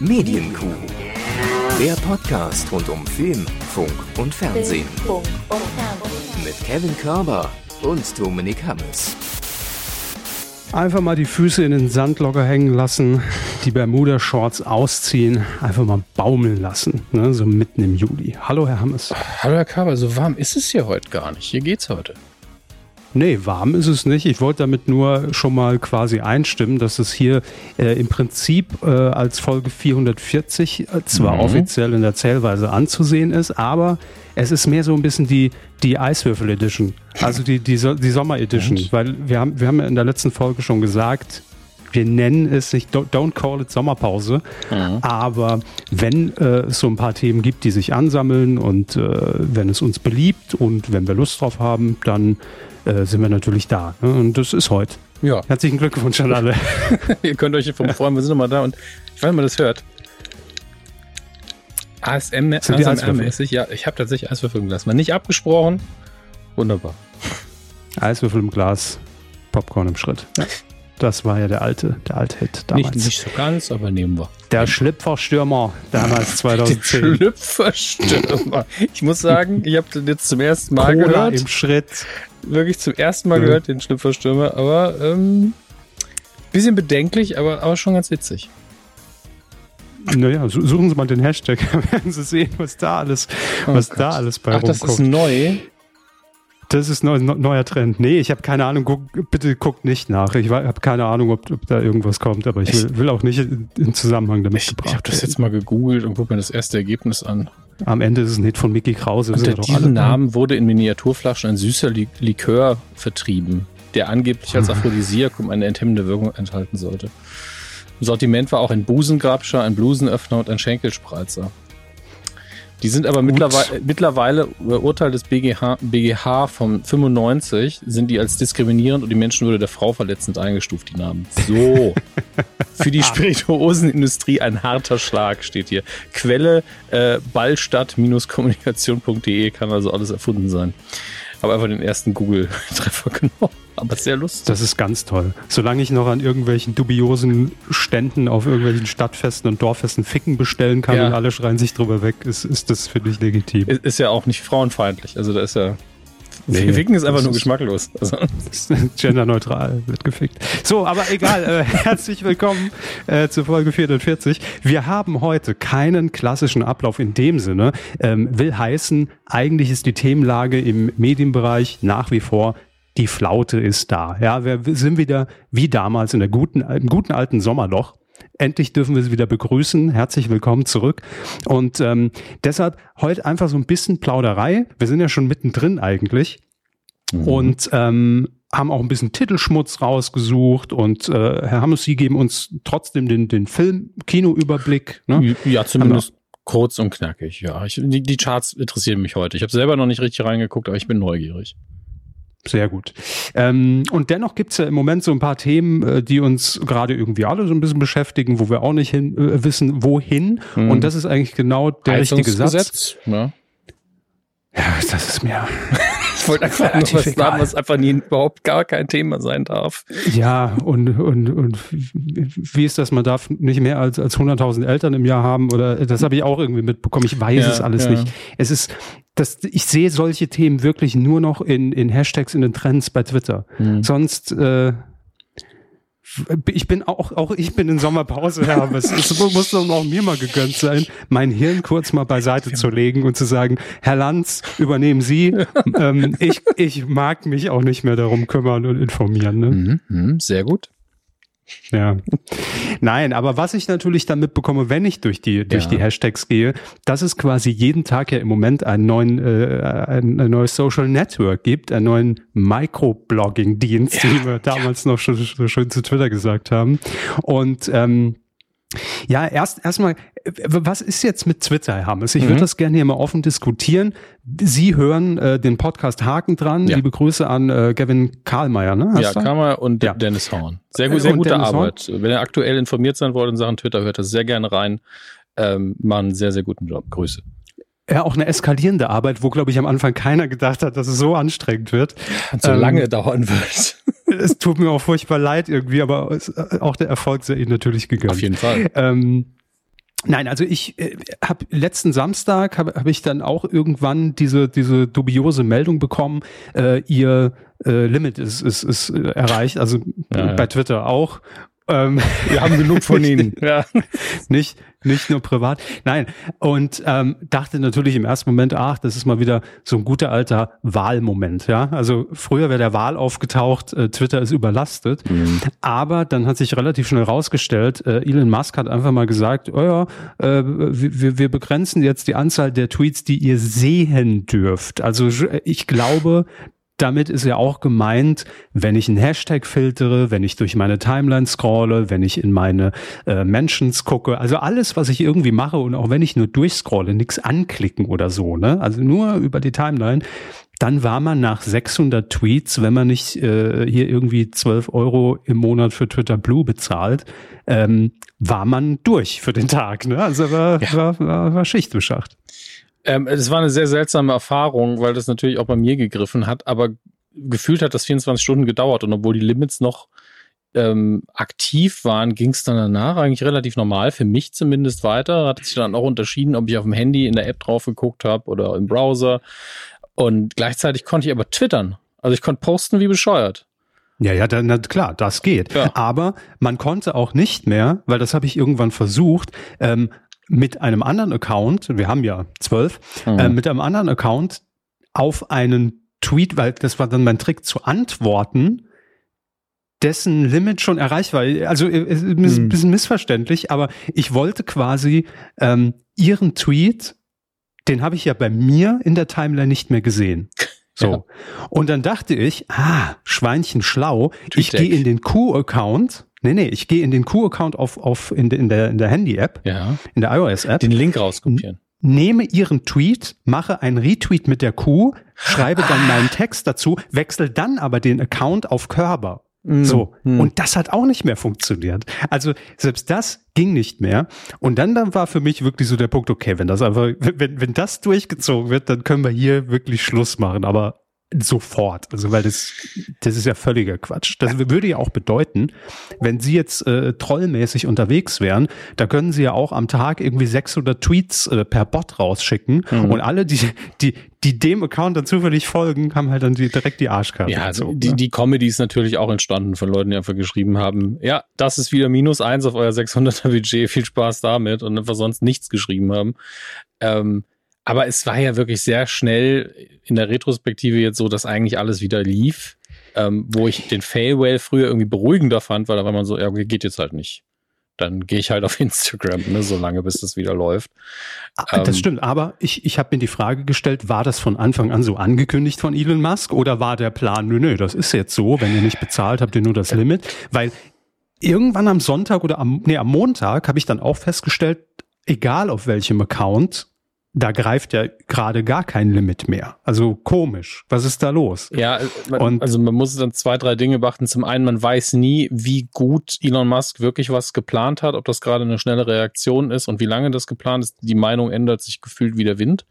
Medienkuh. Der Podcast rund um Film, Funk und Fernsehen. Mit Kevin Körber und Dominik Hammes. Einfach mal die Füße in den Sand locker hängen lassen, die Bermuda-Shorts ausziehen, einfach mal baumeln lassen, ne? so mitten im Juli. Hallo, Herr Hammes. Hallo, Herr Körber, so warm ist es hier heute gar nicht. Hier geht's heute. Nee, warm ist es nicht. Ich wollte damit nur schon mal quasi einstimmen, dass es hier äh, im Prinzip äh, als Folge 440 äh, zwar mhm. offiziell in der Zählweise anzusehen ist, aber es ist mehr so ein bisschen die, die Eiswürfel Edition, also die, die, so die Sommer Edition, und? weil wir haben, wir haben ja in der letzten Folge schon gesagt, wir nennen es nicht, don't call it Sommerpause, mhm. aber wenn äh, es so ein paar Themen gibt, die sich ansammeln und äh, wenn es uns beliebt und wenn wir Lust drauf haben, dann äh, sind wir natürlich da. Ne? Und das ist heute. Ja. Herzlichen Glückwunsch an alle. Ihr könnt euch vom freuen, wir sind nochmal da und ich weiß nicht, ob man das hört. ASM, ASMR-mäßig, ja, ich habe tatsächlich Eiswürfel im Glas. Mal nicht abgesprochen. Wunderbar. Eiswürfel im Glas, Popcorn im Schritt. Ja. Das war ja der alte, der alte Hit damals. Nicht, nicht so ganz, aber nehmen wir. Der Schlüpferstürmer damals 2010. Der Schlüpferstürmer. Ich muss sagen, ich habe den jetzt zum ersten Mal Cola gehört. im Schritt. Wirklich zum ersten Mal ja. gehört, den Schlüpferstürmer. Aber ähm, bisschen bedenklich, aber, aber schon ganz witzig. Naja, suchen Sie mal den Hashtag, werden Sie sehen, was da alles, oh was Gott. da alles bei Ach, rumkommt. das ist neu. Das ist ein neuer Trend. Nee, ich habe keine Ahnung. Guck, bitte guckt nicht nach. Ich habe keine Ahnung, ob, ob, da irgendwas kommt, aber ich will, will auch nicht in Zusammenhang damit ich, gebracht Ich habe das jetzt mal gegoogelt und guck mir das erste Ergebnis an. Am Ende ist es ein Hit von Mickey Krause. Unter diesem Namen wurde in Miniaturflaschen ein süßer Likör vertrieben, der angeblich als Aphrodisiakum eine enthemmende Wirkung enthalten sollte. Im Sortiment war auch ein Busengrabscher, ein Blusenöffner und ein Schenkelspreizer. Die sind aber mittlerweile, mittlerweile, Urteil des BGH, BGH vom 95, sind die als diskriminierend und die Menschenwürde der Frau verletzend eingestuft, die Namen. So. Für die Spirituosenindustrie ein harter Schlag steht hier. Quelle äh, ballstadt-kommunikation.de kann also alles erfunden sein. Habe einfach den ersten Google-Treffer genommen aber sehr lustig. Das ist ganz toll. Solange ich noch an irgendwelchen dubiosen Ständen auf irgendwelchen Stadtfesten und Dorffesten Ficken bestellen kann ja. und alle schreien sich drüber weg, ist, ist das für dich legitim. Ist ja auch nicht frauenfeindlich. Also da ist ja Nee, Ficken ist einfach nur geschmacklos. Also. Genderneutral wird gefickt. So, aber egal. Äh, herzlich willkommen äh, zur Folge 440. Wir haben heute keinen klassischen Ablauf in dem Sinne. Ähm, will heißen, eigentlich ist die Themenlage im Medienbereich nach wie vor die Flaute ist da. Ja, wir sind wieder wie damals in der guten, im guten alten Sommerloch. Endlich dürfen wir Sie wieder begrüßen. Herzlich willkommen zurück. Und ähm, deshalb heute einfach so ein bisschen Plauderei. Wir sind ja schon mittendrin eigentlich. Mhm. Und ähm, haben auch ein bisschen Titelschmutz rausgesucht und äh, Herr Hammes, Sie geben uns trotzdem den, den Film-Kino-Überblick. Ne? Ja, zumindest kurz und knackig, ja. Ich, die, die Charts interessieren mich heute. Ich habe selber noch nicht richtig reingeguckt, aber ich bin neugierig. Sehr gut. Ähm, und dennoch gibt es ja im Moment so ein paar Themen, äh, die uns gerade irgendwie alle so ein bisschen beschäftigen, wo wir auch nicht hin, äh, wissen, wohin. Mhm. Und das ist eigentlich genau der richtige Satz. Ne? Ja, das ist mir. ich wollte einfach nur was sagen, was einfach nie überhaupt gar kein Thema sein darf. Ja, und, und, und wie ist das? Man darf nicht mehr als, als 100.000 Eltern im Jahr haben oder das habe ich auch irgendwie mitbekommen. Ich weiß ja, es alles ja. nicht. Es ist, das, ich sehe solche Themen wirklich nur noch in, in Hashtags, in den Trends bei Twitter. Mhm. Sonst, äh, ich bin auch, auch ich bin in Sommerpause, ja, aber es, es muss doch auch mir mal gegönnt sein, mein Hirn kurz mal beiseite zu legen und zu sagen, Herr Lanz, übernehmen Sie. ähm, ich, ich mag mich auch nicht mehr darum kümmern und informieren. Ne? Mhm, mhm sehr gut. Ja. Nein, aber was ich natürlich dann mitbekomme, wenn ich durch die, durch ja. die Hashtags gehe, dass es quasi jeden Tag ja im Moment einen neuen, äh, ein, ein neues Social Network gibt, einen neuen Microblogging-Dienst, ja, den wir damals ja. noch schon, so schön zu Twitter gesagt haben. Und ähm, ja, erst erstmal, was ist jetzt mit Twitter, Herr Hammes? Ich mhm. würde das gerne hier mal offen diskutieren. Sie hören äh, den Podcast Haken dran. Ja. Liebe Grüße an äh, Gavin Karlmeier, ne? Hast ja, Karlmeier und ja. Dennis Horn. Sehr, gut, sehr und gute Dennis Arbeit. Horn? Wenn ihr aktuell informiert sein wollt in Sachen Twitter, hört das sehr gerne rein. Ähm, machen einen sehr, sehr guten Job. Grüße. Ja, auch eine eskalierende Arbeit, wo, glaube ich, am Anfang keiner gedacht hat, dass es so anstrengend wird. Und so ähm, lange dauern wird. Es tut mir auch furchtbar leid irgendwie, aber es, auch der Erfolg sei ihnen natürlich gegönnt. Auf jeden Fall. Ähm, Nein, also ich äh, habe letzten Samstag habe hab ich dann auch irgendwann diese diese dubiose Meldung bekommen, äh, ihr äh, Limit ist, ist, ist äh, erreicht, also ja, bei Twitter auch. Ähm, Wir haben genug von ihnen. ja. Nicht, nicht nur privat. Nein. Und ähm, dachte natürlich im ersten Moment, ach, das ist mal wieder so ein guter alter Wahlmoment. Ja, also früher wäre der Wahl aufgetaucht, äh, Twitter ist überlastet. Mhm. Aber dann hat sich relativ schnell rausgestellt, äh, Elon Musk hat einfach mal gesagt, oh ja, äh, wir, wir begrenzen jetzt die Anzahl der Tweets, die ihr sehen dürft. Also ich glaube, damit ist ja auch gemeint, wenn ich einen Hashtag filtere, wenn ich durch meine Timeline scrolle, wenn ich in meine äh, Mentions gucke, also alles, was ich irgendwie mache und auch wenn ich nur durchscrolle, nichts anklicken oder so, ne? Also nur über die Timeline, dann war man nach 600 Tweets, wenn man nicht äh, hier irgendwie 12 Euro im Monat für Twitter Blue bezahlt, ähm, war man durch für den Tag. Ne? Also war, ja. war, war, war Schicht im Schacht. Ähm, es war eine sehr seltsame Erfahrung, weil das natürlich auch bei mir gegriffen hat, aber gefühlt hat das 24 Stunden gedauert und obwohl die Limits noch ähm, aktiv waren, ging es dann danach eigentlich relativ normal, für mich zumindest weiter. Hat sich dann auch unterschieden, ob ich auf dem Handy in der App drauf geguckt habe oder im Browser. Und gleichzeitig konnte ich aber twittern. Also ich konnte posten wie bescheuert. Ja, ja, dann, na, klar, das geht. Ja. Aber man konnte auch nicht mehr, weil das habe ich irgendwann versucht, ähm, mit einem anderen Account, wir haben ja zwölf, mhm. äh, mit einem anderen Account auf einen Tweet, weil das war dann mein Trick, zu antworten, dessen Limit schon erreicht war. Also äh, ist ein mhm. bisschen missverständlich, aber ich wollte quasi ähm, ihren Tweet, den habe ich ja bei mir in der Timeline nicht mehr gesehen. So. Ja. Und dann dachte ich, ah, Schweinchen schlau, ich gehe in den Q-Account Nee, nee, ich gehe in den Q-Account auf, auf in, in der, in der Handy-App, ja. in der iOS-App. Den Link rauskopieren. Nehme ihren Tweet, mache einen Retweet mit der Q, schreibe dann meinen Text dazu, wechsle dann aber den Account auf Körper. Mm. So. Mm. Und das hat auch nicht mehr funktioniert. Also selbst das ging nicht mehr. Und dann, dann war für mich wirklich so der Punkt, okay, wenn das einfach, wenn, wenn das durchgezogen wird, dann können wir hier wirklich Schluss machen. Aber sofort. Also weil das, das ist ja völliger Quatsch. Das würde ja auch bedeuten, wenn Sie jetzt äh, trollmäßig unterwegs wären, da können Sie ja auch am Tag irgendwie 600 Tweets äh, per Bot rausschicken mhm. und alle, die, die, die dem Account dann zufällig folgen, haben halt dann die, direkt die Arschkarte. Ja, also die, ne? die Comedy ist natürlich auch entstanden von Leuten, die einfach geschrieben haben, ja, das ist wieder minus eins auf euer 600er Budget, viel Spaß damit und einfach sonst nichts geschrieben haben. Ähm, aber es war ja wirklich sehr schnell in der Retrospektive jetzt so, dass eigentlich alles wieder lief, ähm, wo ich den Fail Whale früher irgendwie beruhigender fand, weil da war man so, ja, okay, geht jetzt halt nicht. Dann gehe ich halt auf Instagram, ne, so lange, bis das wieder läuft. Ah, das ähm, stimmt, aber ich, ich habe mir die Frage gestellt, war das von Anfang an so angekündigt von Elon Musk oder war der Plan, nö, nö, das ist jetzt so, wenn ihr nicht bezahlt, habt ihr nur das Limit? Weil irgendwann am Sonntag oder am, nee, am Montag habe ich dann auch festgestellt, egal auf welchem Account, da greift ja gerade gar kein Limit mehr. Also komisch. Was ist da los? Ja, man, und, also man muss dann zwei, drei Dinge beachten. Zum einen, man weiß nie, wie gut Elon Musk wirklich was geplant hat, ob das gerade eine schnelle Reaktion ist und wie lange das geplant ist. Die Meinung ändert sich gefühlt wie der Wind.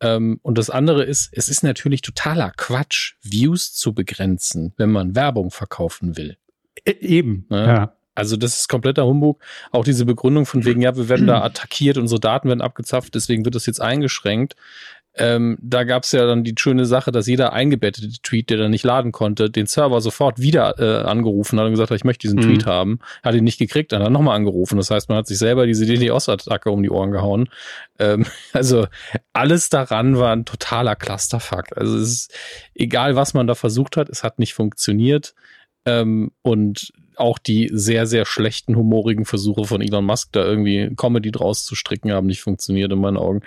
Ähm, und das andere ist, es ist natürlich totaler Quatsch, Views zu begrenzen, wenn man Werbung verkaufen will. E eben, ja. ja. Also das ist kompletter Humbug. Auch diese Begründung von wegen, ja, wir werden da attackiert, unsere Daten werden abgezapft, deswegen wird das jetzt eingeschränkt. Ähm, da gab es ja dann die schöne Sache, dass jeder eingebettete Tweet, der dann nicht laden konnte, den Server sofort wieder äh, angerufen hat und gesagt hat, ich möchte diesen mhm. Tweet haben. Hat ihn nicht gekriegt, dann hat er nochmal angerufen. Das heißt, man hat sich selber diese DDoS-Attacke um die Ohren gehauen. Ähm, also alles daran war ein totaler Clusterfuck. Also es ist egal, was man da versucht hat, es hat nicht funktioniert. Ähm, und auch die sehr, sehr schlechten, humorigen Versuche von Elon Musk, da irgendwie Comedy draus zu stricken, haben nicht funktioniert in meinen Augen.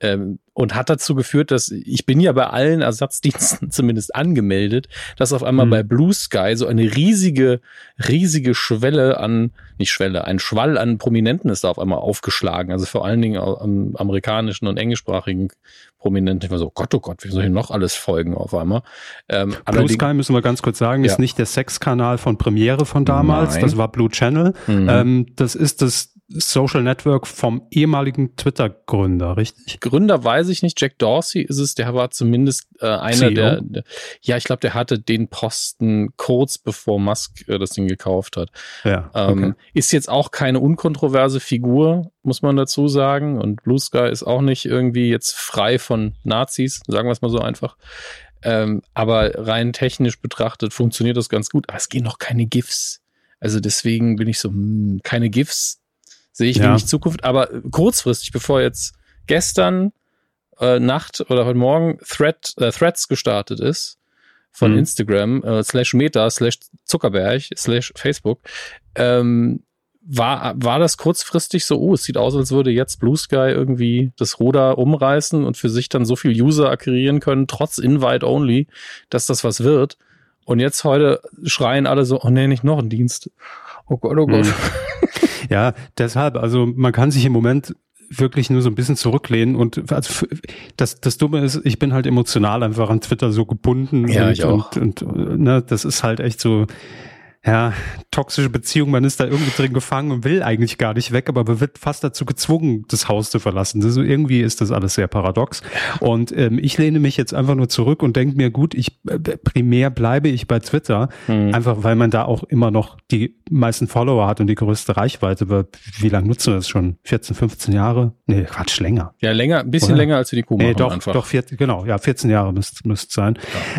Ähm, und hat dazu geführt, dass ich bin ja bei allen Ersatzdiensten zumindest angemeldet, dass auf einmal mhm. bei Blue Sky so eine riesige, riesige Schwelle an, nicht Schwelle, ein Schwall an Prominenten ist da auf einmal aufgeschlagen. Also vor allen Dingen am amerikanischen und englischsprachigen Prominenten. Ich war so, Gott, oh Gott, wie soll hier noch alles folgen auf einmal? Ähm, Blue Sky müssen wir ganz kurz sagen, ja. ist nicht der Sexkanal von Premiere von damals. Nein. Das war Blue Channel. Mhm. Ähm, das ist das Social Network vom ehemaligen Twitter-Gründer, richtig? Gründer weiß ich nicht. Jack Dorsey ist es. Der war zumindest äh, einer der, der, Ja, ich glaube, der hatte den Posten kurz bevor Musk äh, das Ding gekauft hat. Ja. Ähm, okay. Ist jetzt auch keine unkontroverse Figur, muss man dazu sagen. Und Blue Sky ist auch nicht irgendwie jetzt frei von Nazis, sagen wir es mal so einfach. Ähm, aber rein technisch betrachtet funktioniert das ganz gut. Aber es gehen noch keine GIFs. Also deswegen bin ich so, mh, hm, keine GIFs sehe ich ja. wenig Zukunft. Aber kurzfristig, bevor jetzt gestern äh, Nacht oder heute Morgen Thread, äh, Threads gestartet ist von mhm. Instagram, äh, slash Meta, slash Zuckerberg, slash Facebook, ähm, war, war das kurzfristig so, oh, es sieht aus, als würde jetzt Blue Sky irgendwie das Ruder umreißen und für sich dann so viel User akquirieren können, trotz Invite Only, dass das was wird. Und jetzt heute schreien alle so, oh nee, nicht noch ein Dienst. Oh Gott, oh Gott. Hm. Ja, deshalb, also man kann sich im Moment wirklich nur so ein bisschen zurücklehnen und also das, das Dumme ist, ich bin halt emotional einfach an Twitter so gebunden ja, und, ich auch. und, und ne, das ist halt echt so, ja, toxische Beziehung, man ist da irgendwie drin gefangen und will eigentlich gar nicht weg, aber man wird fast dazu gezwungen, das Haus zu verlassen. Also irgendwie ist das alles sehr paradox. Und ähm, ich lehne mich jetzt einfach nur zurück und denke mir, gut, ich äh, primär bleibe ich bei Twitter, mhm. einfach weil man da auch immer noch die meisten Follower hat und die größte Reichweite. Aber wie lange nutzen wir das schon? 14, 15 Jahre? Nee, Quatsch, länger. Ja, länger, ein bisschen Oder? länger als die Kuh nee, doch, einfach. doch, 14, genau, ja, 14 Jahre müsste müsste sein.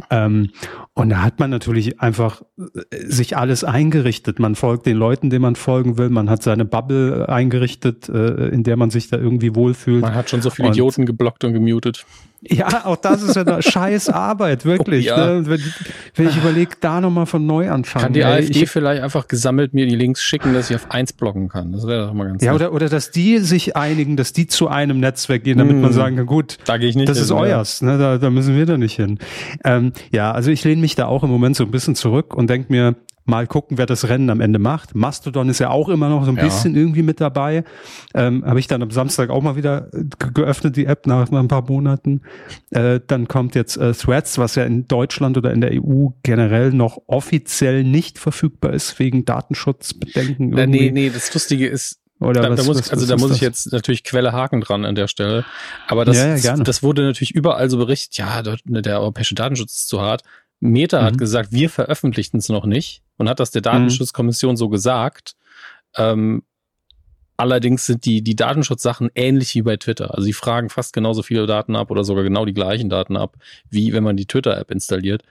Ja. Ähm, und da hat man natürlich einfach äh, sich alle alles eingerichtet. Man folgt den Leuten, denen man folgen will. Man hat seine Bubble eingerichtet, äh, in der man sich da irgendwie wohlfühlt. Man hat schon so viele und Idioten geblockt und gemutet. Ja, auch das ist ja eine scheiß Arbeit, wirklich. Oh, ja. ne? wenn, wenn, ich überlege, da nochmal von neu anfangen. Kann die ey, AfD ich, vielleicht einfach gesammelt mir die Links schicken, dass ich auf eins blocken kann? Das wäre doch mal ganz Ja, oder, oder dass die sich einigen, dass die zu einem Netzwerk gehen, damit hm, man sagen kann, gut, da gehe ich nicht das hin, ist euers, ne? da, da müssen wir da nicht hin. Ähm, ja, also ich lehne mich da auch im Moment so ein bisschen zurück und denke mir, Mal gucken, wer das Rennen am Ende macht. Mastodon ist ja auch immer noch so ein ja. bisschen irgendwie mit dabei. Ähm, Habe ich dann am Samstag auch mal wieder geöffnet, die App nach, nach ein paar Monaten. Äh, dann kommt jetzt äh, Threads, was ja in Deutschland oder in der EU generell noch offiziell nicht verfügbar ist, wegen Datenschutzbedenken. Irgendwie. Nee, nee, das Lustige ist, oder da, was, da muss, was, also was da muss ich jetzt natürlich Quelle Haken dran an der Stelle. Aber das, ja, ja, das wurde natürlich überall so berichtet, ja, der europäische Datenschutz ist zu hart. Meta mhm. hat gesagt, wir veröffentlichen es noch nicht und hat das der Datenschutzkommission mhm. so gesagt. Ähm, allerdings sind die, die Datenschutzsachen ähnlich wie bei Twitter. Also sie fragen fast genauso viele Daten ab oder sogar genau die gleichen Daten ab, wie wenn man die Twitter-App installiert.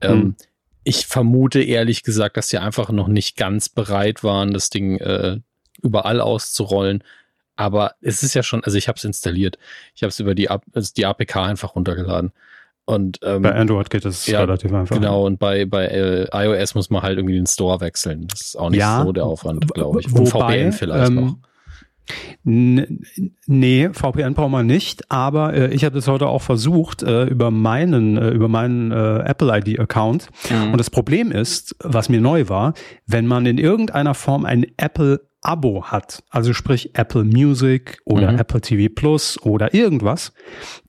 Ähm, mhm. ich vermute ehrlich gesagt, dass sie einfach noch nicht ganz bereit waren, das Ding äh, überall auszurollen. Aber es ist ja schon, also ich habe es installiert. Ich habe es über die, also die APK einfach runtergeladen. Und, ähm, bei Android geht das ja, relativ einfach. Genau, und bei, bei äh, iOS muss man halt irgendwie den Store wechseln. Das ist auch nicht ja, so der Aufwand, glaube ich. Und wobei, VPN vielleicht ähm, noch. Nee, VPN braucht man nicht, aber äh, ich habe das heute auch versucht äh, über meinen äh, über meinen äh, Apple ID Account mhm. und das Problem ist, was mir neu war, wenn man in irgendeiner Form ein Apple Abo hat, also sprich Apple Music oder mhm. Apple TV Plus oder irgendwas,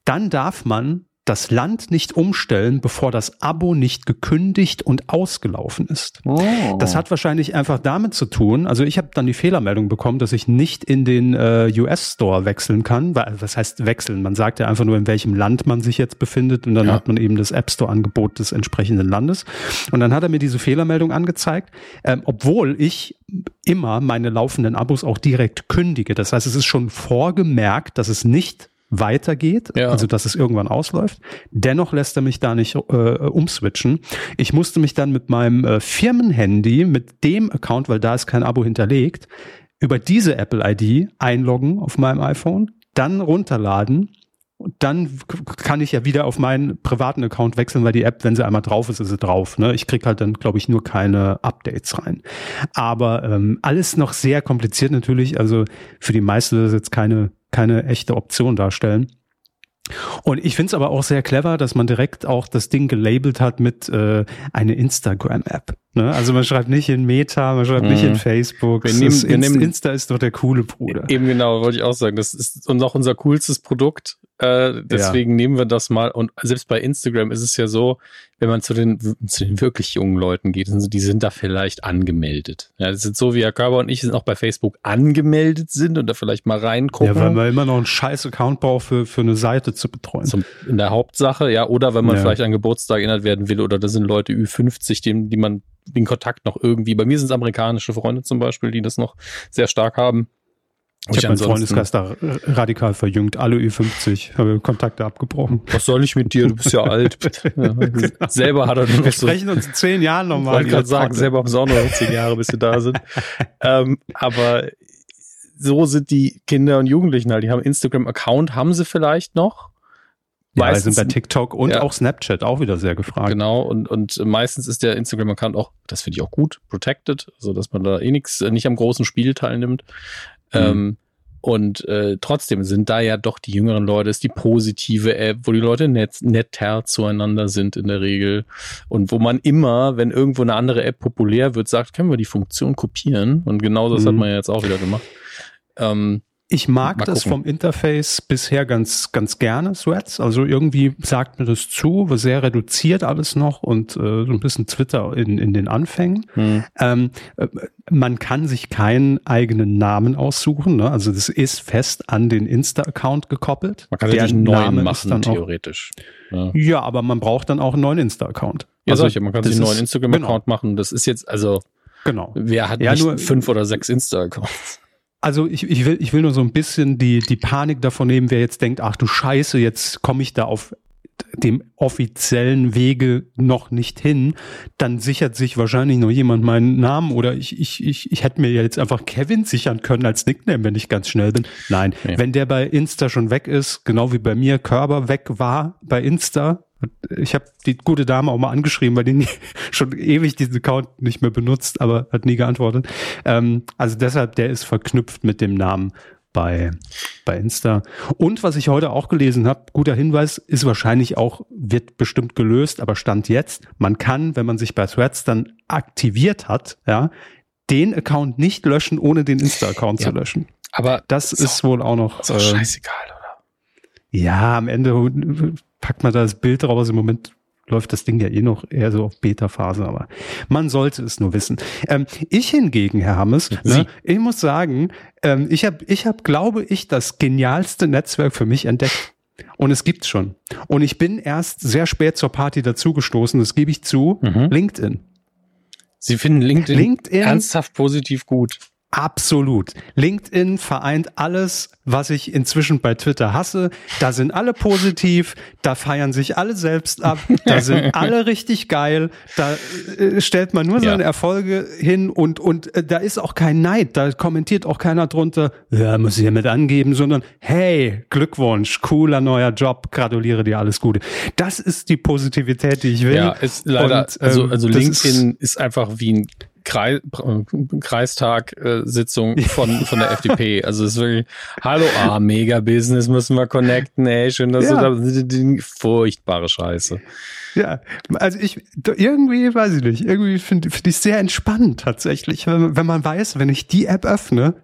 dann darf man das Land nicht umstellen, bevor das Abo nicht gekündigt und ausgelaufen ist. Oh. Das hat wahrscheinlich einfach damit zu tun, also ich habe dann die Fehlermeldung bekommen, dass ich nicht in den äh, US-Store wechseln kann. Weil, was heißt wechseln? Man sagt ja einfach nur, in welchem Land man sich jetzt befindet und dann ja. hat man eben das App Store-Angebot des entsprechenden Landes. Und dann hat er mir diese Fehlermeldung angezeigt, ähm, obwohl ich immer meine laufenden Abos auch direkt kündige. Das heißt, es ist schon vorgemerkt, dass es nicht weitergeht, ja. also dass es irgendwann ausläuft. Dennoch lässt er mich da nicht äh, umswitchen. Ich musste mich dann mit meinem äh, Firmenhandy, mit dem Account, weil da ist kein Abo hinterlegt, über diese Apple ID einloggen auf meinem iPhone, dann runterladen und dann kann ich ja wieder auf meinen privaten Account wechseln, weil die App, wenn sie einmal drauf ist, ist sie drauf. Ne? Ich krieg halt dann, glaube ich, nur keine Updates rein. Aber ähm, alles noch sehr kompliziert natürlich. Also für die meisten ist jetzt keine keine echte Option darstellen. Und ich finde es aber auch sehr clever, dass man direkt auch das Ding gelabelt hat mit äh, eine Instagram-App. Ne? Also man schreibt nicht in Meta, man schreibt mhm. nicht in mhm. Facebook. Wir nehmen, wir nehmen, Insta ist doch der coole Bruder. Eben genau, wollte ich auch sagen. Das ist noch unser coolstes Produkt. Äh, deswegen ja. nehmen wir das mal. Und selbst bei Instagram ist es ja so, wenn man zu den, zu den wirklich jungen Leuten geht, die sind da vielleicht angemeldet. Ja, das sind so wie Herr Körber und ich sind auch bei Facebook angemeldet sind und da vielleicht mal reingucken. Ja, weil man immer noch einen scheiß Account braucht für, für eine Seite zu betreuen. Zum, in der Hauptsache, ja, oder wenn man ja. vielleicht an Geburtstag erinnert werden will oder da sind Leute Ü50, die, die man den Kontakt noch irgendwie, bei mir sind es amerikanische Freunde zum Beispiel, die das noch sehr stark haben. Ich, ich habe meinen Freundeskreis da radikal verjüngt, alle Ü50, habe Kontakte abgebrochen. Was soll ich mit dir? Du bist ja alt. ja, genau. Selber hat er nur Wir so, sprechen uns in zehn Jahren nochmal. Ich wollte gerade sagen, selber haben es auch noch zehn Jahre, bis wir da sind. ähm, aber so sind die Kinder und Jugendlichen halt. Die haben Instagram-Account, haben sie vielleicht noch. Ja, meistens sind bei TikTok und ja. auch Snapchat auch wieder sehr gefragt. Genau, und, und meistens ist der Instagram-Account auch, das finde ich auch gut, protected, so dass man da eh nichts, nicht am großen Spiel teilnimmt. Mhm. Ähm, und äh, trotzdem sind da ja doch die jüngeren Leute, ist die positive App, wo die Leute net, netter zueinander sind in der Regel. Und wo man immer, wenn irgendwo eine andere App populär wird, sagt, können wir die Funktion kopieren. Und genau das mhm. hat man ja jetzt auch wieder gemacht. Ähm, ich mag Mal das vom Interface bisher ganz, ganz gerne, Threads. Also irgendwie sagt mir das zu, sehr reduziert alles noch und äh, so ein bisschen Twitter in, in den Anfängen. Hm. Ähm, äh, man kann sich keinen eigenen Namen aussuchen. Ne? Also das ist fest an den Insta-Account gekoppelt. Man kann sich einen neuen machen, theoretisch. Ja. ja. aber man braucht dann auch einen neuen Insta-Account. Ja, also, solche. man kann sich einen neuen Instagram-Account genau. machen. Das ist jetzt, also, genau. wer hat ja, nicht nur, fünf oder sechs Insta-Accounts? Also ich, ich, will, ich will nur so ein bisschen die, die Panik davon nehmen, wer jetzt denkt, ach du Scheiße, jetzt komme ich da auf dem offiziellen Wege noch nicht hin, dann sichert sich wahrscheinlich noch jemand meinen Namen oder ich, ich, ich, ich hätte mir jetzt einfach Kevin sichern können als Nickname, wenn ich ganz schnell bin. Nein, ja. wenn der bei Insta schon weg ist, genau wie bei mir Körper weg war bei Insta, ich habe die gute Dame auch mal angeschrieben, weil die nie, schon ewig diesen Account nicht mehr benutzt, aber hat nie geantwortet. Ähm, also deshalb, der ist verknüpft mit dem Namen bei, bei Insta. Und was ich heute auch gelesen habe, guter Hinweis, ist wahrscheinlich auch, wird bestimmt gelöst, aber Stand jetzt, man kann, wenn man sich bei Threads dann aktiviert hat, ja, den Account nicht löschen, ohne den Insta-Account ja. zu löschen. Aber das ist, ist wohl auch noch. Ist auch äh, scheißegal, oder? Ja, am Ende packt man da das Bild raus. Im Moment läuft das Ding ja eh noch eher so auf Beta-Phase, aber man sollte es nur wissen. Ähm, ich hingegen, Herr Hammes, ne, ich muss sagen, ähm, ich habe, ich hab, glaube ich, das genialste Netzwerk für mich entdeckt. Und es gibt's schon. Und ich bin erst sehr spät zur Party dazugestoßen, das gebe ich zu, mhm. LinkedIn. Sie finden LinkedIn, LinkedIn ernsthaft positiv gut. Absolut. LinkedIn vereint alles, was ich inzwischen bei Twitter hasse. Da sind alle positiv, da feiern sich alle selbst ab, da sind alle richtig geil, da äh, stellt man nur seine ja. Erfolge hin und, und äh, da ist auch kein Neid, da kommentiert auch keiner drunter, ja, muss ich hiermit angeben, sondern hey, Glückwunsch, cooler neuer Job, gratuliere dir, alles Gute. Das ist die Positivität, die ich will. Ja, ist leider, und, also, ähm, also LinkedIn ist, ist einfach wie ein Kreis, Kreistag-Sitzung äh, von, von der FDP. Also es ist wirklich, hallo, ah, mega Business müssen wir connecten, ey, schön, dass ja. du da, furchtbare Scheiße. Ja, also ich, irgendwie, weiß ich nicht, irgendwie finde find ich sehr entspannt tatsächlich, wenn, wenn man weiß, wenn ich die App öffne,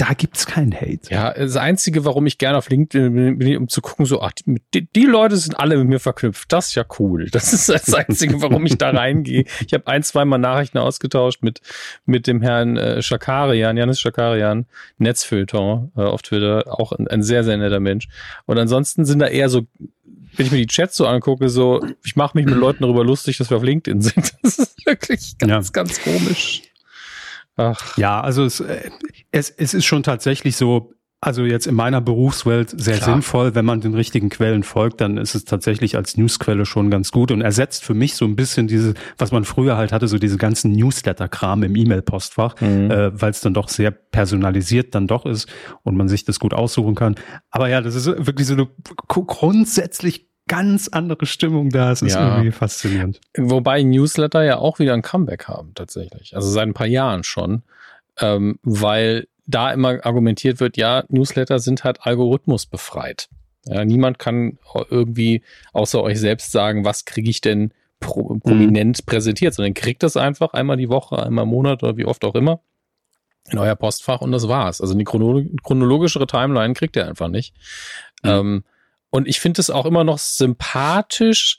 da gibt's keinen Hate. Ja, das Einzige, warum ich gerne auf LinkedIn bin, um zu gucken, so, ach, die, die, Leute sind alle mit mir verknüpft. Das ist ja cool. Das ist das Einzige, warum ich da reingehe. Ich habe ein, zwei Mal Nachrichten ausgetauscht mit, mit dem Herrn äh, Schakarian, Janis Schakarian, Netzfilter äh, auf Twitter, auch ein, ein sehr, sehr netter Mensch. Und ansonsten sind da eher so wenn ich mir die Chats so angucke, so, ich mache mich mit Leuten darüber lustig, dass wir auf LinkedIn sind. Das ist wirklich ganz, ja. ganz komisch. Ach. Ja, also es, äh, es, es ist schon tatsächlich so, also jetzt in meiner Berufswelt sehr Klar. sinnvoll, wenn man den richtigen Quellen folgt, dann ist es tatsächlich als Newsquelle schon ganz gut und ersetzt für mich so ein bisschen diese, was man früher halt hatte, so diese ganzen Newsletter-Kram im E-Mail-Postfach, mhm. äh, weil es dann doch sehr personalisiert dann doch ist und man sich das gut aussuchen kann. Aber ja, das ist wirklich so eine grundsätzlich ganz andere Stimmung da. Es ist ja. irgendwie faszinierend. Wobei Newsletter ja auch wieder ein Comeback haben, tatsächlich. Also seit ein paar Jahren schon. Ähm, weil da immer argumentiert wird, ja, Newsletter sind halt algorithmusbefreit. Ja, niemand kann irgendwie außer euch selbst sagen, was kriege ich denn pro, prominent mhm. präsentiert, sondern kriegt das einfach einmal die Woche, einmal im Monat oder wie oft auch immer in euer Postfach und das war's. Also eine chronologischere Timeline kriegt ihr einfach nicht. Mhm. Ähm, Und ich finde es auch immer noch sympathisch,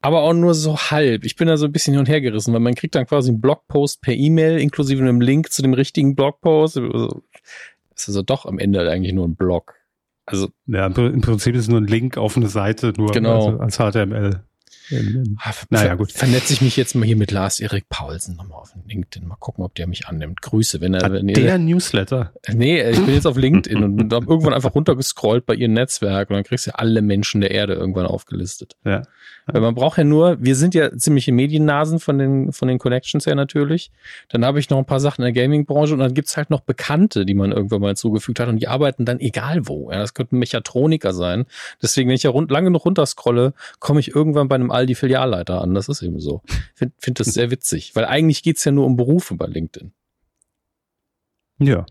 aber auch nur so halb. Ich bin da so ein bisschen hin und her gerissen, weil man kriegt dann quasi einen Blogpost per E-Mail inklusive einem Link zu dem richtigen Blogpost. Also, das ist also doch am Ende eigentlich nur ein Blog. Also ja, im Prinzip ist es nur ein Link auf eine Seite, nur genau. als, als HTML. Ah, naja, gut. Vernetze ich mich jetzt mal hier mit Lars Erik Paulsen nochmal auf LinkedIn. Mal gucken, ob der mich annimmt. Grüße, wenn er. Wenn der ihr, Newsletter. Nee, ich bin jetzt auf LinkedIn und habe irgendwann einfach runtergescrollt bei ihrem Netzwerk und dann kriegst du ja alle Menschen der Erde irgendwann aufgelistet. Ja. Weil man braucht ja nur, wir sind ja ziemliche Mediennasen von den, von den Connections her natürlich. Dann habe ich noch ein paar Sachen in der Gaming-Branche und dann gibt's halt noch Bekannte, die man irgendwann mal zugefügt hat und die arbeiten dann egal wo. Ja, das könnten Mechatroniker sein. Deswegen, wenn ich ja rund, lange genug runterscrolle, komme ich irgendwann bei einem Aldi-Filialleiter an. Das ist eben so. Finde find das sehr witzig, weil eigentlich geht's ja nur um Berufe bei LinkedIn. Ja.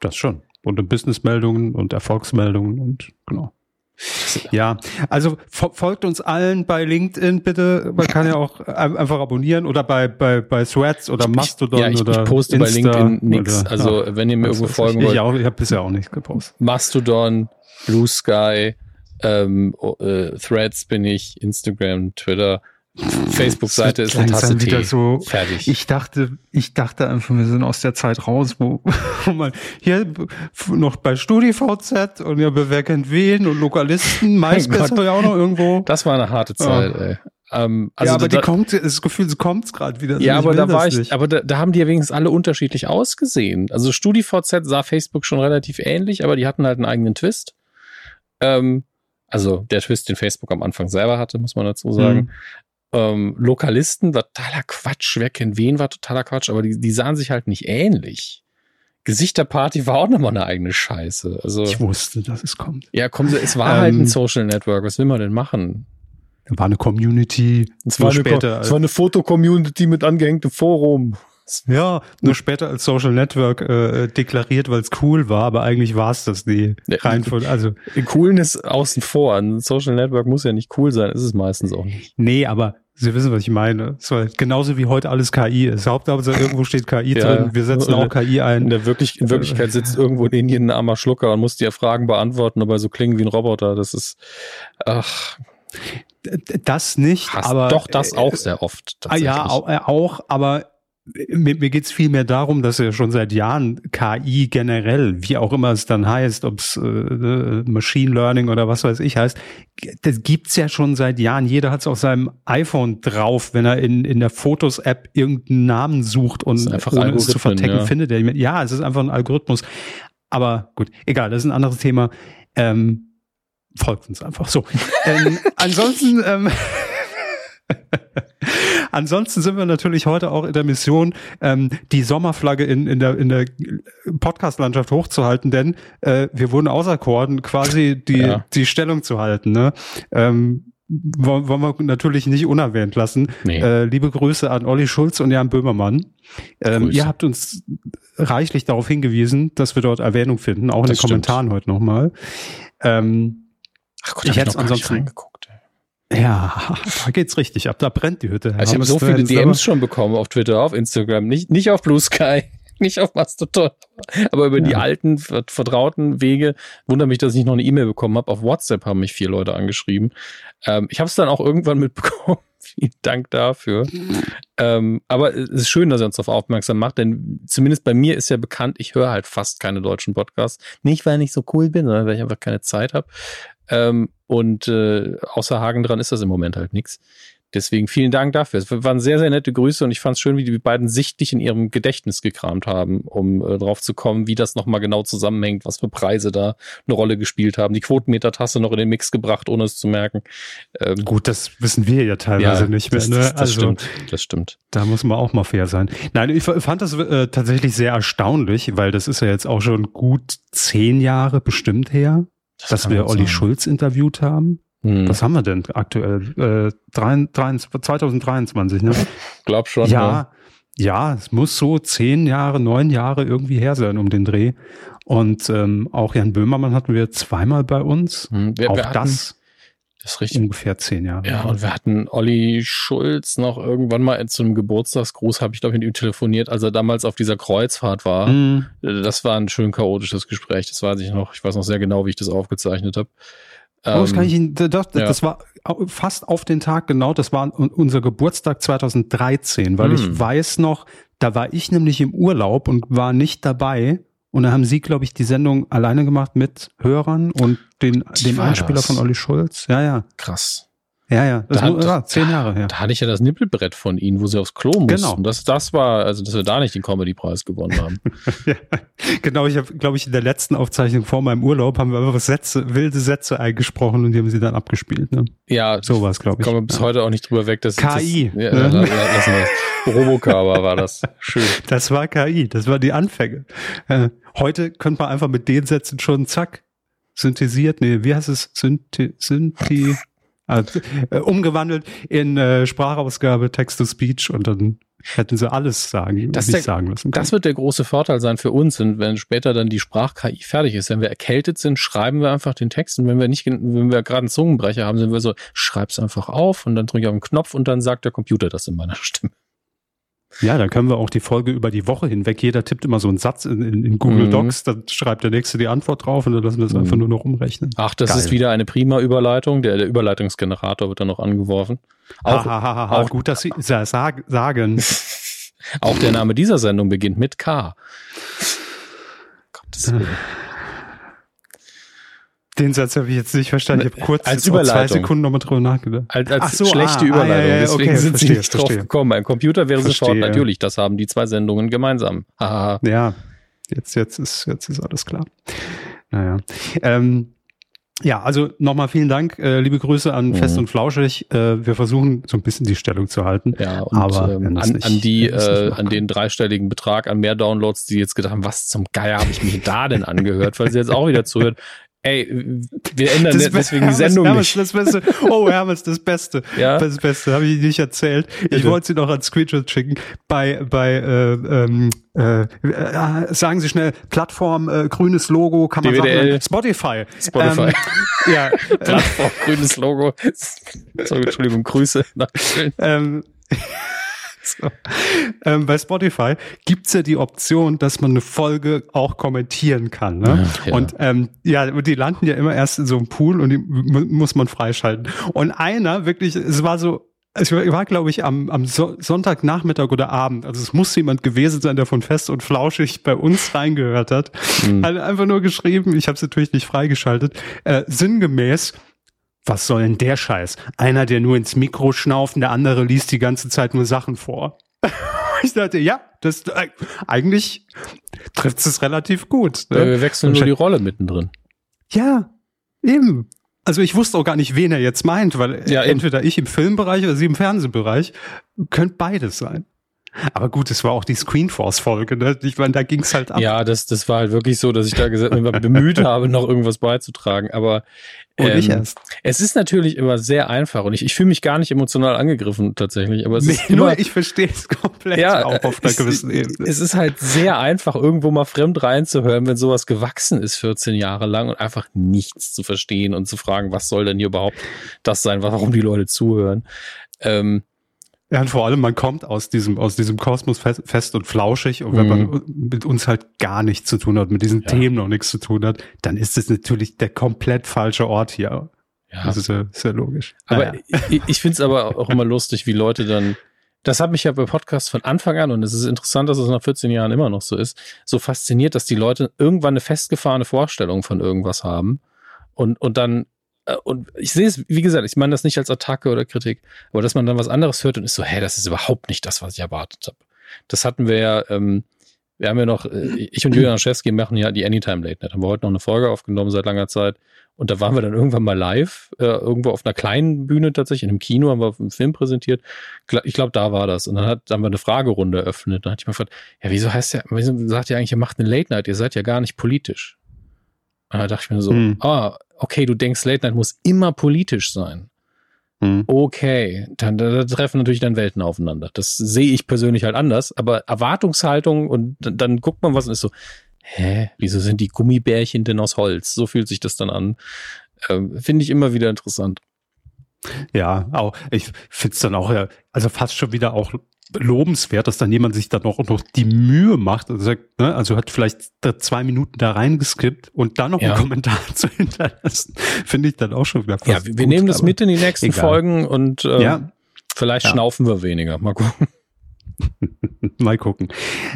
Das schon. Und um Businessmeldungen und Erfolgsmeldungen und genau. Ja, also folgt uns allen bei LinkedIn bitte. Man kann ja auch einfach abonnieren oder bei bei bei Threads oder Mastodon ja, ich, oder ich poste Insta bei LinkedIn nichts. Also ja, wenn ihr mir irgendwo folgen ich, wollt, ich, auch, ich habe bisher auch nichts gepostet. Mastodon, Blue Sky, ähm, äh, Threads bin ich, Instagram, Twitter. Facebook-Seite ist eine Tasse wieder Tee. so. Fertig. Ich dachte, ich dachte einfach, wir sind aus der Zeit raus, wo, wo man hier noch bei StudiVZ und ja, wer kennt wen und Lokalisten, MySpace ja auch noch irgendwo. Das war eine harte Zeit, ja. ey. Ähm, also ja, aber da, die kommt, das Gefühl, sie kommt gerade wieder. Ja, aber da war ich, nicht. aber da, da haben die ja wenigstens alle unterschiedlich ausgesehen. Also StudiVZ sah Facebook schon relativ ähnlich, aber die hatten halt einen eigenen Twist. Ähm, also der Twist, den Facebook am Anfang selber hatte, muss man dazu sagen. Hm ähm, Lokalisten war totaler Quatsch. Wer kennt wen war totaler Quatsch, aber die, die sahen sich halt nicht ähnlich. Gesichterparty war auch nochmal eine eigene Scheiße. Also, ich wusste, dass es kommt. Ja, komm, es war ähm, halt ein Social Network. Was will man denn machen? War eine Community. Es war, später, eine, es war eine Foto-Community mit angehängtem Forum. Ja, nur später als Social Network äh, deklariert, weil es cool war, aber eigentlich war es das die rein von, also coolen ist außen vor. Ein Social Network muss ja nicht cool sein, ist es meistens auch nicht. Nee, aber Sie wissen, was ich meine. So, genauso wie heute alles KI ist. Hauptsache irgendwo steht KI ja, drin. Wir setzen auch KI ein. In, der wirklich, in Wirklichkeit sitzt irgendwo in Indien ein armer Schlucker und muss dir Fragen beantworten, aber so klingen wie ein Roboter. Das ist, ach. Das nicht, Hast aber. Doch, das auch sehr oft. Ja, auch, aber mir, mir geht es vielmehr darum, dass ja schon seit Jahren KI generell, wie auch immer es dann heißt, ob es äh, äh, Machine Learning oder was weiß ich heißt, das gibt's ja schon seit Jahren. Jeder hat es auf seinem iPhone drauf, wenn er in, in der Fotos-App irgendeinen Namen sucht und ohne es zu vertecken ja. findet er. Ja, es ist einfach ein Algorithmus. Aber gut, egal, das ist ein anderes Thema. Ähm, folgt uns einfach so. ähm, ansonsten ähm, Ansonsten sind wir natürlich heute auch in der Mission, ähm, die Sommerflagge in, in der, in der Podcast-Landschaft hochzuhalten, denn äh, wir wurden auserkoren, quasi die, ja. die Stellung zu halten. Ne? Ähm, wollen wir natürlich nicht unerwähnt lassen. Nee. Äh, liebe Grüße an Olli Schulz und Jan Böhmermann. Ähm, ihr habt uns reichlich darauf hingewiesen, dass wir dort Erwähnung finden, auch in das den stimmt. Kommentaren heute nochmal. Ähm, Ach Gott, ich hätte ansonsten reingeguckt. Ja, da geht's richtig ab. Da brennt die Hütte. Also ich habe so viele DMs schon bekommen auf Twitter, auf Instagram, nicht, nicht auf Blue Sky, nicht auf Mastodon, aber über ja. die alten, vertrauten Wege. Wunder mich, dass ich noch eine E-Mail bekommen habe. Auf WhatsApp haben mich vier Leute angeschrieben. Ähm, ich habe es dann auch irgendwann mitbekommen. Vielen Dank dafür. ähm, aber es ist schön, dass er uns darauf aufmerksam macht, denn zumindest bei mir ist ja bekannt, ich höre halt fast keine deutschen Podcasts. Nicht, weil ich so cool bin, sondern weil ich einfach keine Zeit habe. Ähm, und äh, außer Hagen dran ist das im Moment halt nichts. Deswegen vielen Dank dafür. Es waren sehr, sehr nette Grüße und ich fand es schön, wie die beiden sichtlich in ihrem Gedächtnis gekramt haben, um äh, drauf zu kommen, wie das nochmal genau zusammenhängt, was für Preise da eine Rolle gespielt haben. Die Quotenmeter-Tasse noch in den Mix gebracht, ohne es zu merken. Ähm, Gut, das wissen wir ja teilweise ja, nicht mehr. Das, ne? das, das also, stimmt, das stimmt. Da muss man auch mal fair sein. Nein, ich fand das äh, tatsächlich sehr erstaunlich, weil das ist ja jetzt auch schon gut zehn Jahre bestimmt her, das dass wir Olli sein. Schulz interviewt haben. Hm. Was haben wir denn aktuell? Äh, 2023, ne? Glaub schon. Ja, ne? ja, es muss so zehn Jahre, neun Jahre irgendwie her sein um den Dreh. Und ähm, auch Jan Böhmermann hatten wir zweimal bei uns. Hm. Wir, auch wir hatten, das. Das ist richtig. Ungefähr zehn Jahre. Ja, und wir hatten Olli Schulz noch irgendwann mal zu einem Geburtstagsgruß, habe ich glaube mit ihm telefoniert, als er damals auf dieser Kreuzfahrt war. Mm. Das war ein schön chaotisches Gespräch, das weiß ich noch. Ich weiß noch sehr genau, wie ich das aufgezeichnet habe. Ähm, oh, das kann ich Ihnen, das, ja. das war fast auf den Tag genau, das war unser Geburtstag 2013, weil hm. ich weiß noch, da war ich nämlich im Urlaub und war nicht dabei. Und da haben Sie, glaube ich, die Sendung alleine gemacht mit Hörern und den, dem Einspieler das? von Olli Schulz. Ja, ja. Krass. Ja, ja, das da, war zehn Jahre her. Da hatte ich ja das Nippelbrett von Ihnen, wo Sie aufs Klo mussten. Genau. Das, das war, also dass wir da nicht den Comedy-Preis gewonnen haben. ja, genau, ich habe, glaube ich, in der letzten Aufzeichnung vor meinem Urlaub haben wir einfach Sätze, wilde Sätze eingesprochen und die haben sie dann abgespielt. Ne? Ja, so war es, glaube ich. Kommen wir bis ja. heute auch nicht drüber weg. Dass KI. Das, ja, ne? lassen wir Robocover war das. Schön. Das war KI, das war die Anfänge. Äh, heute könnte man einfach mit den Sätzen schon zack synthetisiert, nee, wie heißt es? Synthi, Synthi also, äh, umgewandelt in äh, Sprachausgabe, Text-to-Speech und dann hätten sie alles sagen, das der, sagen lassen. Können. Das wird der große Vorteil sein für uns, und wenn später dann die Sprach-KI fertig ist. Wenn wir erkältet sind, schreiben wir einfach den Text und wenn wir nicht, wenn wir gerade einen Zungenbrecher haben, sind wir so, schreib's einfach auf und dann drücke ich auf den Knopf und dann sagt der Computer das in meiner Stimme. Ja, dann können wir auch die Folge über die Woche hinweg. Jeder tippt immer so einen Satz in, in, in Google mhm. Docs, dann schreibt der nächste die Antwort drauf und dann lassen wir es mhm. einfach nur noch umrechnen. Ach, das Geil. ist wieder eine prima Überleitung. Der, der Überleitungsgenerator wird dann noch angeworfen. Auch, ha, ha, ha, auch gut, dass Sie sag, sagen. auch der Name dieser Sendung beginnt mit K. Gottes Willen. Den Satz habe ich jetzt nicht verstanden. Ich habe kurz als Überleitung. zwei Sekunden nochmal drüber nachgedacht. Als, als so, schlechte ah, Überleitung. Ah, ja, ja, Deswegen okay, sind verstehe, sie nicht verstehe. drauf gekommen. Ein Computer wäre verstehe, sofort natürlich. Das haben die zwei Sendungen gemeinsam. ja, jetzt, jetzt, ist, jetzt ist alles klar. Naja. Ähm, ja, also nochmal vielen Dank, äh, liebe Grüße an mhm. Fest und Flauschig. Äh, wir versuchen so ein bisschen die Stellung zu halten. Ja, und aber ähm, an, nicht, an die, äh, an den dreistelligen Betrag an mehr Downloads, die jetzt gedacht haben, was zum Geier habe ich mir da denn angehört, weil sie jetzt auch wieder zuhört. Ey, wir ändern das deswegen Hermes, die Sendung Hermes, nicht. Das Beste. Oh, Hermes, das Beste. Ja? Das Beste, habe ich nicht erzählt. Ich wollte sie noch als Screenshot schicken. Bei, bei äh, ähm, äh, äh, sagen Sie schnell, Plattform, äh, grünes Logo, kann man DWDL. sagen. Spotify. Spotify. Ähm, ja. Plattform, grünes Logo. Sorry, Entschuldigung, Grüße. Ähm, so. ähm, bei Spotify gibt's ja die Option, dass man eine Folge auch kommentieren kann. Ne? Ach, ja. Und ähm, ja, die landen ja immer erst in so einem Pool und die muss man freischalten. Und einer wirklich, es war so ich war, war glaube ich, am, am so Sonntagnachmittag oder Abend. Also es muss jemand gewesen sein, der von Fest und Flauschig bei uns reingehört hat. Mhm. Hat einfach nur geschrieben, ich habe es natürlich nicht freigeschaltet, äh, sinngemäß, was soll denn der Scheiß? Einer, der nur ins Mikro schnauft und der andere liest die ganze Zeit nur Sachen vor. ich dachte, ja, das äh, eigentlich trifft es relativ gut. Ne? Wir wechseln nur die Rolle mittendrin. Ja, eben. Also ich wusste auch gar nicht, wen er jetzt meint, weil ja, entweder ich im Filmbereich oder sie im Fernsehbereich. Könnte beides sein. Aber gut, es war auch die Screenforce-Folge, ne? Ich meine, da ging's halt ab. Ja, das, das war halt wirklich so, dass ich da bemüht habe, noch irgendwas beizutragen. Aber ähm, erst. Es ist natürlich immer sehr einfach und ich, ich fühle mich gar nicht emotional angegriffen tatsächlich. Aber es nee, ist nur ich verstehe es komplett ja, auch auf einer gewissen Ebene. Es ist halt sehr einfach, irgendwo mal fremd reinzuhören, wenn sowas gewachsen ist 14 Jahre lang und einfach nichts zu verstehen und zu fragen, was soll denn hier überhaupt das sein, warum die Leute zuhören. Ähm, ja, und vor allem, man kommt aus diesem, aus diesem Kosmos fest, fest und flauschig und wenn mhm. man mit uns halt gar nichts zu tun hat, mit diesen ja. Themen noch nichts zu tun hat, dann ist es natürlich der komplett falsche Ort hier. Ja. Das ist ja, sehr logisch. Aber naja. ich, ich finde es aber auch immer lustig, wie Leute dann, das hat mich ja bei Podcasts von Anfang an, und es ist interessant, dass es nach 14 Jahren immer noch so ist, so fasziniert, dass die Leute irgendwann eine festgefahrene Vorstellung von irgendwas haben und, und dann und ich sehe es, wie gesagt, ich meine das nicht als Attacke oder Kritik, aber dass man dann was anderes hört und ist so, hä, das ist überhaupt nicht das, was ich erwartet habe. Das hatten wir ja, ähm, wir haben ja noch, äh, ich und Julian Schewski machen ja die Anytime Late Night. Haben wir heute noch eine Folge aufgenommen seit langer Zeit. Und da waren wir dann irgendwann mal live, äh, irgendwo auf einer kleinen Bühne tatsächlich, in einem Kino haben wir einen Film präsentiert. Ich glaube, da war das. Und dann hat, haben wir eine Fragerunde eröffnet. Dann hatte ich mal gefragt, ja, wieso heißt ja, wieso sagt ihr eigentlich, ihr macht eine Late Night? Ihr seid ja gar nicht politisch. Und da dachte ich mir so, hm. ah, okay, du denkst, Late Night muss immer politisch sein. Hm. Okay, dann da treffen natürlich dann Welten aufeinander. Das sehe ich persönlich halt anders, aber Erwartungshaltung und dann, dann guckt man was und ist so, hä, wieso sind die Gummibärchen denn aus Holz? So fühlt sich das dann an. Ähm, Finde ich immer wieder interessant. Ja, auch ich finde es dann auch, also fast schon wieder auch lobenswert, dass dann jemand sich dann auch noch die Mühe macht. Also, ne, also hat vielleicht zwei Minuten da reingeskippt und dann noch ja. einen Kommentar zu hinterlassen. Finde ich dann auch schon wieder Ja, wir, wir nehmen das mit in die nächsten egal. Folgen und äh, ja. vielleicht ja. schnaufen wir weniger. Mal gucken. Mal gucken.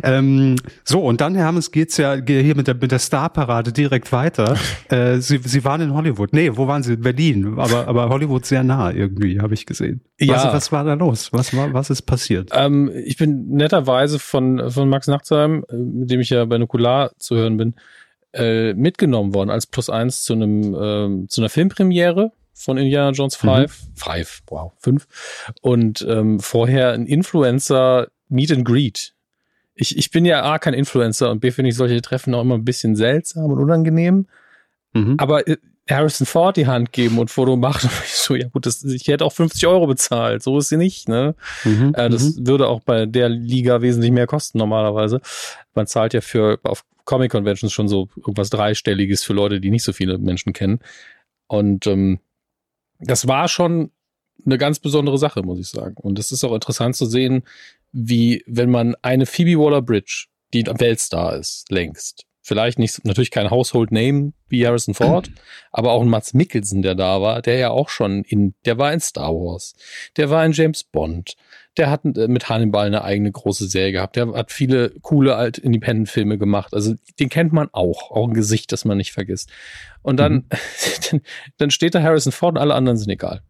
Ähm, so, und dann, Herr Hammes, geht's ja hier mit der, mit der Starparade direkt weiter. Äh, Sie, Sie waren in Hollywood. Nee, wo waren Sie? In Berlin. Aber, aber Hollywood sehr nah irgendwie, habe ich gesehen. Ja. Was, was war da los? Was war, was ist passiert? Ähm, ich bin netterweise von, von Max Nachtsheim, äh, mit dem ich ja bei Nukular zu hören bin, äh, mitgenommen worden als Plus eins zu einem, äh, zu einer Filmpremiere von Indiana Jones 5. Mhm. 5, wow, 5. Und ähm, vorher ein Influencer Meet and Greet. Ich, ich bin ja A, kein Influencer und B, finde ich solche Treffen auch immer ein bisschen seltsam und unangenehm. Mhm. Aber äh, Harrison Ford die Hand geben und Foto machen. so, ja gut, das, ich hätte auch 50 Euro bezahlt. So ist sie nicht, ne? Mhm, äh, das mhm. würde auch bei der Liga wesentlich mehr kosten normalerweise. Man zahlt ja für auf Comic Conventions schon so irgendwas dreistelliges für Leute, die nicht so viele Menschen kennen. Und ähm, das war schon eine ganz besondere Sache, muss ich sagen. Und es ist auch interessant zu sehen, wie wenn man eine Phoebe Waller-Bridge, die Weltstar ist, längst, vielleicht nicht, natürlich kein Household Name wie Harrison Ford, aber auch ein Mats Mikkelsen, der da war, der ja auch schon in, der war in Star Wars, der war in James Bond, der hat äh, mit Hannibal eine eigene große Serie gehabt, der hat viele coole alt Independent-Filme gemacht, also den kennt man auch, auch ein Gesicht, das man nicht vergisst. Und dann, mhm. dann, dann steht da Harrison Ford und alle anderen sind egal.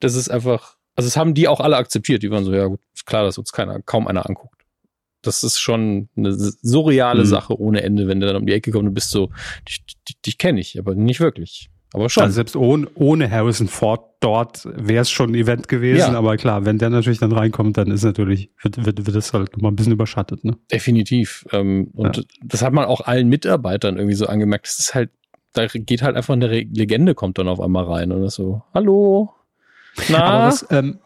Das ist einfach, also es haben die auch alle akzeptiert. Die waren so, ja gut, ist klar, dass uns keiner, kaum einer anguckt. Das ist schon eine surreale mhm. Sache ohne Ende, wenn du dann um die Ecke kommst und bist so, dich, dich, dich kenne ich, aber nicht wirklich. Aber schon. Also selbst ohne, ohne Harrison Ford dort wäre es schon ein Event gewesen, ja. aber klar, wenn der natürlich dann reinkommt, dann ist natürlich, wird, wird, wird das halt nochmal ein bisschen überschattet, ne? Definitiv. Ähm, und ja. das hat man auch allen Mitarbeitern irgendwie so angemerkt. Das ist halt, da geht halt einfach eine Legende, kommt dann auf einmal rein und das so, hallo, na? Was, ähm,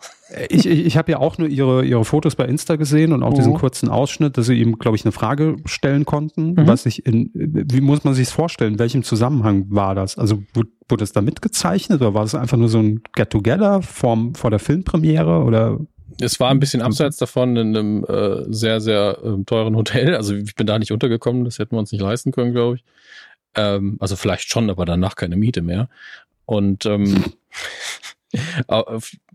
ich ich, ich habe ja auch nur ihre, ihre Fotos bei Insta gesehen und auch mhm. diesen kurzen Ausschnitt, dass sie ihm, glaube ich, eine Frage stellen konnten. Mhm. Was ich in, wie muss man sich vorstellen? In welchem Zusammenhang war das? Also wurde, das da mitgezeichnet oder war das einfach nur so ein Get-Together vor, vor der Filmpremiere oder? Es war ein bisschen abseits davon in einem äh, sehr, sehr äh, teuren Hotel. Also ich bin da nicht untergekommen, das hätten wir uns nicht leisten können, glaube ich. Ähm, also vielleicht schon, aber danach keine Miete mehr. Und ähm,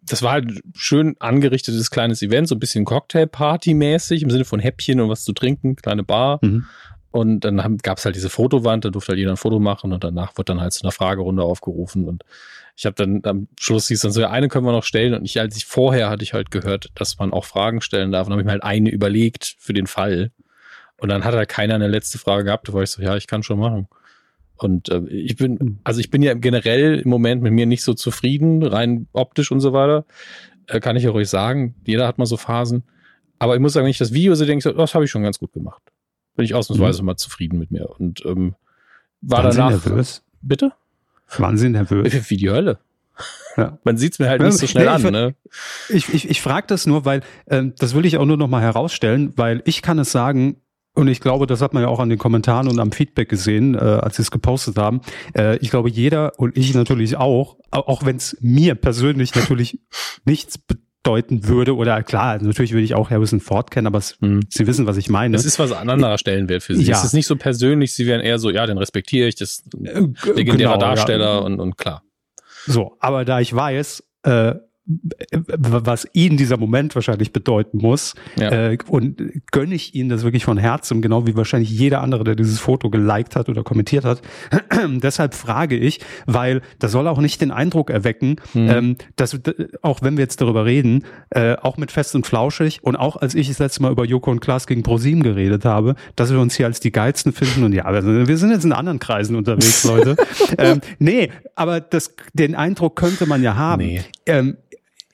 das war halt schön angerichtetes kleines Event, so ein bisschen Cocktail-Party-mäßig im Sinne von Häppchen und was zu trinken, kleine Bar. Mhm. Und dann gab es halt diese Fotowand, da durfte halt jeder ein Foto machen und danach wird dann halt zu einer Fragerunde aufgerufen. Und ich habe dann am Schluss hieß dann so, ja, eine können wir noch stellen. Und ich, als ich vorher hatte ich halt gehört, dass man auch Fragen stellen darf. Und dann habe ich mir halt eine überlegt für den Fall. Und dann hat halt keiner eine letzte Frage gehabt, da war ich so, ja, ich kann schon machen. Und äh, ich bin, hm. also ich bin ja generell im Moment mit mir nicht so zufrieden, rein optisch und so weiter. Äh, kann ich ja ruhig sagen. Jeder hat mal so Phasen. Aber ich muss sagen, wenn ich das Video sehe, denke ich, das habe ich schon ganz gut gemacht. Bin ich ausnahmsweise mhm. mal zufrieden mit mir. Und ähm, war Waren danach. Nervös? Bitte? Waren Sie nervös? Wie die Hölle. Ja. Man sieht es mir halt nicht so schnell nee, ich, an. Ne? Ich, ich, ich frage das nur, weil ähm, das will ich auch nur noch mal herausstellen, weil ich kann es sagen, und ich glaube, das hat man ja auch an den Kommentaren und am Feedback gesehen, äh, als sie es gepostet haben. Äh, ich glaube, jeder und ich natürlich auch, auch wenn es mir persönlich natürlich nichts bedeuten würde, oder klar, natürlich würde ich auch Harrison Ford kennen, aber es, mhm. Sie wissen, was ich meine. Es ist was an anderer Stellenwert für Sie. Ja. Es ist nicht so persönlich, Sie wären eher so, ja, den respektiere ich, das ist ein äh, legendärer genau, Darsteller ja. und, und klar. So, aber da ich weiß, äh, was ihnen dieser Moment wahrscheinlich bedeuten muss. Ja. Äh, und gönne ich ihnen das wirklich von Herzen, genau wie wahrscheinlich jeder andere, der dieses Foto geliked hat oder kommentiert hat. Deshalb frage ich, weil das soll auch nicht den Eindruck erwecken, mhm. ähm, dass auch wenn wir jetzt darüber reden, äh, auch mit Fest und Flauschig und auch als ich das letzte Mal über Joko und Klaas gegen ProSieben geredet habe, dass wir uns hier als die Geilsten finden und ja, wir sind jetzt in anderen Kreisen unterwegs, Leute. ähm, nee, aber das, den Eindruck könnte man ja haben. Nee. Ähm,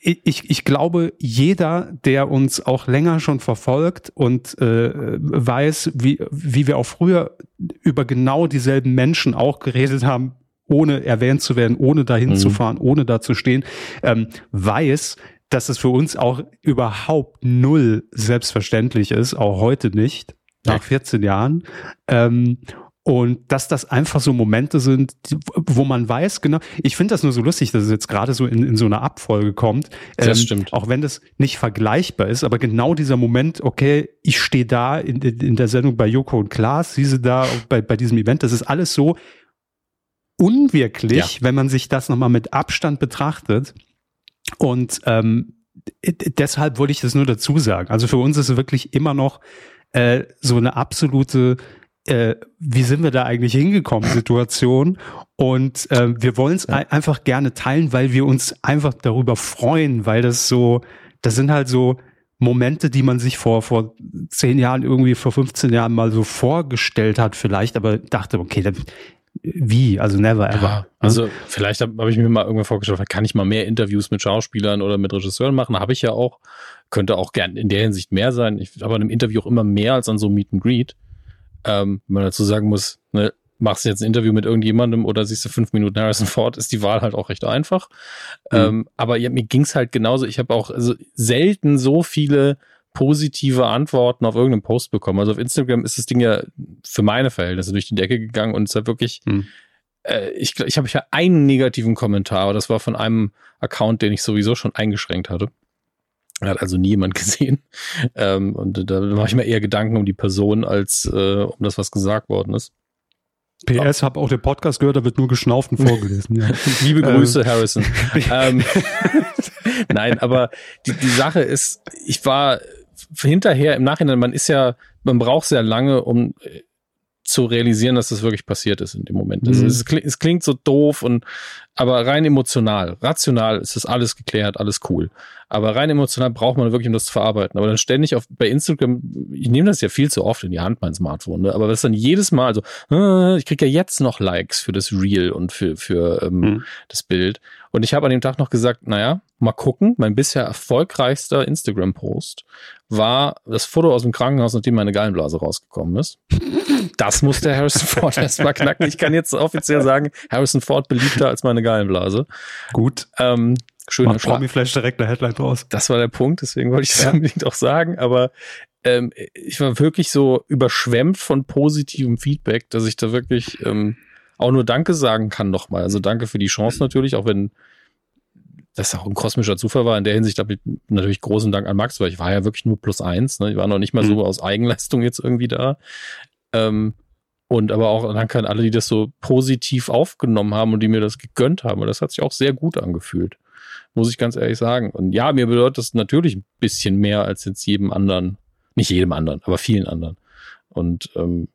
ich, ich glaube, jeder, der uns auch länger schon verfolgt und äh, weiß, wie, wie wir auch früher über genau dieselben Menschen auch geredet haben, ohne erwähnt zu werden, ohne dahin mhm. zu fahren, ohne da zu stehen, ähm, weiß, dass es für uns auch überhaupt null selbstverständlich ist, auch heute nicht, nach 14 Jahren. Ähm, Und dass das einfach so Momente sind, wo man weiß, genau, ich finde das nur so lustig, dass es jetzt gerade so in, in so einer Abfolge kommt. Das ähm, stimmt. Auch wenn das nicht vergleichbar ist, aber genau dieser Moment, okay, ich stehe da in, in der Sendung bei Joko und Klaas, sie sind da bei, bei diesem Event, das ist alles so unwirklich, ja. wenn man sich das nochmal mit Abstand betrachtet. Und ähm, deshalb wollte ich das nur dazu sagen. Also für uns ist es wirklich immer noch äh, so eine absolute äh, wie sind wir da eigentlich hingekommen, Situation. Und äh, wir wollen es ja. einfach gerne teilen, weil wir uns einfach darüber freuen, weil das so, das sind halt so Momente, die man sich vor, vor zehn Jahren, irgendwie vor 15 Jahren mal so vorgestellt hat, vielleicht, aber dachte, okay, dann, wie? Also never ever. Ja, also vielleicht habe hab ich mir mal irgendwann vorgestellt, kann ich mal mehr Interviews mit Schauspielern oder mit Regisseuren machen? Habe ich ja auch. Könnte auch gern in der Hinsicht mehr sein. Ich habe an einem Interview auch immer mehr als an so Meet and Greet. Ähm, wenn man dazu sagen muss, ne, machst du jetzt ein Interview mit irgendjemandem oder siehst du fünf Minuten Harrison Ford, ist die Wahl halt auch recht einfach. Mhm. Ähm, aber ja, mir ging's halt genauso. Ich habe auch also selten so viele positive Antworten auf irgendeinen Post bekommen. Also auf Instagram ist das Ding ja für meine Verhältnisse durch die Decke gegangen und es hat wirklich, mhm. äh, ich, ich habe ja einen negativen Kommentar, das war von einem Account, den ich sowieso schon eingeschränkt hatte. Hat also nie jemand gesehen. Ähm, und da mache ich mir eher Gedanken um die Person, als äh, um das, was gesagt worden ist. PS, habe auch den Podcast gehört, da wird nur geschnauft und vorgelesen. Ja. Liebe Grüße, ähm. Harrison. ähm, Nein, aber die, die Sache ist, ich war hinterher im Nachhinein, man ist ja, man braucht sehr lange, um zu realisieren, dass das wirklich passiert ist in dem Moment. Also mhm. es, es, klingt so doof und aber rein emotional, rational ist das alles geklärt, alles cool. Aber rein emotional braucht man wirklich, um das zu verarbeiten. Aber dann ständig auf bei Instagram, ich nehme das ja viel zu oft in die Hand, mein Smartphone, ne? aber das dann jedes Mal, also äh, ich kriege ja jetzt noch Likes für das Reel und für, für ähm, mhm. das Bild. Und ich habe an dem Tag noch gesagt, naja, mal gucken, mein bisher erfolgreichster Instagram-Post war das Foto aus dem Krankenhaus, nachdem meine Gallenblase rausgekommen ist. Das muss der Harrison Ford erstmal knacken. Ich kann jetzt offiziell sagen, Harrison Ford beliebter als meine Gallenblase. Gut. Ähm, Schöner Macht Promi vielleicht direkt eine Headline draus. Das war der Punkt, deswegen wollte ich das ja. unbedingt auch sagen. Aber ähm, ich war wirklich so überschwemmt von positivem Feedback, dass ich da wirklich ähm, auch nur Danke sagen kann nochmal. Also danke für die Chance natürlich, auch wenn das auch ein kosmischer Zufall war. In der Hinsicht habe ich natürlich großen Dank an Max, weil ich war ja wirklich nur plus eins. Ne? Ich war noch nicht mal so mhm. aus Eigenleistung jetzt irgendwie da. Ähm, und aber auch danke an alle, die das so positiv aufgenommen haben und die mir das gegönnt haben. Und das hat sich auch sehr gut angefühlt. Muss ich ganz ehrlich sagen. Und ja, mir bedeutet das natürlich ein bisschen mehr als jetzt jedem anderen. Nicht jedem anderen, aber vielen anderen. Und ähm,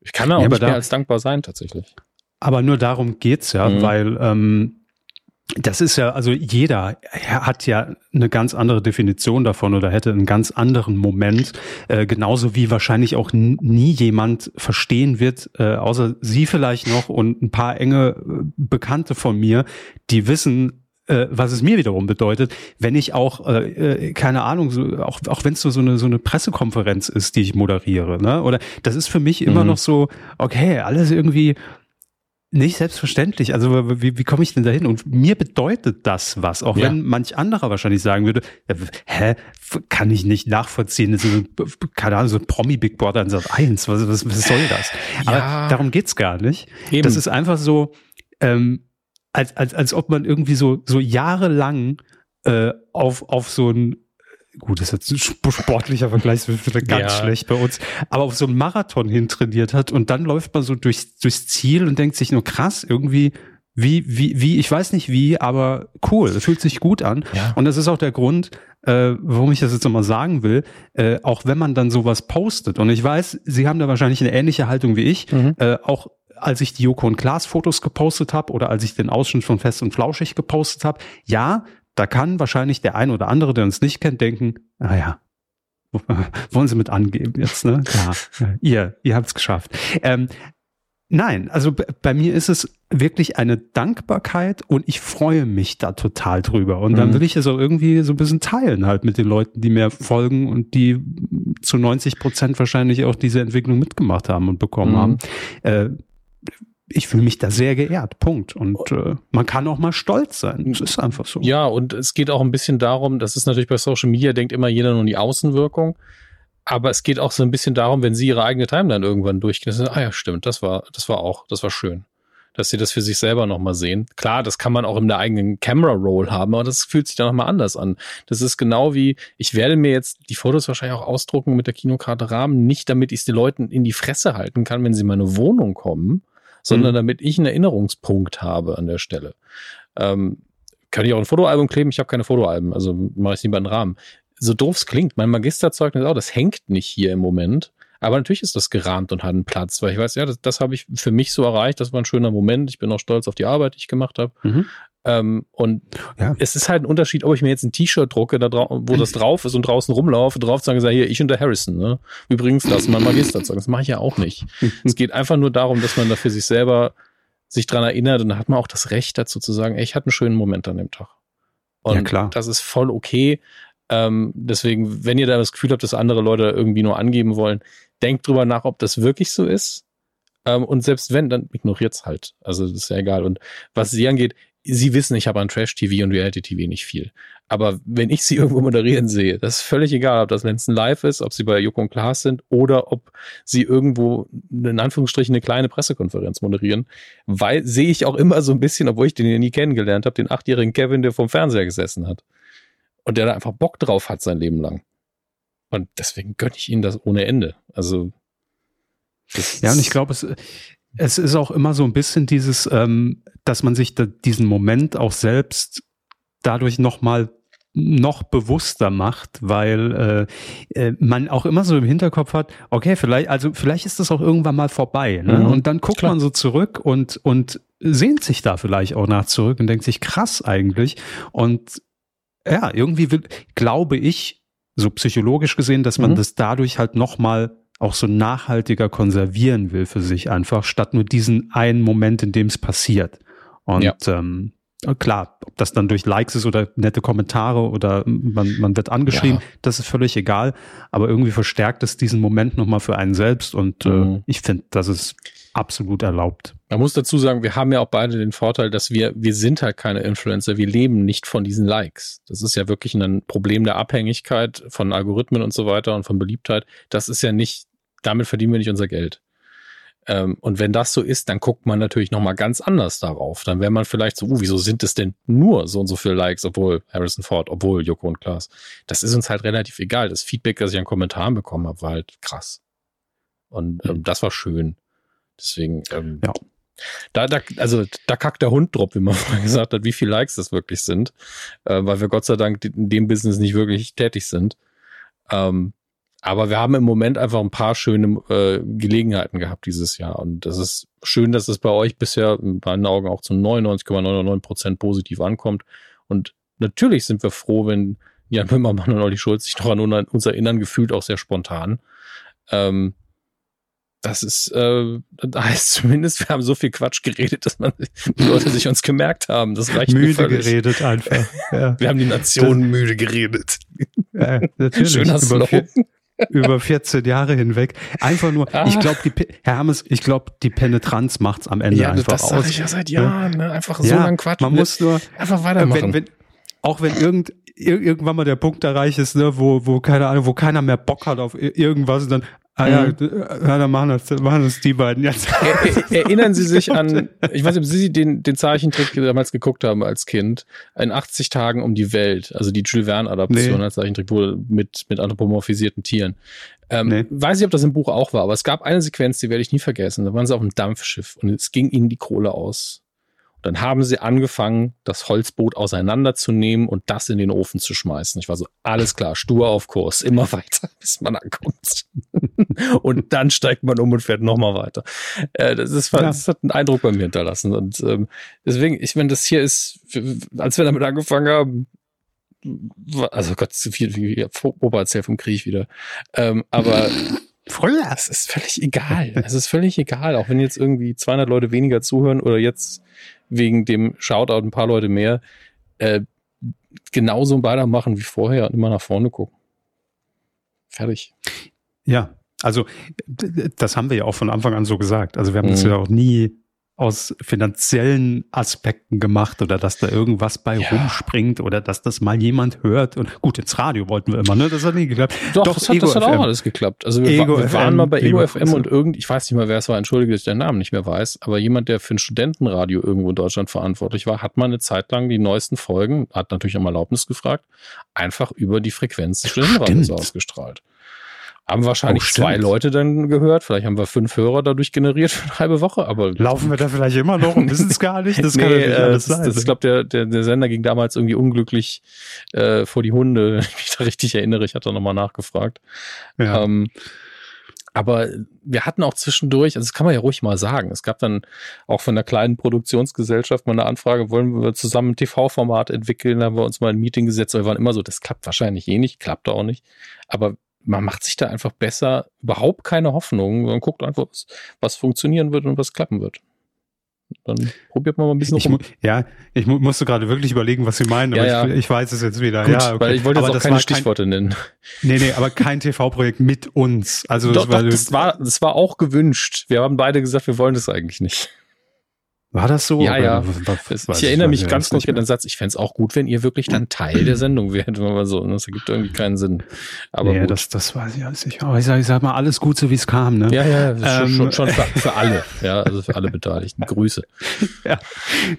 ich kann da auch ja, nicht mehr als dankbar sein, tatsächlich. Aber nur darum geht's ja, mhm. weil ähm, das ist ja, also jeder hat ja eine ganz andere Definition davon oder hätte einen ganz anderen Moment, äh, genauso wie wahrscheinlich auch nie jemand verstehen wird, äh, außer Sie vielleicht noch und ein paar enge äh, Bekannte von mir, die wissen, äh, was es mir wiederum bedeutet, wenn ich auch, äh, äh keine Ahnung, so, auch, auch wenn es so, so, eine, so eine Pressekonferenz ist, die ich moderiere, ne? Oder das ist für mich immer mhm. noch so, okay, alles irgendwie nicht selbstverständlich. Also wie, wie komme ich denn dahin? Und mir bedeutet das was, auch ja. wenn manch anderer wahrscheinlich sagen würde, ja, hä, kann ich nicht nachvollziehen. So, keine Ahnung, so ein Promi-Big Brother in Sat 1, was, was, was soll das? Ja. Aber darum geht's gar nicht. Eben. Das ist einfach so, ähm, als, als, als ob man irgendwie so, so jahrelang äh, auf, auf so ein gut, das ist jetzt ein sportlicher Vergleich, das wird ganz ja. schlecht bei uns, aber auf so einen Marathon hin trainiert hat und dann läuft man so durchs, durchs Ziel und denkt sich nur krass, irgendwie, wie, wie, wie, ich weiß nicht wie, aber cool, fühlt sich gut an. Ja. Und das ist auch der Grund, äh, warum ich das jetzt nochmal sagen will, äh, auch wenn man dann sowas postet. Und ich weiß, Sie haben da wahrscheinlich eine ähnliche Haltung wie ich, mhm. äh, auch als ich die Joko und Klaas Fotos gepostet habe oder als ich den Ausschnitt von Fest und Flauschig gepostet habe, ja, da kann wahrscheinlich der ein oder andere, der uns nicht kennt, denken, naja, wollen Sie mit angeben jetzt, ne? Ja, ihr, ihr habt es geschafft. Ähm, nein, also bei mir ist es wirklich eine Dankbarkeit und ich freue mich da total drüber. Und dann mhm. will ich es auch irgendwie so ein bisschen teilen halt mit den Leuten, die mir folgen und die zu 90 Prozent wahrscheinlich auch diese Entwicklung mitgemacht haben und bekommen mhm. haben. Äh, ich fühle mich da sehr geehrt. Punkt. Und äh, man kann auch mal stolz sein. Das ist einfach so. Ja, und es geht auch ein bisschen darum, das ist natürlich bei Social Media, denkt immer jeder nur an die Außenwirkung. aber es geht auch so ein bisschen darum, wenn sie ihre eigene Timeline irgendwann durchgehen, ah ja, stimmt, das war, das war auch, das war schön. Dass sie das für sich selber nochmal sehen. Klar, das kann man auch in der eigenen Camera Roll haben, aber das fühlt sich dann nochmal anders an. Das ist genau wie, ich werde mir jetzt die Fotos wahrscheinlich auch ausdrucken mit der Kinokarte Rahmen, nicht damit ich es den Leuten in die Fresse halten kann, wenn sie in meine Wohnung kommen, sondern mhm. damit ich einen Erinnerungspunkt habe an der Stelle. Ähm, kann ich auch ein Fotoalbum kleben? Ich habe keine Fotoalben, also mache ich lieber einen Rahmen so doof es klingt, mein Magisterzeugnis auch, das hängt nicht hier im Moment. Aber natürlich ist das gerahmt und hat einen Platz, weil ich weiß, ja, das, das habe ich für mich so erreicht. Das war ein schöner Moment. Ich bin auch stolz auf die Arbeit, die ich gemacht habe. Mhm. Ähm, und ja. es ist halt ein Unterschied, ob ich mir jetzt ein T-Shirt drucke, da wo das drauf ist und draußen rumlaufe, drauf sagen, sage, hier, ich und der Harrison. Ne? Übrigens, das ist mein Magisterzeugnis. Das mache ich ja auch nicht. es geht einfach nur darum, dass man da für sich selber sich dran erinnert und da hat man auch das Recht dazu zu sagen, ey, ich hatte einen schönen Moment an dem Tag. Und ja, klar. das ist voll okay. Ähm, deswegen, wenn ihr da das Gefühl habt, dass andere Leute irgendwie nur angeben wollen, denkt drüber nach, ob das wirklich so ist. Ähm, und selbst wenn, dann ignoriert es halt. Also das ist ja egal. Und was sie angeht, sie wissen, ich habe an Trash-TV und Reality-TV nicht viel. Aber wenn ich sie irgendwo moderieren sehe, das ist völlig egal, ob das Lenzen live ist, ob sie bei Joko und Klaas sind oder ob sie irgendwo in Anführungsstrichen eine kleine Pressekonferenz moderieren, weil sehe ich auch immer so ein bisschen, obwohl ich den ja nie kennengelernt habe, den achtjährigen Kevin, der vom Fernseher gesessen hat und der da einfach Bock drauf hat sein Leben lang. Und deswegen gönne ich ihnen das ohne Ende. Also. Ja, und ich glaube, es, es ist auch immer so ein bisschen dieses, ähm, dass man sich da diesen Moment auch selbst dadurch nochmal noch bewusster macht, weil äh, äh, man auch immer so im Hinterkopf hat, okay, vielleicht, also vielleicht ist das auch irgendwann mal vorbei. Ne? Mhm, und dann guckt klar. man so zurück und, und sehnt sich da vielleicht auch nach zurück und denkt sich, krass eigentlich. Und ja, irgendwie will, glaube ich, so psychologisch gesehen, dass man mhm. das dadurch halt nochmal auch so nachhaltiger konservieren will für sich einfach, statt nur diesen einen Moment, in dem es passiert. Und ja. ähm, klar, ob das dann durch Likes ist oder nette Kommentare oder man, man wird angeschrieben, ja. das ist völlig egal. Aber irgendwie verstärkt es diesen Moment nochmal für einen selbst und äh, mhm. äh, ich finde, das ist absolut erlaubt. Man muss dazu sagen, wir haben ja auch beide den Vorteil, dass wir, wir sind halt keine Influencer, wir leben nicht von diesen Likes. Das ist ja wirklich ein Problem der Abhängigkeit von Algorithmen und so weiter und von Beliebtheit. Das ist ja nicht, damit verdienen wir nicht unser Geld. Ähm, und wenn das so ist, dann guckt man natürlich nochmal ganz anders darauf. Dann wäre man vielleicht so, uh, wieso sind es denn nur so und so viele Likes, obwohl Harrison Ford, obwohl Joko und Klaas. Das ist uns halt relativ egal. Das Feedback, das ich an Kommentaren bekommen habe, war halt krass. Und ähm, das war schön. Deswegen, ähm, ja. Da, da, also da kackt der Hund drauf, wie man vorhin gesagt hat, wie viele Likes das wirklich sind, äh, weil wir Gott sei Dank in dem Business nicht wirklich tätig sind. Ähm, aber wir haben im Moment einfach ein paar schöne äh, Gelegenheiten gehabt dieses Jahr. Und das ist schön, dass es bei euch bisher in meinen Augen auch zu 99,99 Prozent positiv ankommt. Und natürlich sind wir froh, wenn Jan Böhmermann und Olli Schulz sich noch an uns erinnern, gefühlt auch sehr spontan. Ähm, das ist, äh, das heißt zumindest, wir haben so viel Quatsch geredet, dass man die Leute sich uns gemerkt haben. Das reicht Müde geredet einfach. Ja. Wir haben die Nation das, müde geredet. Ja, natürlich. Schöner über, vier, über 14 Jahre hinweg. Einfach nur, ah. ich glaube, Herr Hermes, ich glaube, die Penetranz macht's am Ende ja, einfach das aus. Ich ja seit Jahren, ne? Einfach so ja, lang Quatsch. Man muss nur einfach weitermachen. Wenn, wenn, auch wenn irgend, irgendwann mal der Punkt erreicht ist, ne, wo, wo keine Ahnung, wo keiner mehr Bock hat auf irgendwas, und dann, Ah ja, mhm. ja, dann machen das, machen das die beiden jetzt. Erinnern Sie sich an, ich weiß nicht, ob Sie den, den Zeichentrick damals geguckt haben als Kind, in 80 Tagen um die Welt, also die Jules Verne-Adaption nee. als Zeichentrick wohl mit, mit anthropomorphisierten Tieren. Ähm, nee. Weiß nicht, ob das im Buch auch war, aber es gab eine Sequenz, die werde ich nie vergessen. Da waren sie auf einem Dampfschiff und es ging ihnen die Kohle aus. Dann haben sie angefangen, das Holzboot auseinanderzunehmen und das in den Ofen zu schmeißen. Ich war so, alles klar, stur auf Kurs, immer weiter, bis man ankommt. und dann steigt man um und fährt nochmal weiter. Äh, das, ist, das hat einen Eindruck bei mir hinterlassen. Und ähm, deswegen, ich meine, das hier ist, als wir damit angefangen haben, also Gott, zu viel, wie Opa erzählt vom Krieg wieder. Ähm, aber Früher, es ist völlig egal. Es ist völlig egal, auch wenn jetzt irgendwie 200 Leute weniger zuhören oder jetzt wegen dem Shoutout ein paar Leute mehr, äh, genauso weitermachen wie vorher und immer nach vorne gucken. Fertig. Ja, also das haben wir ja auch von Anfang an so gesagt. Also wir haben mhm. das ja auch nie aus finanziellen Aspekten gemacht oder dass da irgendwas bei ja. rumspringt oder dass das mal jemand hört. Und gut, ins Radio wollten wir immer, ne? Das hat nie geklappt. Doch, Doch das, hat, das hat auch alles geklappt. Also wir, Ego wir waren FM, mal bei Ego FM und irgend, ich weiß nicht mal, wer es war, entschuldige, dass ich den Namen nicht mehr weiß, aber jemand, der für ein Studentenradio irgendwo in Deutschland verantwortlich war, hat mal eine Zeit lang die neuesten Folgen, hat natürlich um Erlaubnis gefragt, einfach über die Frequenz des Studentenradios ausgestrahlt. Haben wahrscheinlich oh, zwei Leute dann gehört. Vielleicht haben wir fünf Hörer dadurch generiert für eine halbe Woche. Aber laufen wir da vielleicht immer noch und wissen es gar nicht? Das kann nee, ja nicht alles äh, sein. Das, das, ich glaube, der, der, der Sender ging damals irgendwie unglücklich äh, vor die Hunde. Wenn ich mich da richtig erinnere, ich hatte nochmal nachgefragt. Ja. Ähm, aber wir hatten auch zwischendurch, also das kann man ja ruhig mal sagen, es gab dann auch von einer kleinen Produktionsgesellschaft mal eine Anfrage, wollen wir zusammen ein TV-Format entwickeln, da haben wir uns mal ein Meeting gesetzt, wir waren immer so, das klappt wahrscheinlich eh nicht, klappt auch nicht. Aber man macht sich da einfach besser überhaupt keine Hoffnung, sondern guckt einfach, was, was funktionieren wird und was klappen wird. Dann probiert man mal ein bisschen ich, rum. Ja, ich mu musste gerade wirklich überlegen, was Sie meinen, aber ja, ja. Ich, ich, weiß es jetzt wieder. Gut, ja, okay. weil ich wollte jetzt aber auch keine Stichworte kein, nennen. Nee, nee, aber kein TV-Projekt mit uns. Also doch, das, war, das war, das war auch gewünscht. Wir haben beide gesagt, wir wollen das eigentlich nicht. War das so? Ja, ja. Was, ich erinnere mich ganz konkret an den Satz, ich fände es auch gut, wenn ihr wirklich dann Teil der Sendung wärt, wenn man so. Das ergibt irgendwie keinen Sinn. Aber nee, das, das weiß ich alles nicht. Aber ich sage ich sag mal, alles gut, so wie es kam. Ne? Ja, ja, ähm, schon, schon für, für, alle. Ja, also für alle Beteiligten. Grüße. ja,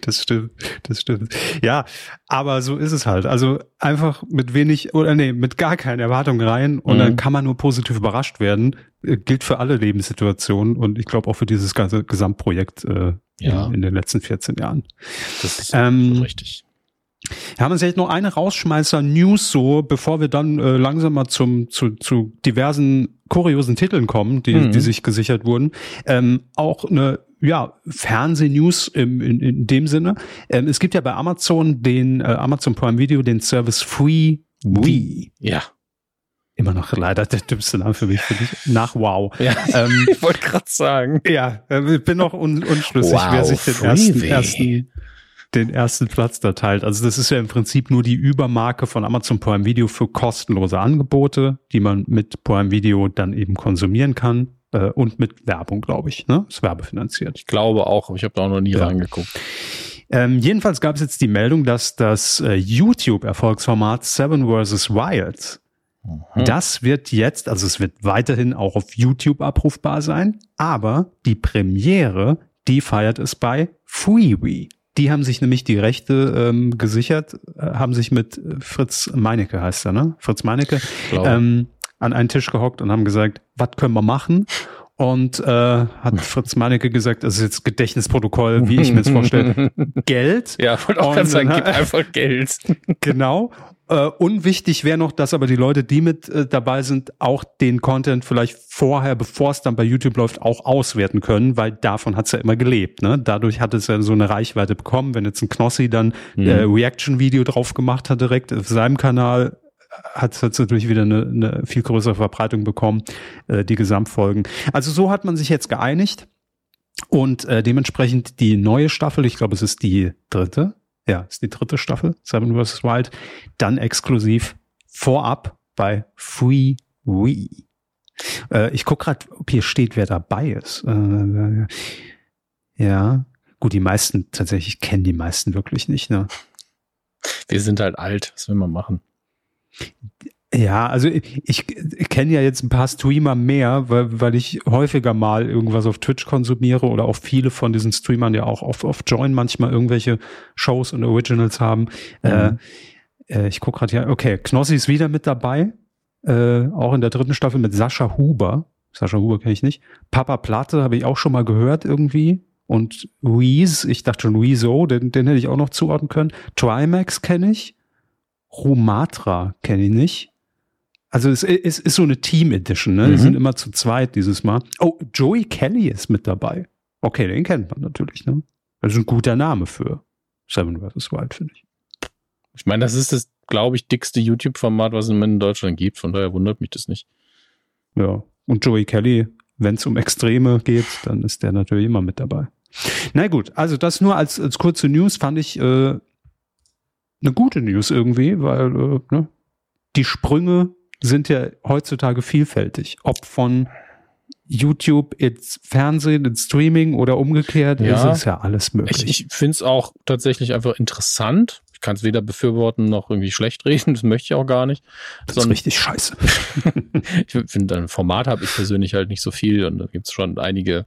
das stimmt. Das stimmt. Ja, aber so ist es halt. Also einfach mit wenig oder nee, mit gar keinen Erwartungen rein und mhm. dann kann man nur positiv überrascht werden. Äh, gilt für alle Lebenssituationen und ich glaube auch für dieses ganze Gesamtprojekt. Äh, ja. in, in den letzten 14 Jahren. Das ist ähm, richtig. Haben wir vielleicht noch eine Rausschmeißer-News so, bevor wir dann äh, langsam mal zum, zu, zu diversen kuriosen Titeln kommen, die, mhm. die sich gesichert wurden. Ähm, auch eine ja, Fernsehnews im, in, in dem Sinne. Ähm, es gibt ja bei Amazon den äh, Amazon Prime Video den Service Free Wii. Ja immer noch leider der dümmste Name für mich, für dich, nach Wow. Ja, ähm, ich wollte gerade sagen. Ja, äh, bin noch un unschlüssig, wow, wer sich den ersten, ersten, den ersten Platz da teilt. Also das ist ja im Prinzip nur die Übermarke von Amazon Prime Video für kostenlose Angebote, die man mit Prime Video dann eben konsumieren kann. Äh, und mit Werbung, glaube ich. Ne? Ist werbefinanziert. Ich glaube auch, aber ich habe da auch noch nie ja. reingeguckt. Ähm, jedenfalls gab es jetzt die Meldung, dass das äh, YouTube-Erfolgsformat Seven vs. Wild Mhm. Das wird jetzt, also es wird weiterhin auch auf YouTube abrufbar sein, aber die Premiere, die feiert es bei Freewee. Die haben sich nämlich die Rechte ähm, gesichert, äh, haben sich mit Fritz Meinecke heißt er, ne? Fritz Meinecke ähm, an einen Tisch gehockt und haben gesagt, was können wir machen? Und äh, hat Fritz Meinecke gesagt, das ist jetzt Gedächtnisprotokoll, wie ich mir es vorstelle, Geld. Ja, wollte auch ganz sagen, gib einfach Geld. Genau. Äh, unwichtig wäre noch, dass aber die Leute, die mit äh, dabei sind, auch den Content vielleicht vorher, bevor es dann bei YouTube läuft, auch auswerten können, weil davon hat es ja immer gelebt. Ne? Dadurch hat es ja so eine Reichweite bekommen. Wenn jetzt ein Knossi dann mhm. äh, Reaction-Video drauf gemacht hat direkt auf seinem Kanal, hat es natürlich wieder eine, eine viel größere Verbreitung bekommen, äh, die Gesamtfolgen. Also so hat man sich jetzt geeinigt und äh, dementsprechend die neue Staffel, ich glaube, es ist die dritte, ja, ist die dritte Staffel, Seven vs. Wild, dann exklusiv vorab bei Free Wii. Äh, ich gucke gerade, ob hier steht, wer dabei ist. Äh, ja, gut, die meisten tatsächlich kennen die meisten wirklich nicht. Ne? Wir sind halt alt, was will man machen? Ja, also ich, ich kenne ja jetzt ein paar Streamer mehr, weil, weil ich häufiger mal irgendwas auf Twitch konsumiere oder auch viele von diesen Streamern ja auch auf, auf Join manchmal irgendwelche Shows und Originals haben. Mhm. Äh, äh, ich gucke gerade ja, okay, Knossi ist wieder mit dabei, äh, auch in der dritten Staffel mit Sascha Huber. Sascha Huber kenne ich nicht. Papa Platte habe ich auch schon mal gehört irgendwie. Und Reese, ich dachte schon Rezo, den, den hätte ich auch noch zuordnen können. Trimax kenne ich. Rumatra kenne ich nicht. Also es, es ist so eine Team Edition, ne? Mhm. Die sind immer zu zweit dieses Mal. Oh, Joey Kelly ist mit dabei. Okay, den kennt man natürlich, ne? Das ist ein guter Name für Seven vs. Wild, finde ich. Ich meine, das ist das, glaube ich, dickste YouTube-Format, was es in Deutschland gibt. Von daher wundert mich das nicht. Ja, und Joey Kelly, wenn es um Extreme geht, dann ist der natürlich immer mit dabei. Na gut, also das nur als, als kurze News fand ich äh, eine gute News irgendwie, weil äh, ne, die Sprünge sind ja heutzutage vielfältig. Ob von YouTube ins Fernsehen, ins Streaming oder umgekehrt, Ja. ist es ja alles möglich. Ich, ich finde es auch tatsächlich einfach interessant. Ich kann es weder befürworten noch irgendwie schlecht reden, das möchte ich auch gar nicht. das ist sondern- richtig scheiße. ich finde, ein Format habe ich persönlich halt nicht so viel und da gibt es schon einige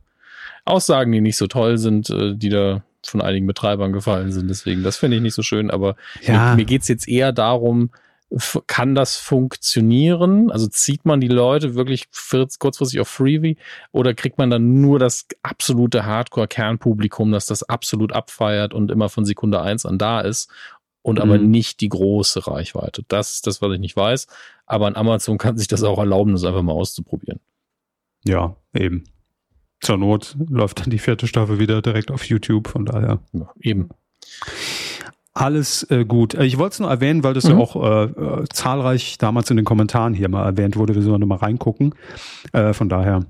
Aussagen, die nicht so toll sind, äh, die da von einigen Betreibern gefallen sind. Deswegen, das finde ich nicht so schön, aber Ja. mir, mir geht es jetzt eher darum, kann das funktionieren? Also zieht man die Leute wirklich kurz- kurzfristig auf Freebie oder kriegt man dann nur das absolute Hardcore-Kernpublikum, das das absolut abfeiert und immer von Sekunde eins an da ist und aber Mhm. nicht die große Reichweite? Das ist das, was ich nicht weiß. Aber an Amazon kann sich das auch erlauben, das einfach mal auszuprobieren. Ja, eben. Zur Not läuft dann die vierte Staffel wieder direkt auf YouTube, von daher. Ja, eben. Alles äh, gut. Äh, Ich wollte es nur erwähnen, weil das ja Mhm. auch äh, äh, zahlreich damals in den Kommentaren hier mal erwähnt wurde. Wir sollen mal reingucken. Äh, von daher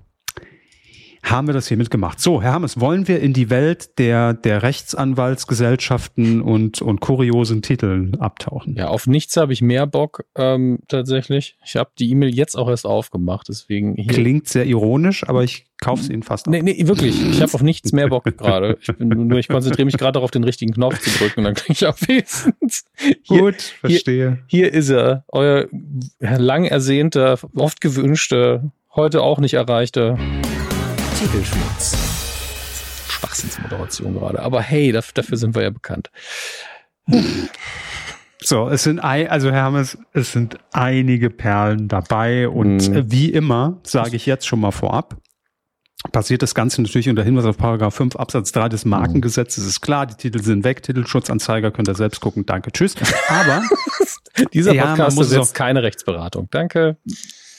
haben wir das hiermit gemacht. So, Herr Hammes, wollen wir in die Welt der, der Rechtsanwaltsgesellschaften und, und kuriosen Titeln abtauchen? Ja, auf nichts habe ich mehr Bock ähm, tatsächlich. Ich habe die E-Mail jetzt auch erst aufgemacht, deswegen hier. Klingt sehr ironisch, aber ich kaufe es Ihnen fast ab. Nee, nee, wirklich. Ich habe auf nichts mehr Bock gerade. Ich bin nur, ich konzentriere mich gerade darauf, den richtigen Knopf zu drücken und dann kriege ich auf wenigstens. Hier, Gut, verstehe. hier ist er. Euer lang ersehnter, oft gewünschter, heute auch nicht erreichter Titelschmutz. Schwachsinnsmoderation gerade. Aber hey, daf- dafür sind wir ja bekannt. So, es sind ein, also Herr Hammes, es sind einige Perlen dabei und Mhm. wie immer, sage ich jetzt schon mal vorab, passiert das Ganze natürlich unter Hinweis auf Paragraph 5 Absatz 3 des Markengesetzes. Ist klar, die Titel sind weg, Titelschutzanzeiger, könnt ihr selbst gucken, danke, tschüss. Aber, Dieser Ja, Podcast muss ist es jetzt keine Rechtsberatung. Danke.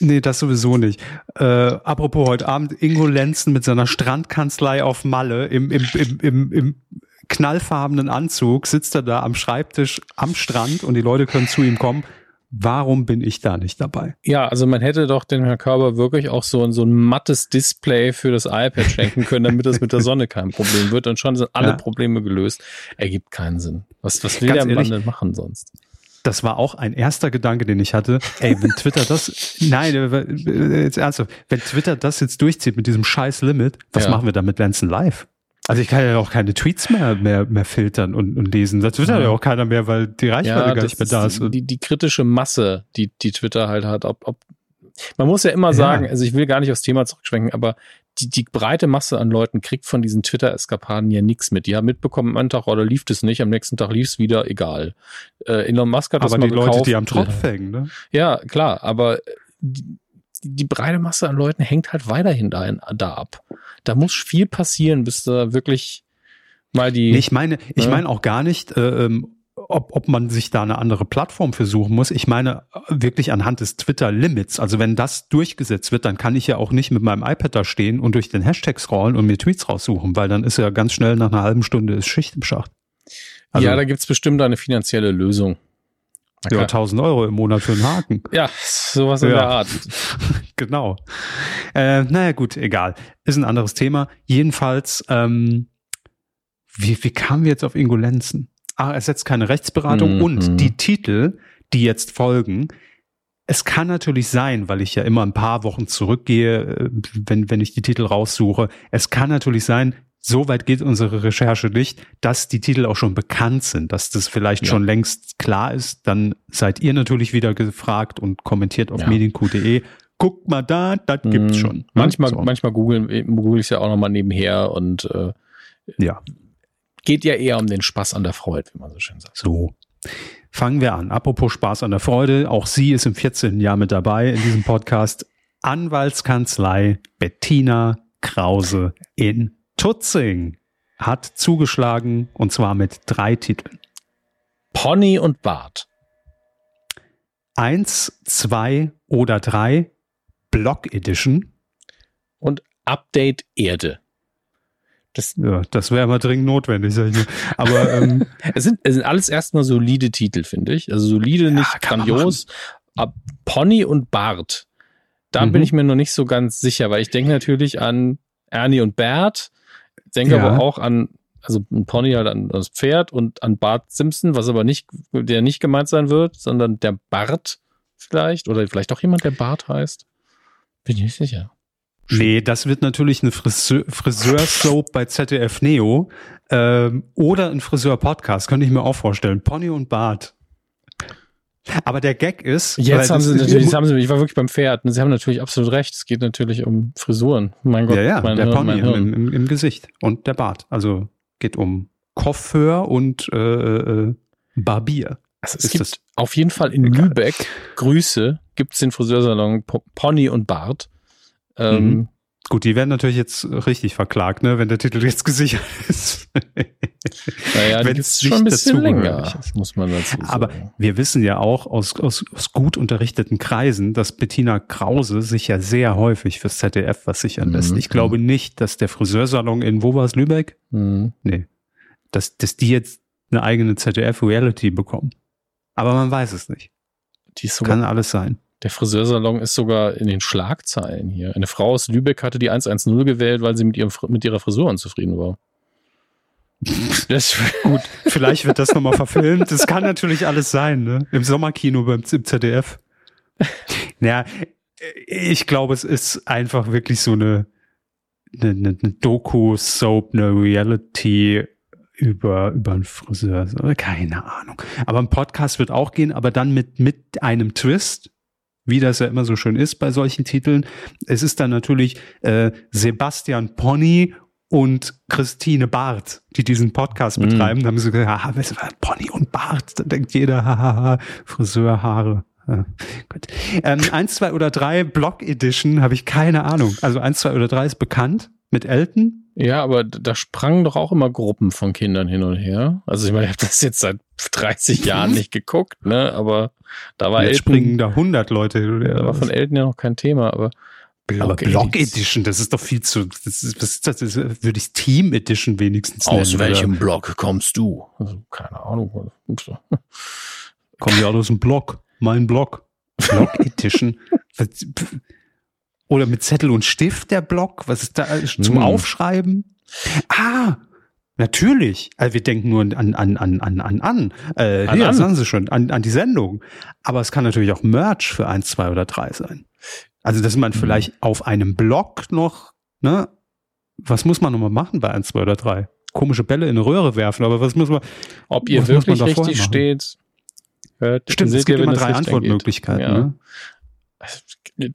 Nee, das sowieso nicht. Äh, apropos heute Abend, Ingo Lenzen mit seiner Strandkanzlei auf Malle im, im, im, im, im knallfarbenen Anzug sitzt er da am Schreibtisch am Strand und die Leute können zu ihm kommen. Warum bin ich da nicht dabei? Ja, also man hätte doch dem Herrn Körber wirklich auch so ein, so ein mattes Display für das iPad schenken können, damit das mit der Sonne kein Problem wird. Und schon sind alle Ja. Probleme gelöst. Ergibt keinen Sinn. Was, was will Ganz der Mann ehrlich, denn machen sonst? Das war auch ein erster Gedanke, den ich hatte. Ey, wenn Twitter das, nein, äh, jetzt ernsthaft, wenn Twitter das jetzt durchzieht mit diesem scheiß Limit, was Ja. machen wir dann mit Lenzen live? Also ich kann ja auch keine Tweets mehr, mehr, mehr filtern und, und lesen. Das twittert ja. Ja. auch keiner mehr, weil die Reichweite gar nicht mehr da ist. die, die, die kritische Masse, die, die Twitter halt hat. Ob, ob, man muss ja immer Ja. sagen, also ich will gar nicht aufs Thema zurückschwenken, aber die, die breite Masse an Leuten kriegt von diesen Twitter-Eskapaden ja nichts mit. Die haben mitbekommen, am einen Tag oder lief es nicht, am nächsten Tag lief es wieder, egal. Äh, Elon Musk hat das Aber mal die Leute, gekauft. die am Tropf hängen, ne? Ja, klar, aber die, die breite Masse an Leuten hängt halt weiterhin da, da ab. Da muss viel passieren, bis da wirklich mal die. Nee, ich meine, ich meine auch gar nicht, äh, ähm, ob, ob man sich da eine andere Plattform für suchen muss. Ich meine wirklich anhand des Twitter-Limits. Also wenn das durchgesetzt wird, dann kann ich ja auch nicht mit meinem iPad da stehen und durch den Hashtag scrollen und mir Tweets raussuchen, weil dann ist ja ganz schnell nach einer halben Stunde ist Schicht im Schacht. Also, ja, da gibt's bestimmt eine finanzielle Lösung. Da ja, kann- 1000 Euro im Monat für einen Haken. Ja, sowas in Ja. der Art. genau. Äh, naja, gut, egal. Ist ein anderes Thema. Jedenfalls, ähm, wie, wie kamen wir jetzt auf Ingolenzen? Ah, es setzt keine Rechtsberatung Mhm. und die Titel, die jetzt folgen, es kann natürlich sein, weil ich ja immer ein paar Wochen zurückgehe, äh, wenn, wenn ich die Titel raussuche, es kann natürlich sein, so weit geht unsere Recherche nicht, dass die Titel auch schon bekannt sind, dass das vielleicht Ja. schon längst klar ist. Dann seid ihr natürlich wieder gefragt und kommentiert auf Ja. medienq.de. Guckt mal da, das gibt's Mm, schon. ne? Manchmal, So. manchmal google, google ich ja auch nochmal nebenher und äh, Ja, geht ja eher um den Spaß an der Freude, wie man so schön sagt. so. Fangen wir an. Apropos Spaß an der Freude. Auch sie ist im 14. Jahr mit dabei in diesem Podcast. Anwaltskanzlei Bettina Krause in Tutzing hat zugeschlagen und zwar mit drei Titeln. Pony und Bart. Eins, zwei oder drei Block Edition. Und Update Erde. Das, Ja, das wäre mal dringend notwendig, sag ich nur. Aber ähm, es, sind, es sind alles erstmal solide Titel, finde ich. Also solide, nicht kann man grandios. Aber Pony und Bart. Da Mhm. bin ich mir noch nicht so ganz sicher, weil ich denke natürlich an Ernie und Bert, denke Ja. aber auch an, also ein Pony halt an das Pferd und an Bart Simpson, was aber nicht, der nicht gemeint sein wird, sondern der Bart vielleicht oder vielleicht auch jemand, der Bart heißt. Bin ich nicht sicher. Nee, das wird natürlich eine Friseur, Friseur-Soap bei ZDF Neo ähm, oder ein Friseur-Podcast, könnte ich mir auch vorstellen. Pony und Bart. Aber der Gag ist. Jetzt haben sie natürlich, haben sie, ich war wirklich beim Pferd. Sie haben natürlich absolut recht. Es geht natürlich um Frisuren. Mein Gott. Ja, ja, der Hirn, Pony im, im, im, Gesicht und der Bart. Also geht um Coiffeur und äh, äh, Barbier. Also es ist gibt auf jeden Fall in egal. Lübeck, Grüße, gibt es den Friseursalon Pony und Bart. Ähm, mhm. Gut, die werden natürlich jetzt richtig verklagt, ne, wenn der Titel jetzt gesichert ist. Naja, wenn es schon ein bisschen länger, muss man dazu sagen. Aber wir wissen ja auch aus, aus, aus gut unterrichteten Kreisen, dass Bettina Krause sich ja sehr häufig fürs ZDF was sichern lässt. Mhm. Ich glaube nicht, dass der Friseursalon in, wo war es, Lübeck? Mhm. Nee. Dass, dass die jetzt eine eigene ZDF-Reality bekommen. Aber man weiß es nicht. Kann alles sein. Der Friseursalon ist sogar in den Schlagzeilen hier. Eine Frau aus Lübeck hatte die 110 gewählt, weil sie mit, ihrem, mit ihrer Frisur unzufrieden war. Das, gut, vielleicht wird das nochmal verfilmt. Das kann natürlich alles sein, ne? Im Sommerkino beim im ZDF. Naja, ich glaube, es ist einfach wirklich so eine, eine, eine Doku-Soap, eine Reality über, über einen Friseur. Keine Ahnung. Aber ein Podcast wird auch gehen, aber dann mit, mit einem Twist wie das ja immer so schön ist bei solchen Titeln. Es ist dann natürlich äh, Sebastian Pony und Christine Barth, die diesen Podcast mm. betreiben. Da haben sie gesagt, ah, Pony und Bart. Da denkt jeder, hahaha, Friseur, Haare. Ja, gut. Ähm, eins, zwei oder drei Block Edition habe ich keine Ahnung. Also eins, zwei oder drei ist bekannt mit Elton. Ja, aber da sprangen doch auch immer Gruppen von Kindern hin und her. Also ich meine, ich habe das jetzt seit 30 Jahren nicht geguckt, ne? Aber da war jetzt Elton, springen da 100 Leute. Da war von Elton ja noch kein Thema, aber Block, aber Block Edition, das ist doch viel zu, das ist, was ist das, das würde ich Team Edition wenigstens nennen. Aus welchem oder? Block kommst du? Also, keine Ahnung. Komm ja aus dem Block, mein Block. Block Edition. Oder mit Zettel und Stift der Block? Was ist da zum hm. Aufschreiben? Ah, natürlich. Also wir denken nur an an an an an an. Äh, an, ja, an. sagen Sie schon an an die Sendung. Aber es kann natürlich auch Merch für eins, zwei oder drei sein. Also dass man hm. vielleicht auf einem Blog noch, ne? Was muss man nochmal machen bei eins, zwei oder drei? Komische Bälle in eine Röhre werfen, aber was muss man? Ob ihr wirklich richtig steht, hört, Stimmt, es gibt immer drei Antwortmöglichkeiten. Ja. Ne?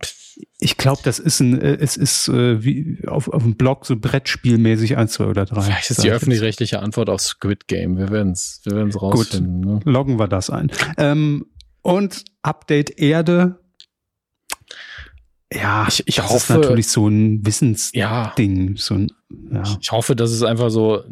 Ich glaube, das ist ein, äh, es ist äh, wie auf, auf dem Blog so Brettspielmäßig eins, zwei oder drei. Vielleicht ist die öffentlich-rechtliche Antwort auf Squid Game. Wir werden es wir werden's rausfinden. Gut, ne? loggen wir das ein. Ähm, und Update Erde. Ja, ich, ich das hoffe, ist natürlich so ein Wissensding. Ja, so ein, ja. Ich hoffe, dass es einfach so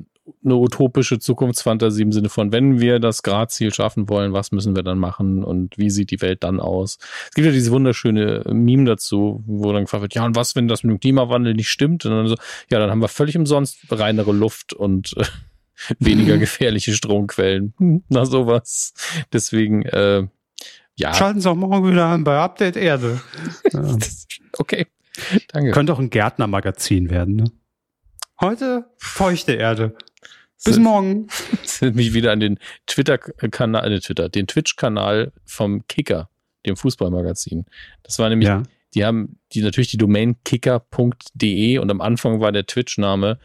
eine utopische Zukunftsfantasie im Sinne von, wenn wir das Gradziel schaffen wollen, was müssen wir dann machen und wie sieht die Welt dann aus? Es gibt ja diese wunderschöne Meme dazu, wo dann gefragt wird, ja, und was, wenn das mit dem Klimawandel nicht stimmt? Und dann so, ja, dann haben wir völlig umsonst reinere Luft und äh, weniger gefährliche Stromquellen. Na, sowas. Deswegen, äh, ja. Schalten Sie auch morgen wieder an bei Update Erde. Okay. Danke. Könnte auch ein Gärtnermagazin werden, ne? Heute feuchte Erde. Bis morgen. Sind mich wieder an den Twitter-Kanal, äh, Twitter, den Twitch-Kanal vom Kicker, dem Fußballmagazin. Das war nämlich, ja. die haben die natürlich die Domain kicker.de und am Anfang war der Twitch-Name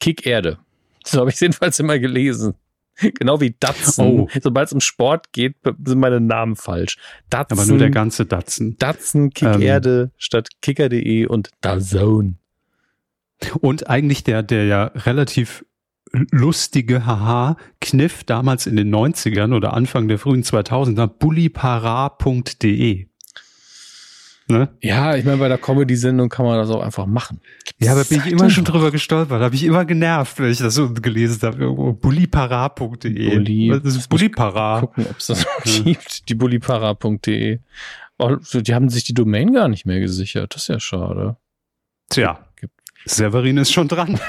Kickerde. So habe ich jedenfalls immer gelesen. Genau wie Datsen. Oh. Sobald es um Sport geht, sind meine Namen falsch. Datsen, Aber nur der ganze Datsen. Datsen, Kickerde ähm. statt kicker.de und Dazone. Und eigentlich der, der ja relativ lustige Haha-Kniff damals in den 90ern oder Anfang der frühen 2000er, bullipara.de. Ne? Ja, ich meine, bei der Comedy-Sendung kann man das auch einfach machen. Gibt's ja, da bin ich immer schon drüber gestolpert. Da habe ich immer genervt, wenn ich das so gelesen habe. Irgendwo bullipara.de. Bulli. Was ist Bullipara? Gucken, ob es das noch gibt. Die bullipara.de. Oh, die haben sich die Domain gar nicht mehr gesichert. Das ist ja schade. Tja, Severin ist schon dran.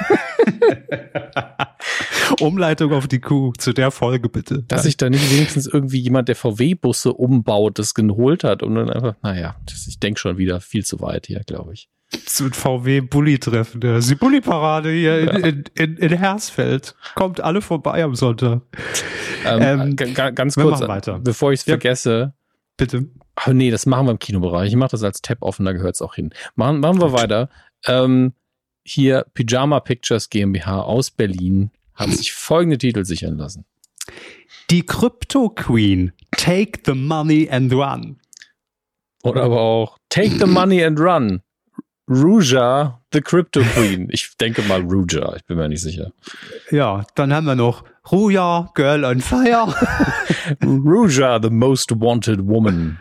Umleitung auf die Kuh zu der Folge bitte. Dass sich da nicht wenigstens irgendwie jemand, der VW-Busse umbaut, das geholt hat und dann einfach, naja, ich denke schon wieder viel zu weit hier, glaube ich. Zu VW-Bulli-Treffen, das ist die Bulli-Parade hier ja. in, in, in, Hersfeld. Kommt alle vorbei am Sonntag. Ähm, ähm, ganz kurz, bevor ich es ja. vergesse. Bitte. Ach nee, das machen wir im Kinobereich. Ich mache das als Tab offen, da gehört es auch hin. Machen, machen wir weiter. Ähm, hier Pyjama Pictures GmbH aus Berlin hat sich folgende Titel sichern lassen. Die Crypto Queen, Take the Money and Run. Oder aber auch Take the Money and Run. Ruja, the Crypto Queen. Ich denke mal Ruja, ich bin mir nicht sicher. Ja, dann haben wir noch Ruja, Girl on Fire. Ruja, the most wanted woman.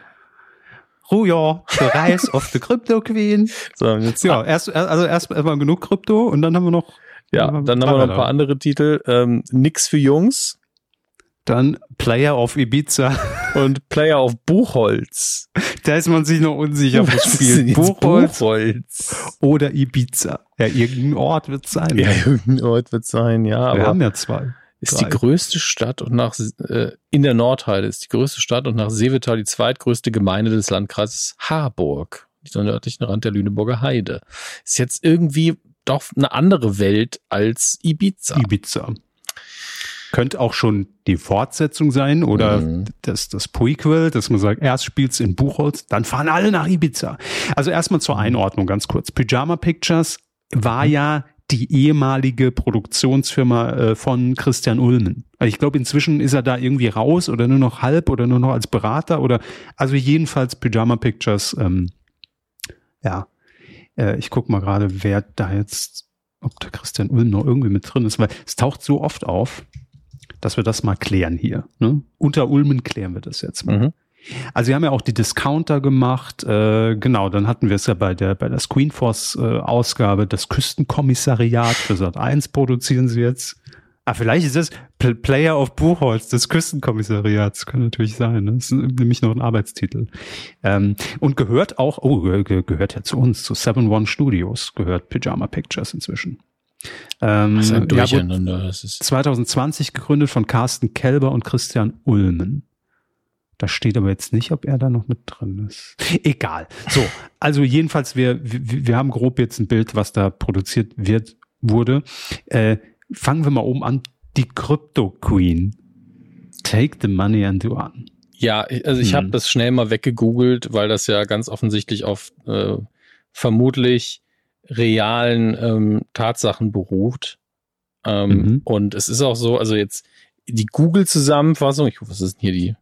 Ruja, the rise of the Crypto Queen. So, jetzt Ja, erst, also erst erstmal genug Krypto und dann haben wir noch. ja, dann haben wir noch ein paar andere Titel. Ähm, Nix für Jungs Dann Player of Ibiza. und Player of Buchholz. Da ist man sich noch unsicher, Was spielt. Buchholz Buchholz. oder Ibiza. Ja, irgendein Ort wird es sein. Ja, irgendein Ort wird sein, ja. wir aber haben ja zwei. Ist drei. die größte Stadt und nach äh, in der Nordheide ist die größte Stadt und nach Seevetal die zweitgrößte Gemeinde des Landkreises Harburg, am nördlichen Rand der Lüneburger Heide. Ist jetzt irgendwie doch eine andere Welt als Ibiza. Ibiza. Könnte auch schon die Fortsetzung sein oder Mhm. das, das Prequel, dass man sagt, erst spielt's in Buchholz, dann fahren alle nach Ibiza. Also erstmal zur Einordnung ganz kurz. Pyjama Pictures war ja die ehemalige Produktionsfirma äh, von Christian Ulmen. Also ich glaube, inzwischen ist er da irgendwie raus oder nur noch halb oder nur noch als Berater oder also jedenfalls Pyjama Pictures, ähm, ja, äh, ich guck mal gerade, wer da jetzt, ob der Christian Ulm noch irgendwie mit drin ist, weil es taucht so oft auf, dass wir das mal klären hier. Ne? Unter Ulmen klären wir das jetzt mal. Mhm. Also wir haben ja auch die Discounter gemacht, äh, genau, dann hatten wir es ja bei der bei der Screenforce äh, Ausgabe, das Küstenkommissariat für Sat 1 produzieren sie jetzt. Ah, vielleicht ist das Pl Player of Buchholz, das Küstenkommissariat, das kann natürlich sein, ne? das ist nämlich noch ein Arbeitstitel. Ähm, und gehört auch, oh, ge ge- gehört ja zu uns, zu 7-One Studios, gehört Pyjama Pictures inzwischen. Ähm, Das ist ein ja, gut, Durcheinander. Ist 2020 gegründet von Carsten Kelber und Christian Ulmen. Da steht aber jetzt nicht, ob er da noch mit drin ist. Egal. So, also jedenfalls, wir, wir, wir haben grob jetzt ein Bild, was da produziert wird, wurde. Äh, fangen wir mal oben an. Die Crypto Queen. Take the money and do on. Ja, ich- also ich Hm. habe das schnell mal weggegoogelt, weil das ja ganz offensichtlich auf äh, vermutlich realen ähm, Tatsachen beruht. Ähm, Mhm. Und es ist auch so, also jetzt die Google-Zusammenfassung, ich was ist denn hier die?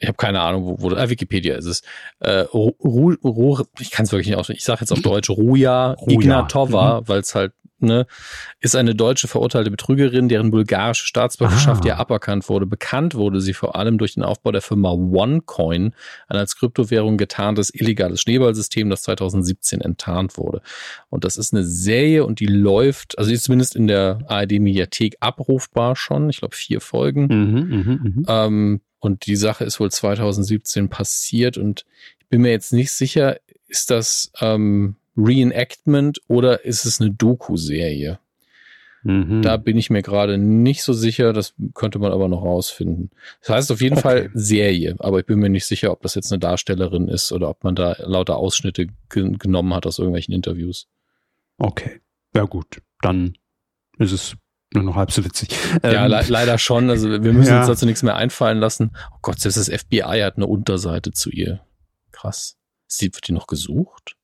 Ich habe keine Ahnung, wo, wo ah, Wikipedia ist es. Äh, Ru, Ru, Ru, ich kann es wirklich nicht aussprechen. Ich sage jetzt auf Deutsch Ruja, Ruja. Ignatova, weil es halt ne, ist eine deutsche verurteilte Betrügerin, deren bulgarische Staatsbürgerschaft Ah. ja aberkannt wurde. Bekannt wurde sie vor allem durch den Aufbau der Firma OneCoin, ein als Kryptowährung getarntes illegales Schneeballsystem, das 2017 enttarnt wurde. Und das ist eine Serie und die läuft, also die ist zumindest in der ARD-Mediathek abrufbar schon. Ich glaube, vier Folgen. Mhm, mhm, mhm. Ähm, und die Sache ist wohl 2017 passiert und ich bin mir jetzt nicht sicher, ist das ähm, Reenactment oder ist es eine Doku-Serie? Mhm. Da bin ich mir gerade nicht so sicher, das könnte man aber noch rausfinden. Das heißt auf jeden Okay. Fall Serie, aber ich bin mir nicht sicher, ob das jetzt eine Darstellerin ist oder ob man da lauter Ausschnitte ge genommen hat aus irgendwelchen Interviews. Okay. Ja gut, dann ist es nur noch halb so witzig. ja, Ähm, le leider schon. Also wir müssen ja. uns dazu nichts mehr einfallen lassen. Oh Gott, selbst das FBI hat eine Unterseite zu ihr. Krass. Ist die, wird die noch gesucht?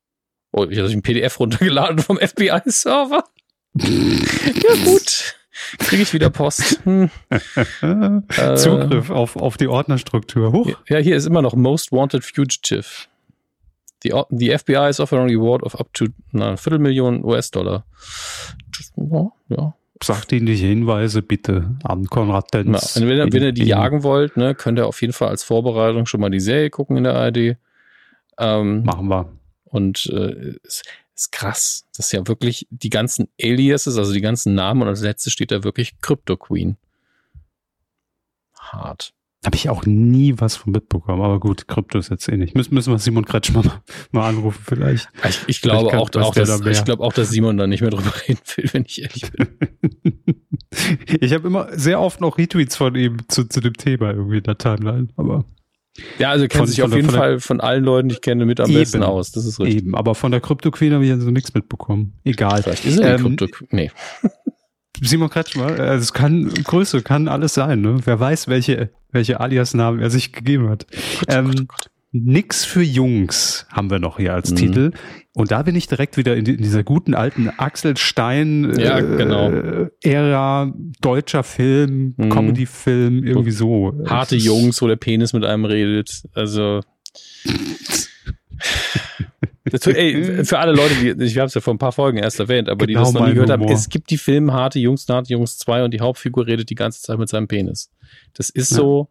Oh, ich habe ein PDF runtergeladen vom FBI-Server. ja gut. Kriege ich wieder Post. Hm. Äh, Zugriff auf, auf die Ordnerstruktur. Huch. Ja, hier ist immer noch Most Wanted Fugitive. The, the FBI is offering a reward of up to na, eine Viertelmillion US-Dollar. Ja, ja. Sachdienliche Hinweise bitte an Konrad Denz. und wenn, ihr- wenn ihr die In- jagen wollt, ne, könnt ihr auf jeden Fall als Vorbereitung schon mal die Serie gucken in der ARD. Ähm, Machen wir. und äh, es ist krass. Das ist ja wirklich die ganzen Aliases, also die ganzen Namen und als letztes steht da wirklich Crypto Queen. Hart. Habe ich auch nie was von mitbekommen. Aber gut, Krypto ist jetzt eh nicht. Müssen, müssen wir Simon Kretschmer mal, mal anrufen vielleicht. Ich, ich glaube kann- auch, auch dass, da ich glaube auch, dass Simon da nicht mehr drüber reden will, wenn ich ehrlich bin. ich habe immer sehr oft noch Retweets von ihm zu, zu dem Thema irgendwie in der Timeline. Aber Ja, also kennt Von- sich auf jeden der- Fall von allen Leuten, die ich kenne, mit am Eben. besten aus. Das ist richtig. eben. Aber von der Crypto Queen habe ich also nichts mitbekommen. Egal. Vielleicht ist er Ähm, Crypto Nee. Simon Kretschmer, äh, es kann Größe, kann alles sein. Ne? Wer weiß, welche, welche Alias-Namen er sich gegeben hat. Gott, Ähm, Gott, Gott. Nix für Jungs haben wir noch hier als mhm. Titel. Und da bin ich direkt wieder in, die, in dieser guten alten Axel Stein ja, äh, genau. Ära, deutscher Film, mhm. Comedy-Film, irgendwie so. Harte Jungs, wo der Penis mit einem redet. Also. Das, ey, für alle Leute, die, ich habe es ja vor ein paar Folgen erst erwähnt, aber genau die das noch nie gehört Humor. haben, es gibt die Filme Harte Jungs, Harte Jungs 2 und die Hauptfigur redet die ganze Zeit mit seinem Penis. Das ist ja. so,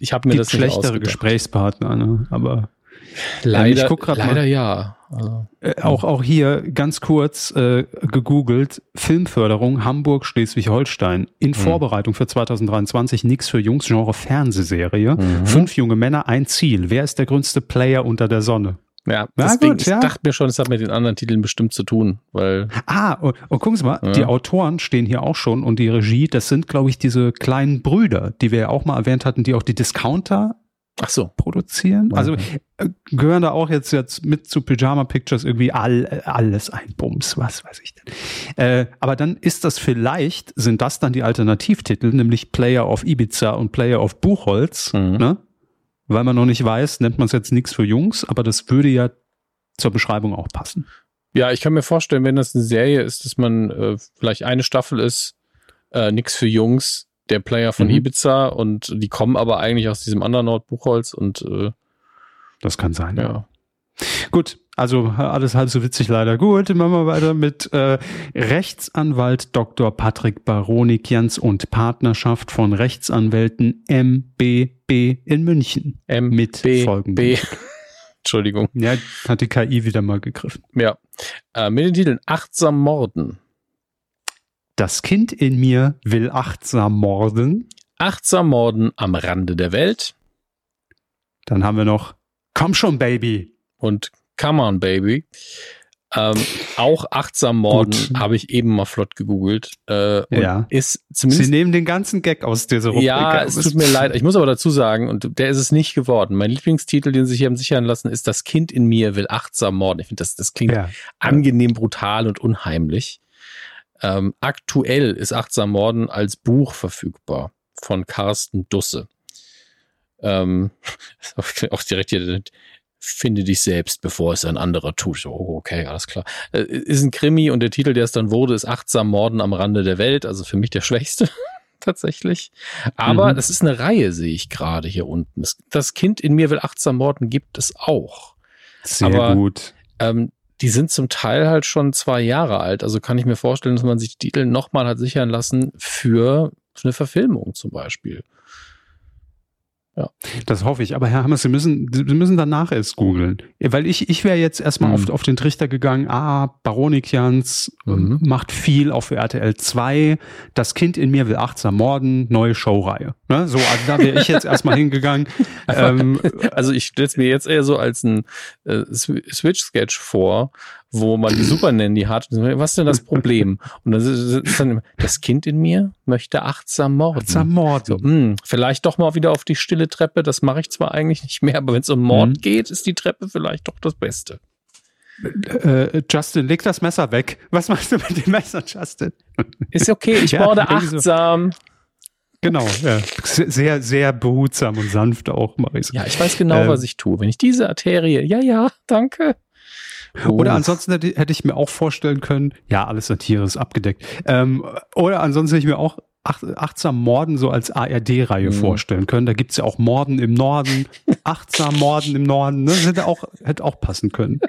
ich habe mir gibt das nicht schlechtere Gesprächspartner, ne? aber leider, ähm, leider mal, ja. Also, äh, auch, auch hier ganz kurz äh, gegoogelt, Filmförderung Hamburg, Schleswig-Holstein in mhm. Vorbereitung für 2023, nix für Jungs, Genre Fernsehserie, mhm. fünf junge Männer, ein Ziel. Wer ist der größte Player unter der Sonne? Ja, deswegen, gut, ja. ich dachte mir schon, es hat mit den anderen Titeln bestimmt zu tun, weil. Ah, und, und gucken Sie mal, ja. die Autoren stehen hier auch schon und die Regie, das sind, glaube ich, diese kleinen Brüder, die wir ja auch mal erwähnt hatten, die auch die Discounter Ach so. produzieren. Also äh, gehören da auch jetzt jetzt mit zu Pyjama Pictures irgendwie all, alles ein Bums, was weiß ich denn. Äh, aber dann ist das vielleicht, sind das dann die Alternativtitel, nämlich Player of Ibiza und Player of Buchholz, mhm. ne? Weil man noch nicht weiß, nennt man es jetzt nichts für Jungs, aber das würde ja zur Beschreibung auch passen. Ja, ich kann mir vorstellen, wenn das eine Serie ist, dass man äh, vielleicht eine Staffel ist, äh, nix für Jungs, der Player von mhm. Ibiza und die kommen aber eigentlich aus diesem anderen Ort Buchholz und äh, das kann sein. Ja. Gut, also alles halb so witzig leider. Gut, machen wir weiter mit äh, Rechtsanwalt Dr. Patrick Baronikians und Partnerschaft von Rechtsanwälten MBB in München. M mit folgendem. Entschuldigung. Ja, hat die KI wieder mal gegriffen. Ja. Äh, mit den Titeln Achtsam Morden. Das Kind in mir will achtsam morden. Achtsam morden am Rande der Welt. Dann haben wir noch Komm schon, Baby. Und Come on, Baby. Ähm, auch achtsam morden habe ich eben mal flott gegoogelt. Äh, ja. Ist zumindest. Sie nehmen den ganzen Gag aus dieser Rubrik. Ja, es tut mir leid. Ich muss aber dazu sagen, und der ist es nicht geworden. Mein Lieblingstitel, den Sie sich haben sichern lassen, ist Das Kind in mir will achtsam morden. Ich finde, das, das klingt ja. angenehm brutal und unheimlich. Ähm, aktuell ist achtsam morden als Buch verfügbar von Carsten Dusse. Ähm, auch direkt hier finde dich selbst, bevor es ein anderer tut. Oh, okay, alles klar. Äh, ist ein Krimi und der Titel, der es dann wurde, ist Achtsam Morden am Rande der Welt. Also für mich der schwächste. Tatsächlich. Aber mhm. das ist eine Reihe, sehe ich gerade hier unten. Das Kind in mir will achtsam morden gibt es auch. Sehr Aber, gut. Ähm, die sind zum Teil halt schon zwei Jahre alt. Also kann ich mir vorstellen, dass man sich die Titel nochmal hat sichern lassen für eine Verfilmung zum Beispiel. Ja. Das hoffe ich. Aber Herr Hammers, Sie müssen, Sie müssen danach erst googeln. Weil ich, ich wäre jetzt erstmal mhm. auf, auf den Trichter gegangen, ah, Baronikians mhm. macht viel auch für RTL 2. Das Kind in mir will achtsam morden, neue Showreihe. Ne? So, also da wäre ich jetzt erstmal hingegangen. ähm, also ich stelle es mir jetzt eher so als ein äh, Switch-Sketch vor, wo man die Super Nanny hat. Was ist denn das Problem? Und dann ist dann das Kind in mir möchte achtsam morden. Achtsam morden. So, mh, hm, vielleicht doch mal wieder auf die stille Treppe. Das mache ich zwar eigentlich nicht mehr, aber wenn es um Mord mhm. geht, ist die Treppe vielleicht doch das Beste. Äh, Justin, leg das Messer weg. Was machst du mit dem Messer, Justin? Ist okay, ich ja, morde achtsam. So. Genau, ja. Sehr, sehr behutsam und sanft auch, Maris. Ja, ich weiß genau, ähm, was ich tue. Wenn ich diese Arterie, ja, ja, danke. Oder ansonsten hätte, hätte, ich mir auch vorstellen können, ja, alles Satire ist abgedeckt. Ähm, oder ansonsten hätte ich mir auch ach, achtsam Morden so als ARD-Reihe mhm. vorstellen können. Da gibt's ja auch Morden im Norden, achtsam Morden im Norden, ne? Das hätte auch, hätte auch passen können.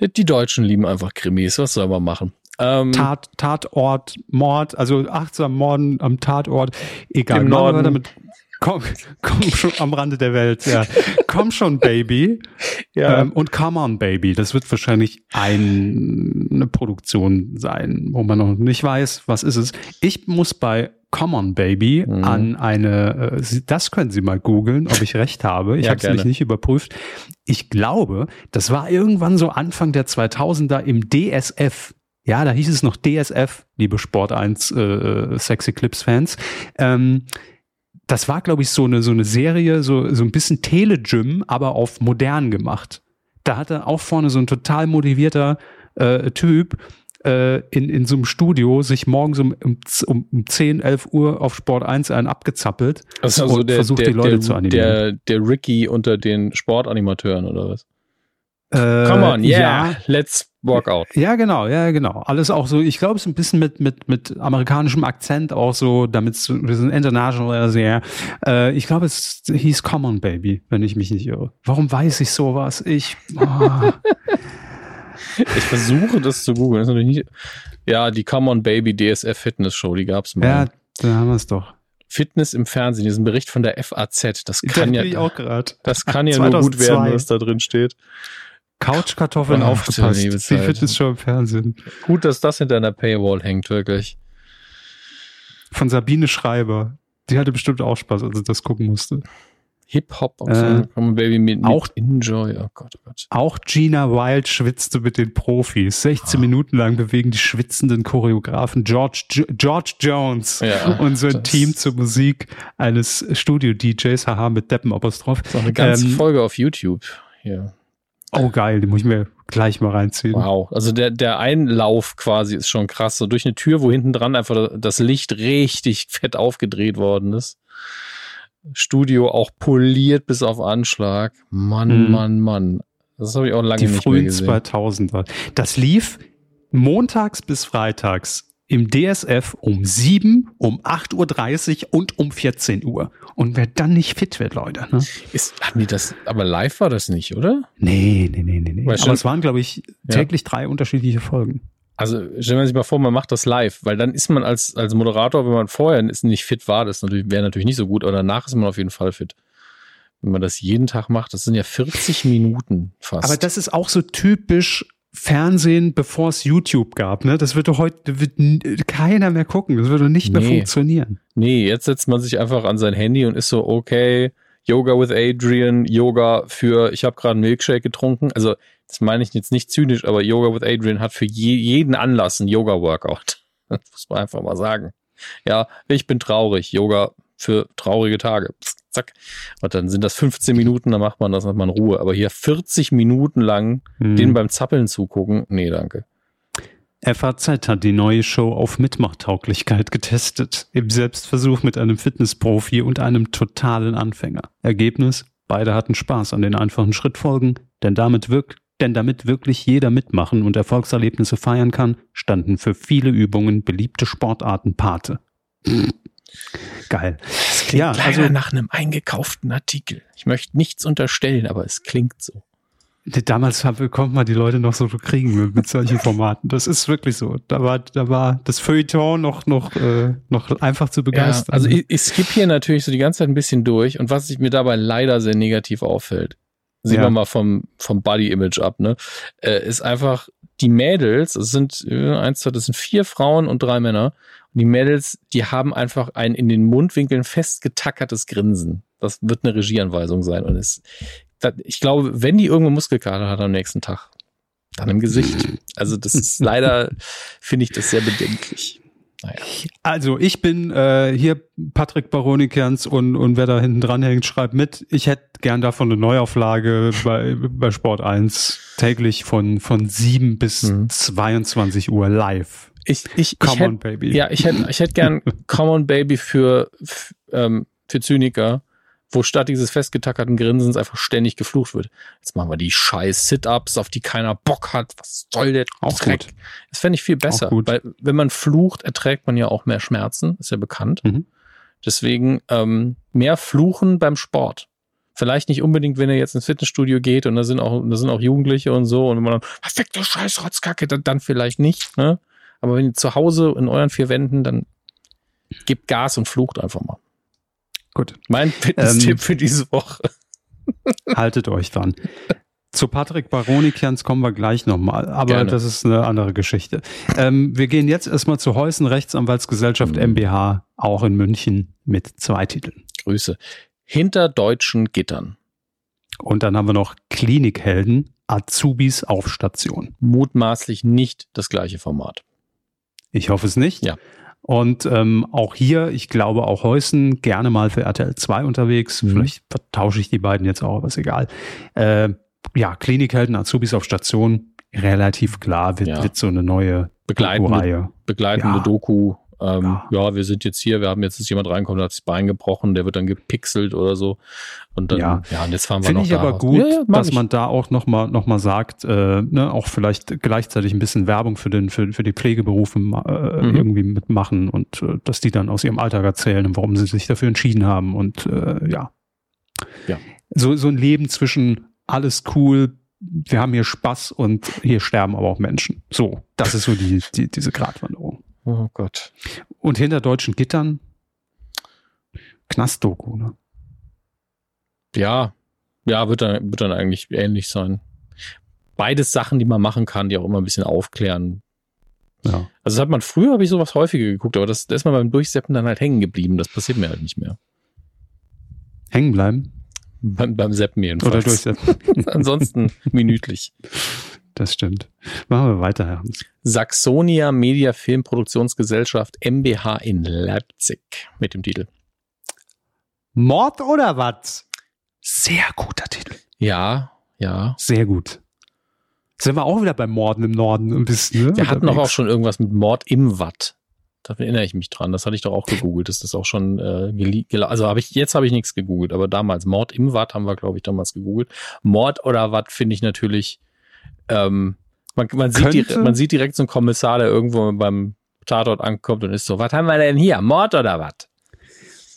Die Deutschen lieben einfach Krimis, was soll man machen? Ähm, Tat, Tatort, Mord, also achtsam Morden am Tatort, egal. Im Norden. Damit, komm, komm schon am Rande der Welt, ja. komm schon, Baby. Ja. Ähm, und Come on, Baby. Das wird wahrscheinlich ein, eine Produktion sein, wo man noch nicht weiß, was ist es. Ich muss bei Come on, Baby mhm. an eine, äh, das können Sie mal googeln, ob ich recht habe. Ich ja, habe es nicht überprüft. Ich glaube, das war irgendwann so Anfang der 2000er im DSF. Ja, da hieß es noch DSF, liebe Sport 1 äh, äh, Sexy Clips Fans. Ähm, das war, glaube ich, so eine, so eine Serie, so, so ein bisschen Telegym, aber auf modern gemacht. Da hatte auch vorne so ein total motivierter äh, Typ äh, in, in so einem Studio sich morgens um, um, um 10, 11 Uhr auf Sport 1 einen abgezappelt also und der, versucht der, die Leute der, zu animieren. Der, der Ricky unter den Sportanimateuren oder was? Äh, Come on, yeah, ja. let's walk out. Ja, genau, ja, genau. Alles auch so, ich glaube, es ist ein bisschen mit, mit, mit amerikanischem Akzent auch so, damit es wir sind international sehr. Äh, ich glaube, es hieß Come on, Baby, wenn ich mich nicht irre. Warum weiß ich sowas? Ich. Oh. ich versuche das zu googeln. Das ist natürlich nicht. Ja, die Come on, Baby DSF Fitness Show, die gab es mal. Ja, da haben wir es doch. Fitness im Fernsehen, diesen Bericht von der FAZ, das kann ja, auch das kann ja nur gut werden, was da drin steht. Couchkartoffeln oh, aufgepasst. Die Fitnessshow im Fernsehen. Gut, dass das hinter einer Paywall hängt, wirklich. Von Sabine Schreiber. Die hatte bestimmt auch Spaß, als sie das gucken musste. Hip-Hop äh, Baby mit, mit auch, Enjoy. Oh Gott, oh Gott. Auch Gina Wild schwitzte mit den Profis. 16 oh. Minuten lang bewegen die schwitzenden Choreografen George, George Jones ja, und sein Team zur Musik eines Studio-DJs, haha, mit Deppen-Apostroph. Das ist auch eine ganze ähm, Folge auf YouTube hier. Oh geil, die muss ich mir gleich mal reinziehen. Wow, also der, der Einlauf quasi ist schon krass. So durch eine Tür, wo hinten dran einfach das Licht richtig fett aufgedreht worden ist. Studio auch poliert bis auf Anschlag. Mann, mhm. Mann, Mann. Das habe ich auch lange die nicht mehr gesehen. Die frühen 2000er. Das lief montags bis freitags im DSF um 7, um 8.30 Uhr und um 14 Uhr. Und wer dann nicht fit wird, Leute. Ne? Ist, haben die das, aber live war das nicht, oder? Nee, nee, nee, nee. nee. Aber es waren, glaube ich, täglich ja. drei unterschiedliche Folgen. Also stellen wir sich mal vor, man macht das live, weil dann ist man als, als Moderator, wenn man vorher nicht fit war, das wäre natürlich nicht so gut, aber danach ist man auf jeden Fall fit. Wenn man das jeden Tag macht, das sind ja 40 Minuten fast. Aber das ist auch so typisch Fernsehen, bevor es YouTube gab. Ne? Das wird doch heute wird keiner mehr gucken. Das würde nicht nee. mehr funktionieren. Nee, jetzt setzt man sich einfach an sein Handy und ist so, okay, Yoga with Adrian, Yoga für, ich habe gerade einen Milkshake getrunken. Also das meine ich jetzt nicht zynisch, aber Yoga with Adrian hat für je, jeden Anlass ein Yoga-Workout. Das muss man einfach mal sagen. Ja, ich bin traurig. Yoga für traurige Tage. Zack. Und dann sind das 15 Minuten, dann macht man das, dann hat man Ruhe. Aber hier 40 Minuten lang hm. denen beim Zappeln zugucken, nee, danke. FAZ hat die neue Show auf Mitmachtauglichkeit getestet. Im Selbstversuch mit einem Fitnessprofi und einem totalen Anfänger. Ergebnis? Beide hatten Spaß an den einfachen Schrittfolgen, denn damit wirkt denn damit wirklich jeder mitmachen und Erfolgserlebnisse feiern kann, standen für viele Übungen beliebte Sportarten Pate. Geil. Klingt ja, also nach einem eingekauften Artikel. Ich möchte nichts unterstellen, aber es klingt so. Damals konnte man die Leute noch so kriegen mit, mit solchen Formaten. Das ist wirklich so. Da war, da war das Feuilleton noch, noch, äh, noch einfach zu begeistern. Ja, also ich, ich skippe hier natürlich so die ganze Zeit ein bisschen durch und was sich mir dabei leider sehr negativ auffällt, sehen ja. wir mal vom, vom Body-Image ab, ne, äh, ist einfach die Mädels, es sind äh, eins, zwei, das sind vier Frauen und drei Männer, die Mädels, die haben einfach ein in den Mundwinkeln festgetackertes Grinsen. Das wird eine Regieanweisung sein. Und es, das, ich glaube, wenn die irgendwo Muskelkater hat am nächsten Tag, dann im Gesicht. Also das ist leider, finde ich das sehr bedenklich. Naja. Also ich bin äh, hier Patrick Baronikerns und, und wer da hinten dran hängt, schreibt mit. Ich hätte gern davon eine Neuauflage bei, bei Sport 1 täglich von, von 7 bis mhm. 22 Uhr live. Ich, ich, Come ich hätt, on, Baby. Ja, ich hätte ich hätt gern Come on, Baby für, für, ähm, für Zyniker, wo statt dieses festgetackerten Grinsens einfach ständig geflucht wird. Jetzt machen wir die scheiß Sit-Ups, auf die keiner Bock hat. Was soll der auch Dreck? Gut. Das fände ich viel besser, weil wenn man flucht, erträgt man ja auch mehr Schmerzen, ist ja bekannt. Mhm. Deswegen ähm, mehr Fluchen beim Sport. Vielleicht nicht unbedingt, wenn er jetzt ins Fitnessstudio geht und da sind auch, da sind auch Jugendliche und so und man dann, perfekte Scheiß Rotzkacke, dann, dann vielleicht nicht, ne? Aber wenn ihr zu Hause in euren vier Wänden, dann gebt Gas und flucht einfach mal. Gut. Mein Fitness-Tipp ähm, für diese Woche. haltet euch dran. Zu Patrick Baronikians kommen wir gleich nochmal, aber Gerne. das ist eine andere Geschichte. Ähm, wir gehen jetzt erstmal zu Heusen Rechtsanwaltsgesellschaft mhm. MBH, auch in München, mit zwei Titeln. Grüße. Hinter deutschen Gittern. Und dann haben wir noch Klinikhelden, Azubis auf Station. Mutmaßlich nicht das gleiche Format. Ich hoffe es nicht. Ja. Und ähm, auch hier, ich glaube auch Heusen, gerne mal für RTL 2 unterwegs. Mhm. Vielleicht vertausche ich die beiden jetzt auch, aber ist egal. Äh, ja, Klinikhelden, Azubis auf Station relativ klar, wird, Ja. wird so eine neue Begleitende, Doku-Reihe. begleitende Ja. Doku. Ähm, Ja. ja. wir sind jetzt hier, wir haben jetzt ist jemand reinkommen, der hat sich das Bein gebrochen, der wird dann gepixelt oder so. Und dann, Ja. ja, und jetzt fahren wir Finde noch ich aber raus. gut, ja, ja, dass ich. man da auch nochmal noch mal sagt, äh, ne, auch vielleicht gleichzeitig ein bisschen Werbung für, den, für, für die Pflegeberufe äh, Mhm. irgendwie mitmachen und äh, dass die dann aus ihrem Alltag erzählen und warum sie sich dafür entschieden haben und äh, ja. Ja. So, so ein Leben zwischen alles cool, wir haben hier Spaß und hier sterben aber auch Menschen. So, das ist so die, die, diese Gratwanderung. Oh Gott. Und hinter deutschen Gittern Knastdoku, ne? Ja, ja, wird dann, wird dann eigentlich ähnlich sein. Beides Sachen, die man machen kann, die auch immer ein bisschen aufklären. Ja. Also das hat man früher, habe ich sowas häufiger geguckt, aber das, da ist man beim Durchseppen dann halt hängen geblieben. Das passiert mir halt nicht mehr. Hängen bleiben Beim, beim Seppen oder jedenfalls. durchsetzen. Ansonsten minütlich. Das stimmt. Machen wir weiter, Herr Hans. Saxonia Media Filmproduktionsgesellschaft MBH in Leipzig mit dem Titel. Mord oder was? Sehr guter Titel. Ja, ja. Sehr gut. Sind wir auch wieder beim Morden im Norden ein bisschen, ne? Wir hatten doch auch schon irgendwas mit Mord im Watt. Da erinnere ich mich dran. Das hatte ich doch auch gegoogelt. Ist das auch schon äh, Also habe ich jetzt habe ich nichts gegoogelt, aber damals Mord im Watt haben wir glaube ich damals gegoogelt. Mord oder Watt finde ich natürlich. Ähm, man, man, sieht direkt, man sieht direkt so einen Kommissar, der irgendwo beim Tatort ankommt und ist so, was haben wir denn hier? Mord oder was?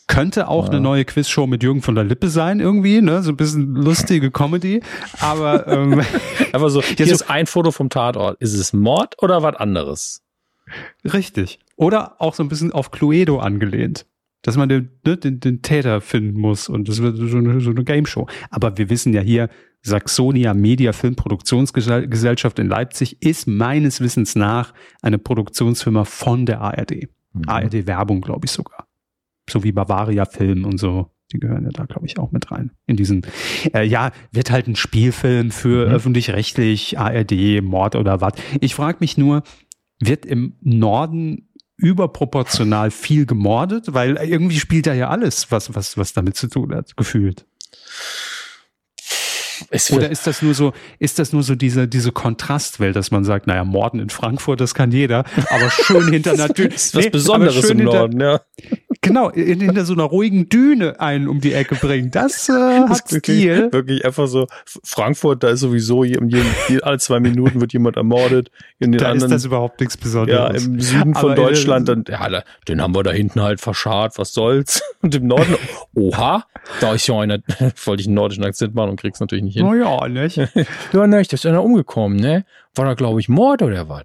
Könnte auch Ja. eine neue Quizshow mit Jürgen von der Lippe sein, irgendwie, ne? So ein bisschen lustige Comedy. Aber ähm, Einfach so, hier so- ist ein Foto vom Tatort. Ist es Mord oder was anderes? richtig. Oder auch so ein bisschen auf Cluedo angelehnt. Dass man den, ne, den, den Täter finden muss und das wird so eine, so eine Game Show. Aber wir wissen ja hier, Saxonia Media Filmproduktionsgesellschaft in Leipzig ist meines Wissens nach eine Produktionsfirma von der ARD. ARD Werbung, glaube ich sogar. So wie Bavaria Film und so. Die gehören ja da, glaube ich, auch mit rein. In diesen, äh, ja, wird halt ein Spielfilm für Mhm. öffentlich-rechtlich, ARD, Mord oder was. Ich frage mich nur, wird im Norden überproportional viel gemordet? Weil irgendwie spielt da ja alles, was, was, was damit zu tun hat, gefühlt. Es Oder ist das nur so, ist das nur so diese, diese Kontrastwelt, dass man sagt, naja, Morden in Frankfurt, das kann jeder, aber schön hinter natürlich. ist was Besonderes im Norden, ja. Genau, in, hinter so einer ruhigen Düne einen um die Ecke bringen. Das äh, hat Das ist wirklich, Stil. wirklich einfach so, Frankfurt, da ist sowieso je, je, je, alle zwei Minuten wird jemand ermordet. In den Da ist anderen, das überhaupt nichts ja, Besonderes. im Süden von Aber in- Deutschland, dann, ja, den haben wir da hinten halt verscharrt, was soll's. Und im Norden, oha, da ist ja einer, wollte ich einen nordischen Akzent machen und krieg's natürlich nicht hin. Oh ja, nicht? Ja, nicht, da ist einer umgekommen, ne? War da, glaube ich, Mord oder was?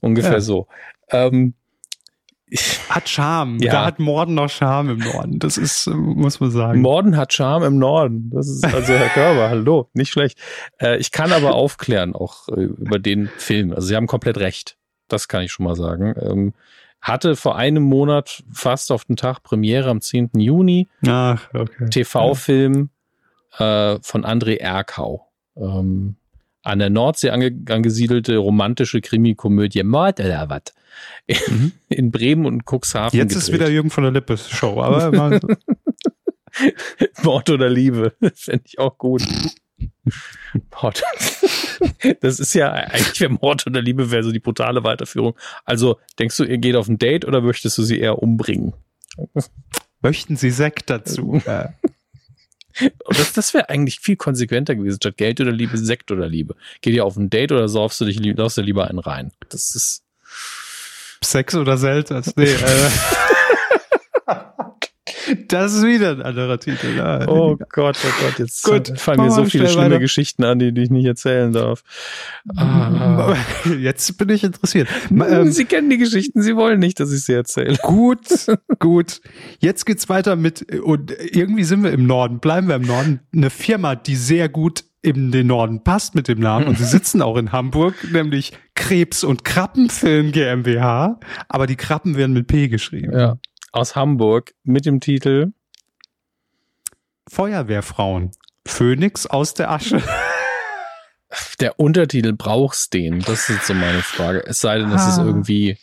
Ungefähr Ja. so. Ähm, Hat Charme. Ja. Da hat Morden noch Charme im Norden. Das ist, äh, muss man sagen. Morden hat Charme im Norden. Das ist also Herr Körber, hallo, nicht schlecht. Äh, ich kann aber aufklären auch äh, über den Film. Also Sie haben komplett recht. Das kann ich schon mal sagen. Ähm, hatte vor einem Monat fast auf den Tag Premiere am 10. Juni. Ach, okay. TV-Film äh, von André Erkau. Ähm, an der Nordsee ange angesiedelte romantische Krimikomödie Mord oder was? Mhm. In Bremen und Cuxhaven. Jetzt ist gedreht. wieder Jürgen von der Lippe Show, aber Mord oder Liebe. Fände ich auch gut. Mord. Das ist ja eigentlich wäre Mord oder Liebe wäre so die brutale Weiterführung. Also denkst du, ihr geht auf ein Date oder möchtest du sie eher umbringen? möchten Sie Sekt dazu? Und das, das wäre eigentlich viel konsequenter gewesen. Statt Geld oder Liebe, Sekt oder Liebe. Geht ihr auf ein Date oder saufst du dich saufst du lieber einen rein? Das ist. Sex oder Selters? Nee, äh, das ist wieder ein anderer Titel. Ja. Oh Gott, oh Gott, jetzt Gut, machen mir so viele schlimme weiter. Geschichten an, die, die ich nicht erzählen darf. Ah. Jetzt bin ich interessiert. Ähm, Sie kennen die Geschichten, Sie wollen nicht, dass ich sie erzähle. Gut, gut. Jetzt geht's weiter mit, und irgendwie sind wir im Norden, bleiben wir im Norden. Eine Firma, die sehr gut in den Norden passt mit dem Namen und sie sitzen auch in Hamburg, nämlich Krebs- und Krabbenfilm GmbH, aber die Krabben werden mit P geschrieben. Ja. Aus Hamburg mit dem Titel Feuerwehrfrauen. Phönix aus der Asche. Der Untertitel brauchst den? Das ist jetzt so meine Frage. Es sei denn, es ist Ah. irgendwie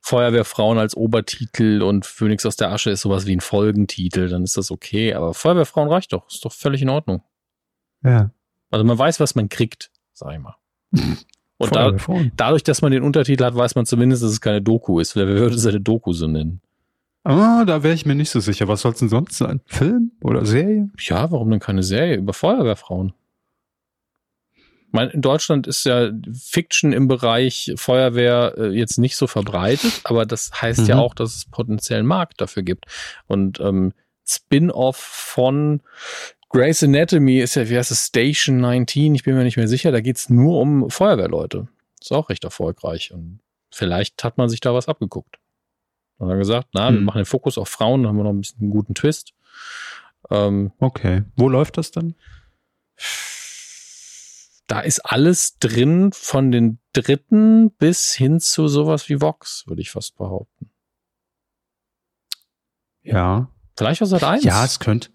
Feuerwehrfrauen als Obertitel und Phönix aus der Asche ist sowas wie ein Folgentitel, dann ist das okay. Aber Feuerwehrfrauen reicht doch, ist doch völlig in Ordnung. Ja. Also man weiß, was man kriegt, sag ich mal. Und da, dadurch, dass man den Untertitel hat, weiß man zumindest, dass es keine Doku ist. Wer würde seine Doku so nennen? Ah, da wäre ich mir nicht so sicher. Was soll es denn sonst sein? Film oder Serie? Ja, warum denn keine Serie über Feuerwehrfrauen? Mein, in Deutschland ist ja Fiction im Bereich Feuerwehr äh, jetzt nicht so verbreitet, aber das heißt mhm. ja auch, dass es potenziellen Markt dafür gibt. Und ähm, Spin-off von Grey's Anatomy ist ja, wie heißt es, Station 19, ich bin mir nicht mehr sicher, da geht's nur um Feuerwehrleute. Ist auch recht erfolgreich. Und vielleicht hat man sich da was abgeguckt. Und dann gesagt, na, hm. wir machen den Fokus auf Frauen, dann haben wir noch ein bisschen einen guten Twist. Ähm, okay. Wo läuft das dann? Da ist alles drin, von den dritten bis hin zu sowas wie Vox, würde ich fast behaupten. Ja. Vielleicht was seit eins. Ja, es könnte.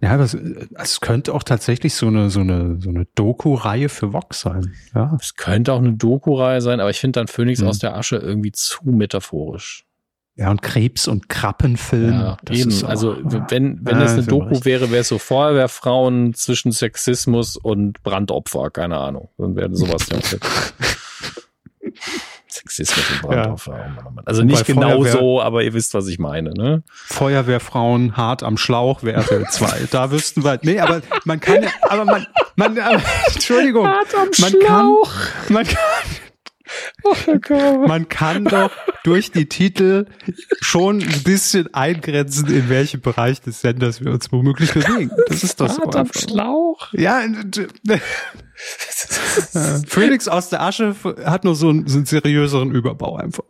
Ja, das, es könnte auch tatsächlich so eine, so eine, so eine Doku-Reihe für Vox sein. Ja. Es könnte auch eine Doku-Reihe sein, aber ich finde dann Phoenix mhm. aus der Asche irgendwie zu metaphorisch. Ja, und Krebs- und Krappenfilm. Ja, eben. Auch, also, wenn, wenn ja, das eine Doku wäre, wäre es so Feuerwehrfrauen zwischen Sexismus und Brandopfer, keine Ahnung. Dann wäre sowas ja. Sexismus und Brandopfer. Ja. Also nicht genau Feuerwehr, so, aber ihr wisst, was ich meine. Ne? Feuerwehrfrauen hart am Schlauch wäre RTL 2. da wüssten wir, nee, aber man kann ja, aber man, man, aber, Entschuldigung, hart am man Schlauch. kann, man kann, Oh Man kann doch durch die Titel schon ein bisschen eingrenzen, in welchem Bereich des Senders wir uns womöglich bewegen. Das ist doch so. am Schlauch. Ja, Phoenix aus der Asche hat nur so einen, so einen seriöseren Überbau einfach.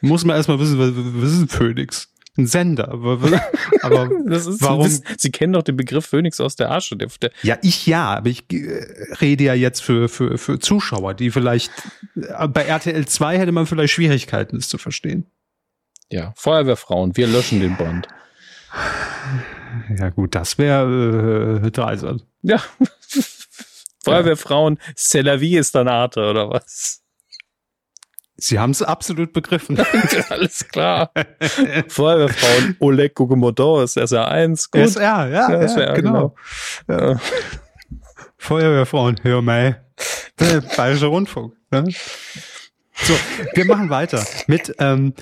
Muss man erstmal wissen, was ist ein Phoenix? Ein Sender. Aber, aber warum? Sie kennen doch den Begriff Phoenix aus der Asche. Der, der ja, ich ja, aber ich äh, rede ja jetzt für, für, für Zuschauer, die vielleicht äh, bei RTL 2 hätte man vielleicht Schwierigkeiten, es zu verstehen. Ja, Feuerwehrfrauen, wir löschen den Band. Ja, gut, das wäre äh, dreisam. Ja. Feuerwehrfrauen, c'est la vie ist dann Arte, oder was? Sie haben es absolut begriffen. Alles klar. Feuerwehrfrauen Oleg Gugumodor ist SR1. Gut. SR, ja, ja, SR, genau. genau. Ja. Feuerwehrfrauen, hör mal. Bayerischer Rundfunk. Ne? So, wir machen weiter mit ähm,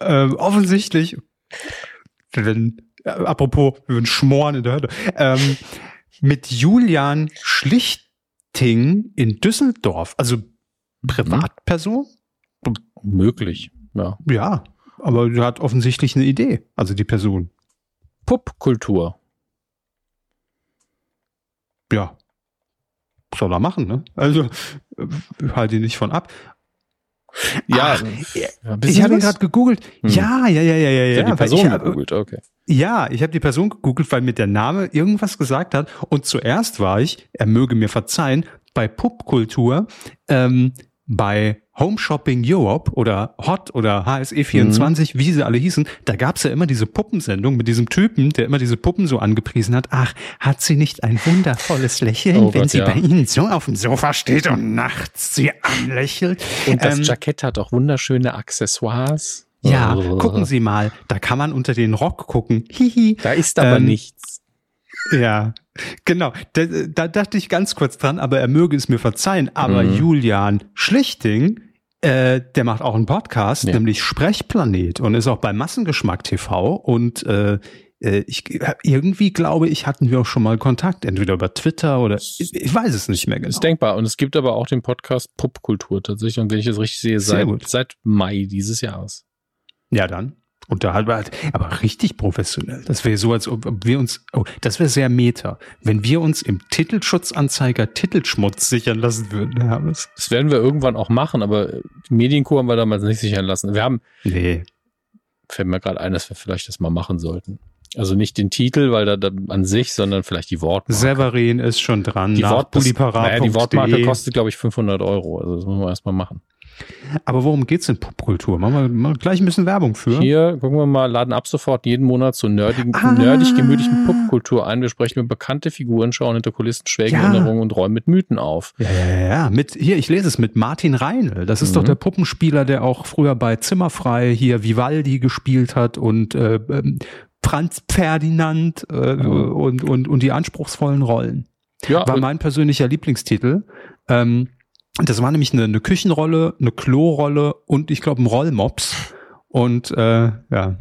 ähm, offensichtlich, wenn, äh, apropos, wir würden schmoren in der Hölle, ähm, mit Julian Schlichting in Düsseldorf. Also Privatperson? Möglich, ja. Ja, aber sie hat offensichtlich eine Idee, also die Person. Popkultur. Ja. Soll er machen, ne? Also, äh, halte ihn nicht von ab. Ja, Ach, ja ich habe ihn gerade gegoogelt. Hm. Ja, ja, ja, ja, ja, ja. Die Person ich, gegoogelt, okay. Ja, ich habe die Person gegoogelt, weil mir der Name irgendwas gesagt hat. Und zuerst war ich, er möge mir verzeihen, bei Popkultur ähm, bei Home Shopping Europe oder Hot oder HSE24, mhm. wie sie alle hießen, da gab's ja immer diese Puppensendung mit diesem Typen, der immer diese Puppen so angepriesen hat. Ach, hat sie nicht ein wundervolles Lächeln, oh wenn Gott, sie ja. bei Ihnen so auf dem Sofa steht und nachts sie anlächelt? Und das ähm, Jackett hat auch wunderschöne Accessoires. Ja, oh. gucken Sie mal, da kann man unter den Rock gucken. Hihi. Da ist aber ähm, nichts. Ja, genau. Da, da dachte ich ganz kurz dran, aber er möge es mir verzeihen. Aber mhm. Julian Schlichting, äh, der macht auch einen Podcast, ja. nämlich Sprechplanet und ist auch bei Massengeschmack TV und äh, äh ich irgendwie glaube ich, hatten wir auch schon mal Kontakt, entweder über Twitter oder ich, ich weiß es nicht mehr genau. Ist denkbar. Und es gibt aber auch den Podcast Popkultur tatsächlich. Und wenn ich es richtig sehe, seit, seit Mai dieses Jahres. Ja, dann. Und da halt, aber richtig professionell. Das wäre so, als ob wir uns, oh, das wäre sehr meta. Wenn wir uns im Titelschutzanzeiger Titelschmutz sichern lassen würden, Herr Hermes. Das werden wir irgendwann auch machen, aber die Medienkur haben wir damals nicht sichern lassen. Wir haben, nee. Fällt mir gerade ein, dass wir vielleicht das mal machen sollten. Also nicht den Titel, weil da, da an sich, sondern vielleicht die Wortmarke. Severin ist schon dran. Die, Wort, das, naja, die Wortmarke kostet, glaube ich, 500 Euro. Also das müssen wir erstmal machen. Aber worum geht's in Popkultur? Machen wir mal gleich ein bisschen Werbung für. Hier, gucken wir mal, laden ab sofort jeden Monat zur nerdigen, ah. nerdig gemütlichen Popkultur ein. Wir sprechen über bekannte Figuren, schauen hinter Kulissen, schwelgen ja. Erinnerungen und räumen mit Mythen auf. Ja, ja, ja. Mit, hier, ich lese es mit Martin Reinl. Das ist mhm. doch der Puppenspieler, der auch früher bei Zimmerfrei hier Vivaldi gespielt hat und äh, ähm, Franz Ferdinand äh, mhm. und, und, und die anspruchsvollen Rollen. Ja, war mein persönlicher Lieblingstitel. Ähm, das war nämlich eine, eine Küchenrolle, eine Klorolle und ich glaube ein Rollmops. Und äh, ja.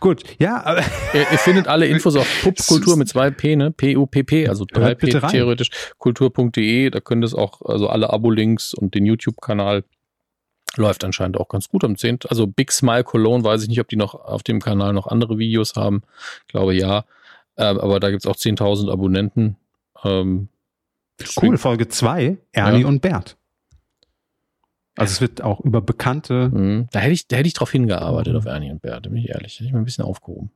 Gut, ja. Aber ihr, ihr findet alle Infos auf Pupkultur mit zwei P, ne? P-U-P-P, also drei P theoretisch, kultur.de, da könnt ihr es auch, also alle Abo-Links und den YouTube-Kanal läuft anscheinend auch ganz gut am 10. Also Big Smile Cologne, weiß ich nicht, ob die noch auf dem Kanal noch andere Videos haben. Ich glaube ja. Ähm, aber da gibt's auch 10.000 Abonnenten. Ähm, cool, Folge 2, Ernie ja. und Bert. Also es wird auch über bekannte. Mhm. Da hätte ich, da hätte ich drauf hingearbeitet, auf Ernie und Bert, bin ich ehrlich. Da hätte ich mir ein bisschen aufgehoben.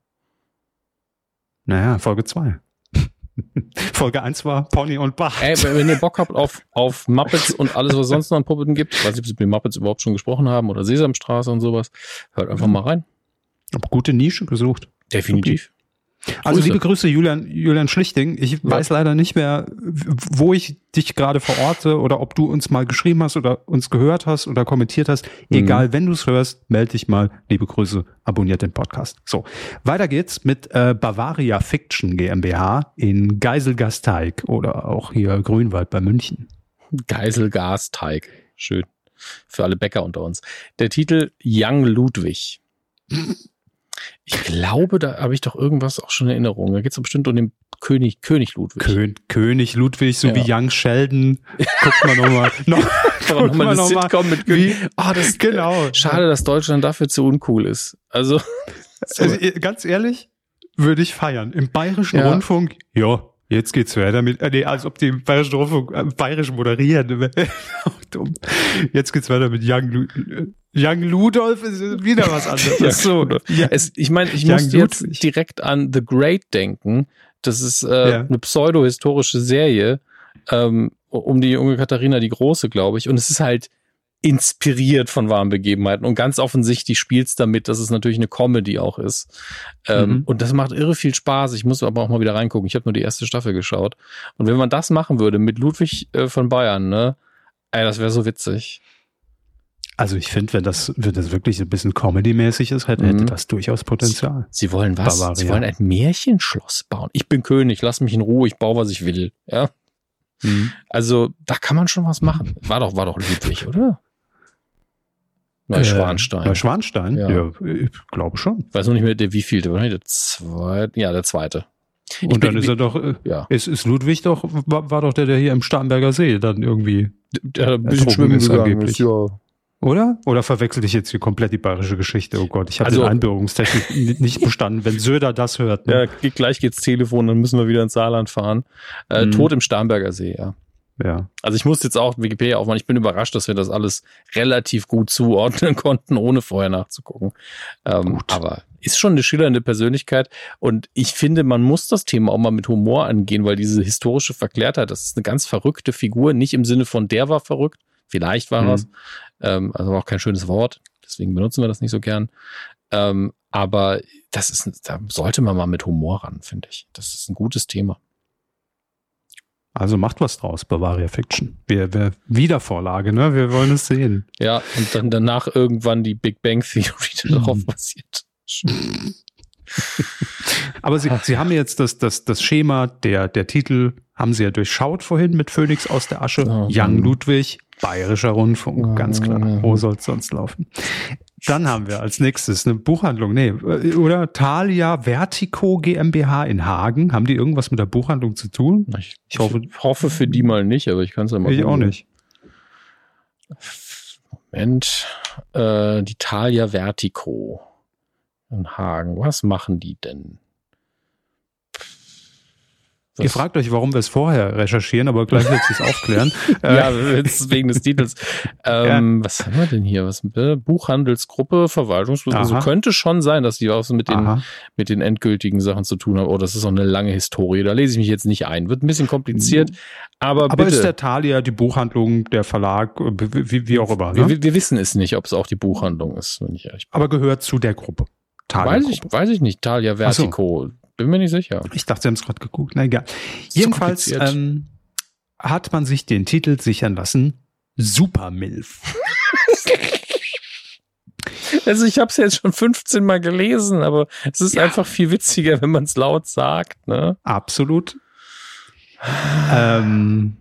Naja, Folge 2. Folge 1 war Pony und Bart. Ey, wenn ihr Bock habt auf, auf Muppets und alles, was sonst noch an Puppeten gibt, ich weiß nicht, ob sie mit Muppets überhaupt schon gesprochen haben oder Sesamstraße und sowas, hört einfach mal rein. Gute Nische gesucht. Definitiv. Also liebe Grüße, Julian, Julian Schlichting. Ich ja. weiß leider nicht mehr, wo ich dich gerade verorte oder ob du uns mal geschrieben hast oder uns gehört hast oder kommentiert hast. Mhm. Egal, wenn du es hörst, melde dich mal. Liebe Grüße, abonniert den Podcast. So, weiter geht's mit äh, Bavaria Fiction GmbH in Geiselgasteig oder auch hier Grünwald bei München. Geiselgasteig. Schön. Für alle Bäcker unter uns. Der Titel Young Ludwig. Ich glaube, da habe ich doch irgendwas auch schon in Erinnerung. Da geht es bestimmt um den König, König Ludwig. Kön König Ludwig, so ja. wie Young Sheldon. Guckt man nochmal. noch, noch, noch mal Sitcom mit König. Oh, das, genau. Schade, dass Deutschland dafür zu uncool ist. Also, so. also ganz ehrlich, würde ich feiern. Im Bayerischen ja. Rundfunk, ja, Jetzt geht's weiter mit, äh, nee, als ob die Bayerischen Rundfunk äh, bayerisch moderieren. Dumm. Jetzt geht's weiter mit Young, Young Ludolf ist wieder was anderes. ja, so. Ja. Es, ich meine, ich muss jetzt direkt an The Great denken. Das ist äh, ja. eine pseudo-historische Serie ähm, um die junge Katharina die Große, glaube ich. Und es ist halt inspiriert von wahren Begebenheiten und ganz offensichtlich spielt's damit, dass es natürlich eine Comedy auch ist. Ähm, mhm. Und das macht irre viel Spaß. Ich muss aber auch mal wieder reingucken. Ich habe nur die erste Staffel geschaut. Und wenn man das machen würde mit Ludwig äh, von Bayern, ne, ey, das wäre so witzig. Also ich finde, wenn das, wenn das wirklich ein bisschen Comedy-mäßig ist, hätte, hätte mhm. das durchaus Potenzial. Sie, Sie wollen was? Bavaria. Sie wollen ein Märchenschloss bauen. Ich bin König, lass mich in Ruhe, ich baue, was ich will. Ja. Mhm. Also da kann man schon was machen. War doch, war doch Ludwig, oder? Neuschwanstein. Äh, Neuschwanstein? Ja. ja, ich glaube schon. Ich weiß noch nicht mehr, der wievielte, der zweite? Ja, der zweite. Und ich dann bin, ist er doch, äh, ja. ist, ist Ludwig doch, war, war, doch der, der hier im Starnberger See dann irgendwie der, der ein bisschen schwimmen ist angeblich. Ist, ja. Oder? Oder verwechsel ich jetzt hier komplett die bayerische Geschichte? Oh Gott, ich habe also, den Einbürgerungstechnik nicht bestanden. Wenn Söder das hört. Ne? Ja, gleich geht's Telefon, dann müssen wir wieder ins Saarland fahren. Äh, mhm. Tod im Starnberger See, ja. Ja. Also ich muss jetzt auch Wikipedia aufmachen. Ich bin überrascht, dass wir das alles relativ gut zuordnen konnten, ohne vorher nachzugucken. Ähm, aber ist schon eine schillernde Persönlichkeit. Und ich finde, man muss das Thema auch mal mit Humor angehen, weil diese historische Verklärtheit, das ist eine ganz verrückte Figur. Nicht im Sinne von der war verrückt. Vielleicht war mhm. was. Ähm, also auch kein schönes Wort. Deswegen benutzen wir das nicht so gern. Ähm, aber das ist, da sollte man mal mit Humor ran, finde ich. Das ist ein gutes Thema. Also macht was draus, Bavaria Fiction. Wir, wir Wiedervorlage, ne? Wir wollen es sehen. Ja, und dann danach irgendwann die Big Bang Theory darauf mhm. basiert. Aber Sie, Sie haben jetzt das, das, das Schema, der, der Titel haben Sie ja durchschaut vorhin mit Phoenix aus der Asche. Oh, Young Ludwig, Bayerischer Rundfunk, ganz klar. Wo soll es sonst laufen? Dann haben wir als nächstes eine Buchhandlung, nee, oder Thalia Vertico GmbH in Hagen. Haben die irgendwas mit der Buchhandlung zu tun? Ich, ich hoffe, hoffe für die mal nicht, aber ich kann es ja mal. Ich auch nicht. Moment, äh, die Thalia Vertico in Hagen. Was machen die denn? Was? Ihr fragt euch, warum wir es vorher recherchieren, aber gleich wird es aufklären. ja, wegen des Titels. Ähm, ja. Was haben wir denn hier? Was, äh, Buchhandelsgruppe, Verwaltungsgruppe. Also könnte schon sein, dass die was mit den, mit den endgültigen Sachen zu tun haben. Oh, das ist auch eine lange Historie. Da lese ich mich jetzt nicht ein. Wird ein bisschen kompliziert. Aber, aber bitte. ist der Thalia die Buchhandlung, der Verlag, wie, wie auch immer? Ne? Wir, wir, wissen es nicht, ob es auch die Buchhandlung ist, wenn ich ehrlich bin. Aber gehört zu der Gruppe. Weiß ich, weiß ich nicht. Thalia Vertico. So. Bin mir nicht sicher. Ich dachte, Sie haben es gerade geguckt. Na egal. Jedenfalls ähm, hat man sich den Titel sichern lassen. Supermilf. Also ich habe es jetzt schon 15 Mal gelesen, aber es ist ja. einfach viel witziger, wenn man es laut sagt. Ne? Absolut. ähm,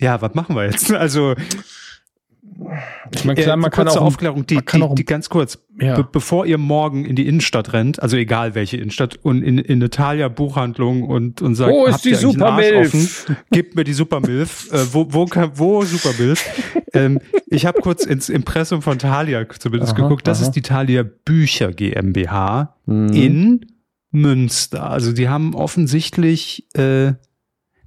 ja, was machen wir jetzt? Also ich meine, klar, man kann auch Aufklärung, die, man kann die, auch die ganz kurz, ja. be bevor ihr morgen in die Innenstadt rennt, also egal welche Innenstadt und in, in Italia Buchhandlung und und sagt, wo ist die Supermilf? Gebt mir die Supermilf. äh, wo wo wo Supermilf? ähm, ich habe kurz ins Impressum von Thalia zumindest aha, geguckt. Das aha. ist die Thalia Bücher GmbH mhm. in Münster. Also die haben offensichtlich äh,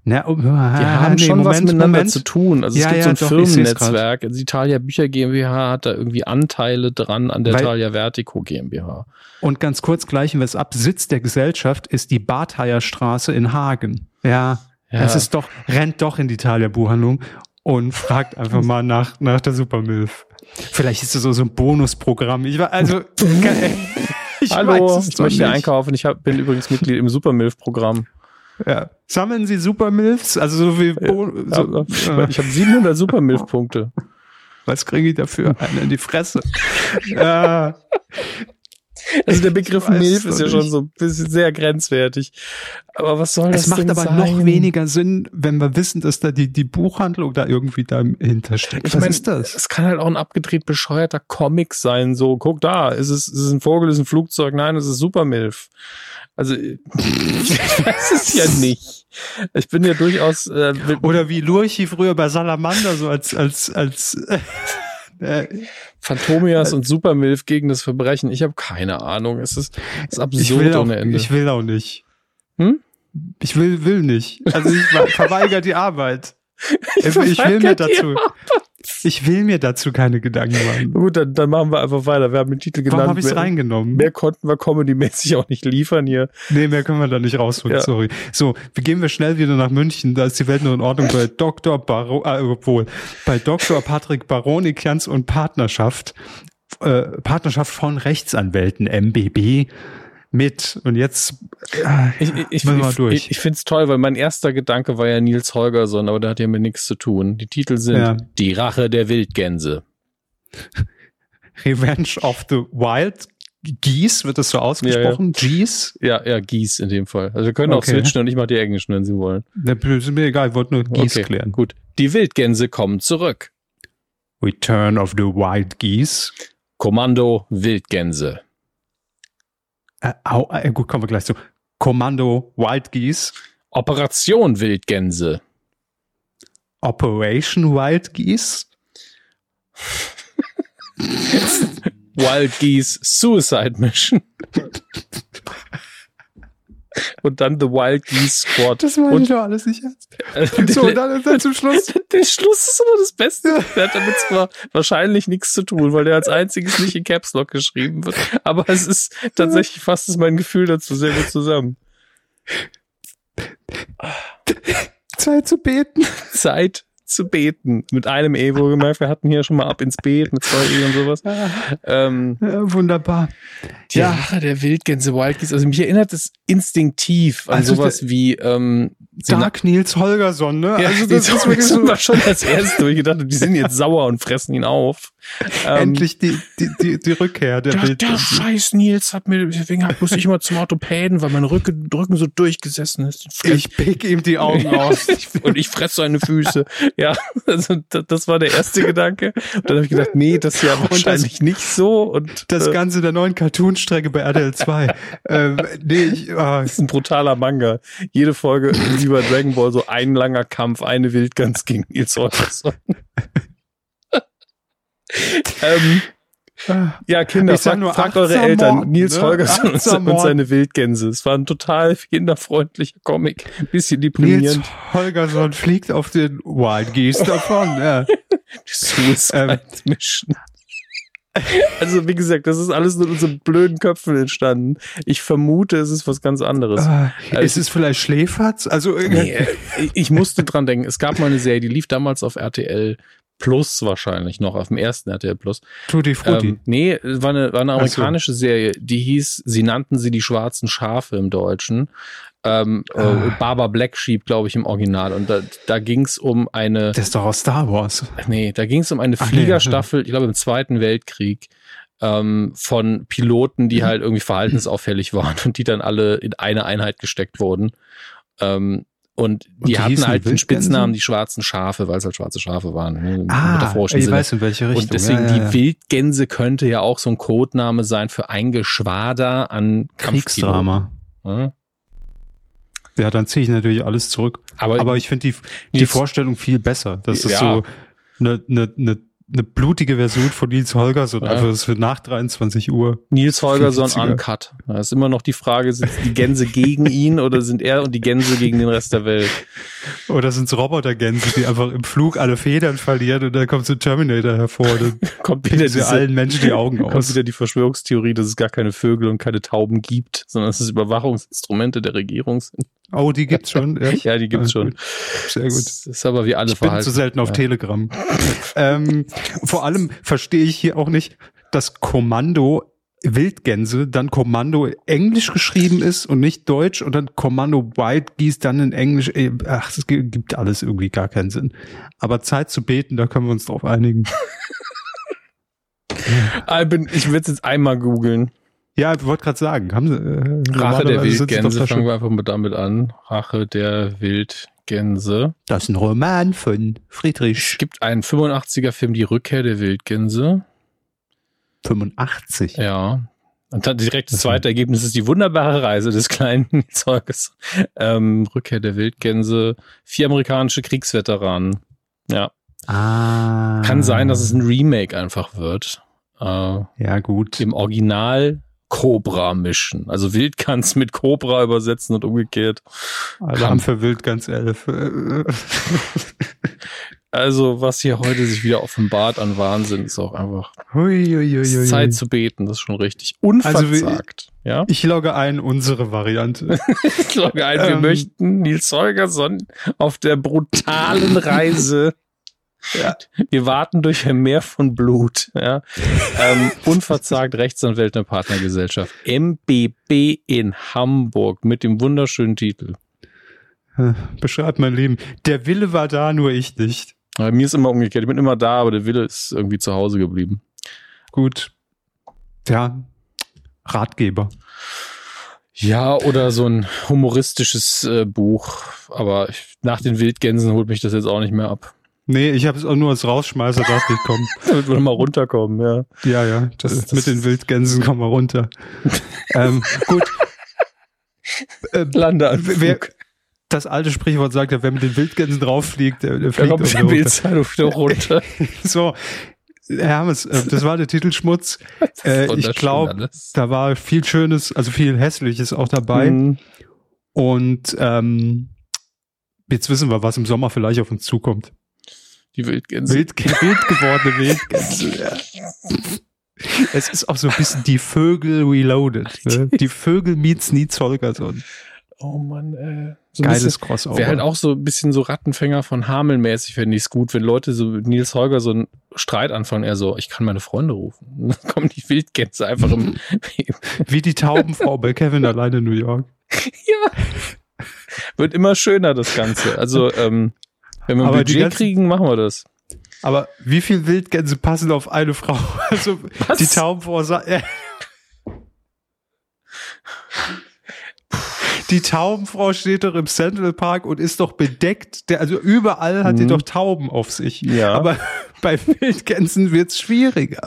na, oh, die haben nee, schon Moment, was miteinander Moment. zu tun. Also es ja, gibt ja, so ein doch, Firmennetzwerk. Also die Thalia Bücher GmbH hat da irgendwie Anteile dran an der Weil, Thalia Vertico GmbH. Und ganz kurz gleichen wir es ab. Sitz der Gesellschaft ist die Bartheier Straße in Hagen. Ja, ja. Es ist doch, rennt doch in die Thalia Buchhandlung und fragt einfach mal nach, nach der Supermilf. Vielleicht ist es so, so ein Bonusprogramm. Ich war, also, ich Hallo, weiß ich möchte einkaufen. Ich hab, bin übrigens Mitglied im Supermilf-Programm. Ja. Sammeln Sie Supermilfs? Also so wie. Bo so, ja, ich habe 700 Supermilf-Punkte. Was kriege ich dafür? Eine in die Fresse. ja. Also der Begriff Milf ist ja schon so ein bisschen sehr grenzwertig. Aber was soll das Es macht aber sein? noch weniger Sinn, wenn wir wissen, dass da die, die Buchhandlung da irgendwie dahinter steckt. Ich was mein, ist das? Es kann halt auch ein abgedreht bescheuerter Comic sein. So, guck da, ist es, ist es ein Vogel, ist es ein Flugzeug? Nein, es ist Supermilf. Also ich weiß es ja nicht. Ich bin ja durchaus. Äh, Oder wie Lurchi früher bei Salamander so als als als. Äh, Phantomias äh, und Supermilf gegen das Verbrechen. Ich habe keine Ahnung. Es ist, es ist absurd ich will auch, ohne Ende. Ich will auch nicht. Hm? Ich will will nicht. Also ich verweigere die Arbeit. Ich, ich will mir dazu. Ich will mir dazu keine Gedanken machen. Gut, dann, dann machen wir einfach weiter. Wir haben den Titel genannt. Warum habe ich es reingenommen? Mehr konnten wir comedy-mäßig auch nicht liefern hier. Nee, mehr können wir da nicht rausholen, ja. sorry. So, wir gehen wir schnell wieder nach München. Da ist die Welt nur in Ordnung bei Dr. Baro, äh, obwohl, bei Dr. Patrick Baronikians und Partnerschaft, äh, Partnerschaft von Rechtsanwälten, MBB mit. Und jetzt äh, ich, ich, ich, mal durch. Ich, ich finde es toll, weil mein erster Gedanke war ja Nils Holgersson, aber da hat ja mit nichts zu tun. Die Titel sind ja. Die Rache der Wildgänse. Revenge of the Wild Geese, wird das so ausgesprochen? Ja, ja. Geese? Ja, ja, Geese in dem Fall. Also wir können okay. auch switchen und ich mache die englischen, wenn Sie wollen. Ist mir egal, ich wollte nur Geese okay, klären. Gut. Die Wildgänse kommen zurück. Return of the Wild Geese. Kommando Wildgänse. Äh, äh, gut, kommen wir gleich zu. Kommando Wild Geese. Operation Wildgänse. Operation Wild Geese. Wild Geese Suicide Mission. und dann The Wild Geese Squad. Das war ich doch alles nicht ernst. Und so, und dann, dann zum Schluss. Der Schluss ist immer das Beste. Der hat damit zwar wahrscheinlich nichts zu tun, weil der als einziges nicht in Caps Lock geschrieben wird. Aber es ist tatsächlich fast mein Gefühl dazu sehr gut zusammen. Zeit zu beten. Zeit zu beten. Mit einem E, wo gemerkt, wir hatten hier schon mal ab ins Beet mit zwei E und sowas. Ähm, ja, wunderbar. Die ja. Rache der Wildgänse, Wildgeese. Also mich erinnert es instinktiv an also sowas wie ähm, Dark Nils Holgersson, ne? Ja, also das ist wirklich so war schon das erste, wo ich gedacht habe, die sind jetzt sauer und fressen ihn auf. Ähm, Endlich die, die, die, die Rückkehr der, der Der scheiß Nils hat mir, deswegen muss ich immer zum Orthopäden, weil mein Rücken, Rücken so durchgesessen ist. Ich pick ihm die Augen aus. und ich fresse seine Füße. Ja, also das war der erste Gedanke. Und dann habe ich gedacht, nee, das ist ja wahrscheinlich das, nicht so. Und das äh, Ganze der neuen Cartoon-Strecke bei RTL 2. ähm, nee, ich, oh. Das ist ein brutaler Manga. Jede Folge wie bei Dragon Ball so ein langer Kampf, eine Wildgans gegen Nils Holgersson. ähm, ja, Kinder, fragt, nur fragt eure Eltern. Morden, Nils ne? Holgersson und, seine Wildgänse. Es war ein total kinderfreundlicher Comic. Ein bisschen deprimierend. Nils Holgersson fliegt auf den Wild Geese davon. Ja. Suicide ähm, Mission. Also, wie gesagt, das ist alles nur in unseren blöden Köpfen entstanden. Ich vermute, es ist was ganz anderes. Uh, also, ist es vielleicht Schläferz? Also, nee, ich musste dran denken. Es gab mal eine Serie, die lief damals auf RTL Plus wahrscheinlich noch, auf dem ersten RTL Plus. Tutti Frutti. Ähm, nee, war eine, war eine amerikanische so. Serie, die hieß, sie nannten sie die schwarzen Schafe im Deutschen. Ähm, äh, ah. Baba Black Sheep, glaube ich, im Original. Und da, da ging es um eine. Das ist doch aus Star Wars. Nee, da ging es um eine Ach, Fliegerstaffel, nee, ich glaube im Zweiten Weltkrieg, ähm, von Piloten, die mhm. halt irgendwie verhaltensauffällig waren und die dann alle in eine Einheit gesteckt wurden. Ähm, Und die, Und die hatten halt den? Spitznamen die schwarzen Schafe, weil es halt schwarze Schafe waren. Ne? Ah, ich Sinne. weiß in welche Richtung. Und deswegen ja, ja, die Wildgänse könnte ja auch so ein Codename sein für ein Geschwader an Kriegsdrama. Kampfpiloten. Ja? Dann ziehe ich natürlich alles zurück. Aber, Aber ich finde die, die Vorstellung viel besser. Das ist so eine, eine, eine, eine blutige Version von Nils Holgersson, Ja. einfach das für nach 23 Uhr. Nils Holgersson uncut. Da ist immer noch die Frage, sind die Gänse gegen ihn oder sind er und die Gänse gegen den Rest der Welt? Oder sind es Robotergänse, die einfach im Flug alle Federn verlieren und dann kommt so ein Terminator hervor dann Kommt wieder diese, allen Menschen die Augen kommt aus. wieder die Verschwörungstheorie, dass es gar keine Vögel und keine Tauben gibt, sondern dass es Überwachungsinstrumente der Regierung sind. Oh, die gibt's schon. echt? Ja, die gibt's schon. gut. Sehr gut. Das ist aber wie alle Ich bin Verhalten. zu selten auf Ja. Telegram. ähm, vor allem verstehe ich hier auch nicht, dass Kommando Wildgänse dann Kommando Englisch geschrieben ist und nicht Deutsch und dann Kommando White Geese dann in Englisch. Ey, Ach, es gi- gibt alles irgendwie gar keinen Sinn. Aber Zeit zu beten, da können wir uns drauf einigen. Ich, bin- ich es jetzt einmal googeln. Ja, ich wollte gerade sagen, haben sie, äh, Rache der doch Wildgänse, fangen wir einfach mal damit an. Rache der Wildgänse. Das ist ein Roman von Es Friedrich gibt einen 85er Film, Die Rückkehr der Wildgänse. 85. Ja. Und dann direkt das zweite Ergebnis ist die wunderbare Reise des kleinen Zeuges. Ähm, Rückkehr der Wildgänse. Vier amerikanische Kriegsveteranen. Ja. Ah. Kann sein, dass es ein Remake einfach wird. Äh, Ja, gut. Im Original Cobra mischen. Also Wildgans mit Cobra übersetzen und umgekehrt. Alarm für Wildgans 11. Also, was hier heute sich wieder offenbart an Wahnsinn, ist auch einfach Hui, hui, hui, ist. Zeit zu beten, das ist schon richtig. Also Unverzagt. ja? Ich logge ein unsere Variante. Ich logge ein, wir Ähm. möchten Nils Holgersson auf der brutalen Reise. Ja. Wir warten durch ein Meer von Blut. Ja. Ähm, unverzagt Rechtsanwälte Partnergesellschaft. MBB in Hamburg mit dem wunderschönen Titel. Beschreib mein Leben. Der Wille war da, nur ich nicht. Bei mir ist immer umgekehrt. Ich bin immer da, aber der Wille ist irgendwie zu Hause geblieben. Gut. Ja. Ratgeber. Ja, oder so ein humoristisches äh, Buch. Aber ich, nach den Wildgänsen holt mich das jetzt auch nicht mehr ab. Nee, ich habe es auch nur als Rausschmeißer, dachte ich, komm. Damit wir mal runterkommen, ja. Ja, ja, das, Das- mit den Wildgänsen kommen wir runter. ähm, gut. Ähm, Landeanflug. wer, das alte Sprichwort sagt ja, wer mit den Wildgänsen drauffliegt, der, der fliegt kommt runter. Bildzeitung runter. So, Hermes, äh, das war der Titelschmutz. Äh, ich glaube, da war viel Schönes, also viel Hässliches auch dabei. Mhm. Und ähm, jetzt wissen wir, was im Sommer vielleicht auf uns zukommt. Die Wildgänse. Wild, wild gewordene Wildgänse. Ja. Es ist auch so ein bisschen die Vögel reloaded. Ne? Die Vögel meets Nietz Holgersson. oh Mann, äh. So Geiles bisschen- Crossover. Wäre halt auch so ein bisschen so Rattenfänger von Hameln-mäßig, fände ich es gut, wenn Leute so mit Nils Holger so einen Streit anfangen, er so, ich kann meine Freunde rufen. Dann kommen die Wildgänse einfach im, Wie die Taubenfrau bei Kevin alleine in New York. ja. Wird immer schöner, das Ganze. Also, ähm, wenn wir ein Aber Budget ganzen- kriegen, machen wir das. Aber wie viel Wildgänse passen auf eine Frau? Also Was? die Taubenfrau sagt, äh, Die Taubenfrau steht doch im Central Park und ist doch bedeckt. Der, also überall hat die Mhm. doch Tauben auf sich. Ja. Aber bei Wildgänsen wird's schwieriger.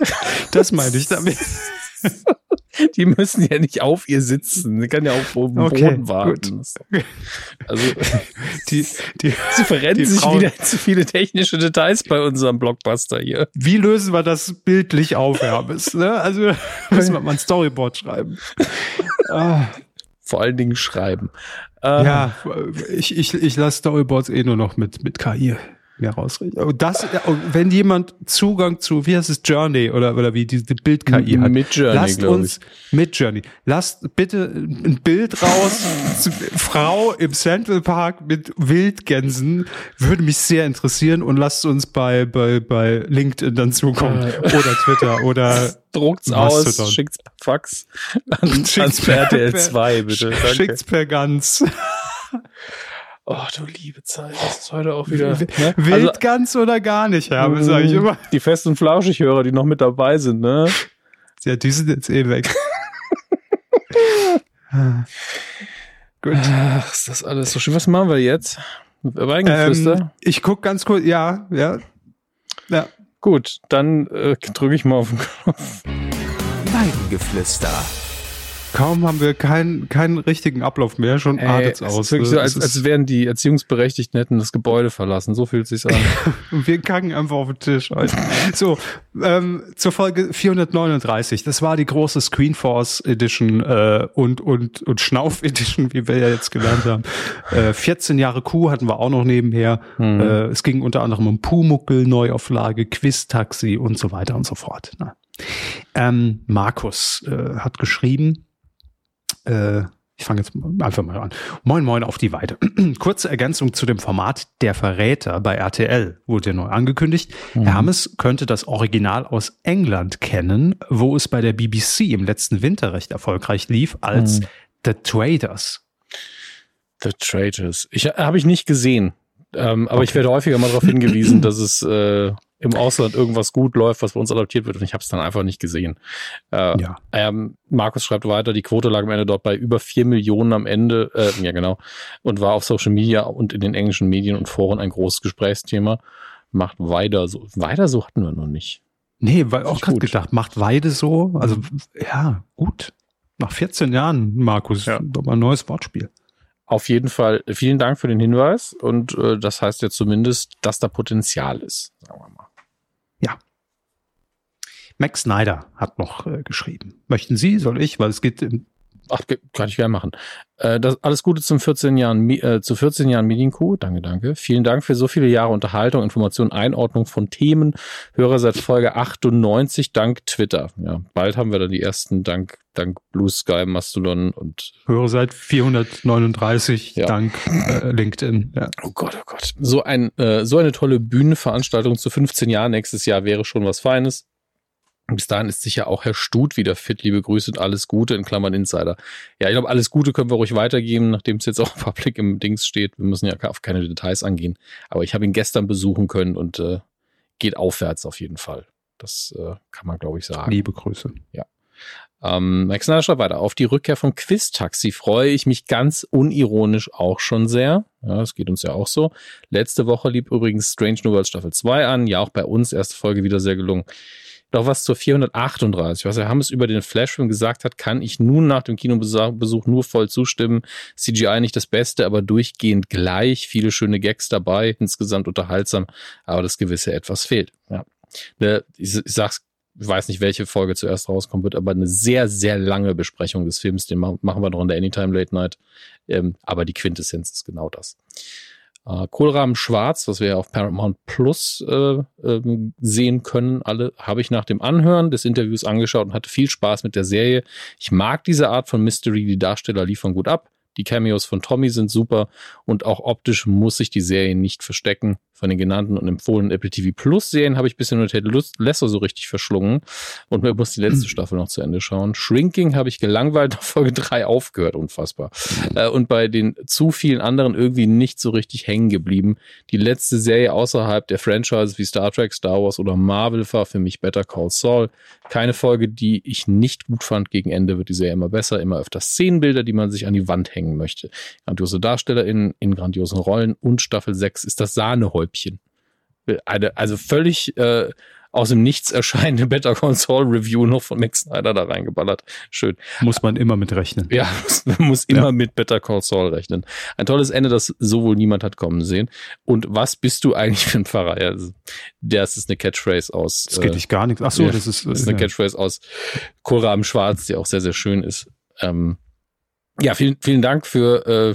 Das meine ich damit. Die müssen ja nicht auf ihr sitzen. Sie kann ja auch auf dem Okay, Boden warten. Also, Die, die, sie verrennen sich Frauen- wieder zu viele technische Details bei unserem Blockbuster hier. wie lösen wir das bildlich auf, Hermes? Ne? Also müssen wir mal ein Storyboard schreiben. Ah, Vor allen Dingen schreiben. Ähm, ja, ich, ich, ich lasse Storyboards eh nur noch mit, mit KI mehr rausrechnen. Das, wenn jemand Zugang zu, wie heißt es, Journey oder, oder wie diese Bild-KI hat, Mit Journey, lasst uns mit Journey. Lasst bitte ein Bild raus. Frau im Central Park mit Wildgänsen würde mich sehr interessieren und lasst uns bei, bei, bei LinkedIn dann zukommen. Oder Twitter oder Druckt's aus, schickt's per Fax an, Schickt's per per- RTL 2, bitte. Danke. schickt's per ganz. Oh, du liebe Zeit, das ist heute auch wieder. Ne? Also, Wildgans oder gar nicht, Hermes, sage ich immer. Die Fest- und Flauschig-Hörer, die noch mit dabei sind, ne? Ja, die sind jetzt eh weg. Gut. Ach, ist das alles so schön. Was machen wir jetzt? Weingeflüster? Ähm, ich guck ganz kurz, ja, ja. Ja. Gut, dann äh, drücke ich mal auf den Knopf. Weingeflüster. Kaum haben wir keinen keinen richtigen Ablauf mehr, schon artet's aus. So, als, als wären die Erziehungsberechtigten hätten das Gebäude verlassen. So fühlt es sich an. Wir kacken einfach auf den Tisch. Alter. So, ähm, zur Folge 439. Das war die große Screenforce Edition äh, und und und Schnauf Edition, wie wir ja jetzt gelernt haben. Äh, 14 Jahre Kuh hatten wir auch noch nebenher. Hm. Äh, es ging unter anderem um Pumuckel, Neuauflage, Quiz-Taxi und so weiter und so fort. Na. Ähm, Markus äh, hat geschrieben, äh, ich fange jetzt einfach mal an. Moin, moin auf die Weide. Kurze Ergänzung zu dem Format Der Verräter bei RTL wurde ja neu angekündigt. Mhm. Hermes könnte das Original aus England kennen, wo es bei der BBC im letzten Winter recht erfolgreich lief, als mhm. The Traders. The Traders. Ich habe ich nicht gesehen. Ähm, aber okay. ich werde häufiger mal darauf hingewiesen, dass es äh, im Ausland irgendwas gut läuft, was bei uns adaptiert wird und ich habe es dann einfach nicht gesehen. Äh, ja. Ähm, Markus schreibt weiter, die Quote lag am Ende dort bei über vier Millionen am Ende, äh, ja genau, und war auf Social Media und in den englischen Medien und Foren ein großes Gesprächsthema. Macht weiter so. Weiter so hatten wir noch nicht. Nee, weil auch gerade gedacht, macht Weide so. Also ja, gut. Nach 14 Jahren, Markus, ja. doch mal ein neues Wortspiel. Auf jeden Fall vielen Dank für den Hinweis und äh, das heißt ja zumindest, dass da Potenzial ist, sagen wir mal. Ja. Max Snyder hat noch äh, geschrieben. Möchten Sie, soll ich, weil es geht im Ach, kann ich gerne machen. Äh, das, alles Gute zum 14 Jahren, äh, zu 14 Jahren Medienkuh. Danke, danke. Vielen Dank für so viele Jahre Unterhaltung, Information, Einordnung von Themen. Hörer seit Folge 98 dank Twitter. Ja, bald haben wir dann die ersten dank, dank Blue Sky, Mastodon und. Hörer seit 439 ja. dank äh, LinkedIn. Ja. Oh Gott, oh Gott. So ein, äh, so eine tolle Bühnenveranstaltung zu 15 Jahren nächstes Jahr wäre schon was Feines. Bis dahin ist sicher auch Herr Stut wieder fit. Liebe Grüße und alles Gute in Klammern Insider. Ja, ich glaube, alles Gute können wir ruhig weitergeben, nachdem es jetzt auch Public im Dings steht. Wir müssen ja auf keine Details angehen. Aber ich habe ihn gestern besuchen können und äh, geht aufwärts auf jeden Fall. Das äh, kann man, glaube ich, sagen. Liebe Grüße. Ja. Ähm, Max Snyder schreibt weiter. Auf die Rückkehr vom Quiz-Taxi freue ich mich ganz unironisch auch schon sehr. Ja, das geht uns ja auch so. Letzte Woche lieb übrigens Strange New World Staffel 2 an. Ja, auch bei uns erste Folge wieder sehr gelungen. Noch was zur 438. Was Herr Hammes über den Flashfilm gesagt hat, kann ich nun nach dem Kinobesuch nur voll zustimmen. CGI nicht das Beste, aber durchgehend gleich. Viele schöne Gags dabei, insgesamt unterhaltsam, aber das gewisse etwas fehlt. Ja. Ne, ich, ich sag's ich weiß nicht, welche Folge zuerst rauskommen wird, aber eine sehr, sehr lange Besprechung des Films, den machen wir noch in der Anytime Late Night. Ähm, aber die Quintessenz ist genau das. Äh, Kohlrahmen Schwarz, was wir ja auf Paramount Plus äh, äh, sehen können, alle habe ich nach dem Anhören des Interviews angeschaut und hatte viel Spaß mit der Serie. Ich mag diese Art von Mystery, die Darsteller liefern gut ab. Die Cameos von Tommy sind super und auch optisch muss sich die Serie nicht verstecken. Von den genannten und empfohlenen Apple TV Plus Serien habe ich bisher nur Ted Lasso so richtig verschlungen und mir muss die letzte Staffel noch zu Ende schauen. Shrinking habe ich gelangweilt nach Folge 3 aufgehört, unfassbar. Äh, und bei den zu vielen anderen irgendwie nicht so richtig hängen geblieben. Die letzte Serie außerhalb der Franchises wie Star Trek, Star Wars oder Marvel war für mich Better Call Saul. Keine Folge, die ich nicht gut fand. Gegen Ende wird die Serie immer besser, immer öfter Szenenbilder, die man sich an die Wand hängen möchte. Grandiose DarstellerInnen in grandiosen Rollen und Staffel 6 ist das Sahnehäubchen Häubchen. Eine, also völlig äh, aus dem Nichts erscheinende Better Console Review noch von Max Snyder da reingeballert. Schön. Muss man immer mit rechnen. Ja, man muss immer ja. mit Better Call Saul rechnen. Ein tolles Ende, das so wohl niemand hat kommen sehen. Und was bist du eigentlich für ein Pfarrer? Ja, das ist eine Catchphrase aus. Das geht äh, dich gar nichts. Ach so, ja, das ist, das ist eine ja. Catchphrase aus Kohlraben Schwarz, die auch sehr, sehr schön ist. Ähm, ja, vielen, vielen Dank für äh,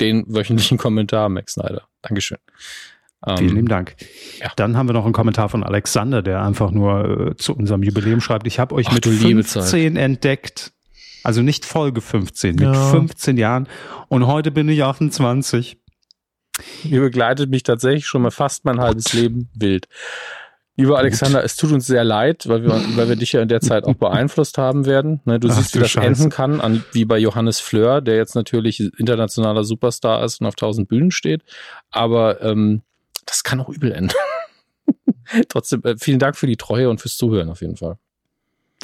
den wöchentlichen Kommentar, Max Snyder. Dankeschön. Vielen lieben Dank. Ja. Dann haben wir noch einen Kommentar von Alexander, der einfach nur äh, zu unserem Jubiläum schreibt. Ich habe euch Ach, mit 15 entdeckt. Also nicht Folge 15, ja. mit 15 Jahren. Und heute bin ich 28. Ihr begleitet mich tatsächlich schon mal fast mein halbes Leben wild. Lieber Alexander, es tut uns sehr leid, weil wir, weil wir dich ja in der Zeit auch beeinflusst haben werden. Ne, du Ach, siehst, wie das Scheiße. enden kann, an, wie bei Johannes Fleur, der jetzt natürlich internationaler Superstar ist und auf tausend Bühnen steht. Aber ähm, das kann auch übel enden. Trotzdem, äh, vielen Dank für die Treue und fürs Zuhören auf jeden Fall.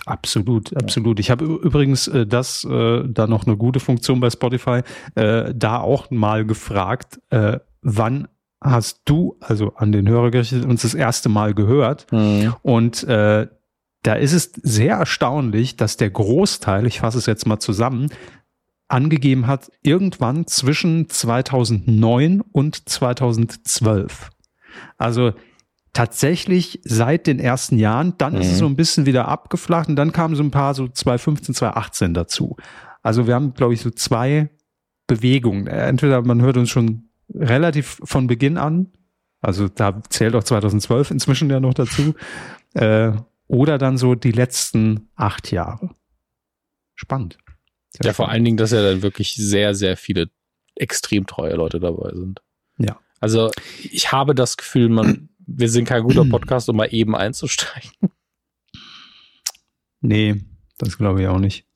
Absolut, absolut. Ich habe übrigens äh, das äh, da noch eine gute Funktion bei Spotify, äh, da auch mal gefragt, äh, wann hast du, also an den Hörer gerichtet, uns das erste Mal gehört? Mhm. Und äh, da ist es sehr erstaunlich, dass der Großteil, ich fasse es jetzt mal zusammen, angegeben hat, irgendwann zwischen 2009 und 2012. Also tatsächlich seit den ersten Jahren, dann mhm. ist es mhm. so ein bisschen wieder abgeflacht und dann kamen so ein paar so 2015, 2018 dazu. Also wir haben, glaube ich, so zwei Bewegungen. Entweder man hört uns schon relativ von Beginn an, also da zählt auch 2012 inzwischen ja noch dazu, äh, oder dann so die letzten acht Jahre. Spannend. Sehr ja, spannend. vor allen Dingen, dass ja dann wirklich sehr, sehr viele extrem treue Leute dabei sind. Ja. Also ich habe das Gefühl, man, wir sind kein guter Podcast, um mal eben einzusteigen. Nee, das glaube ich auch nicht.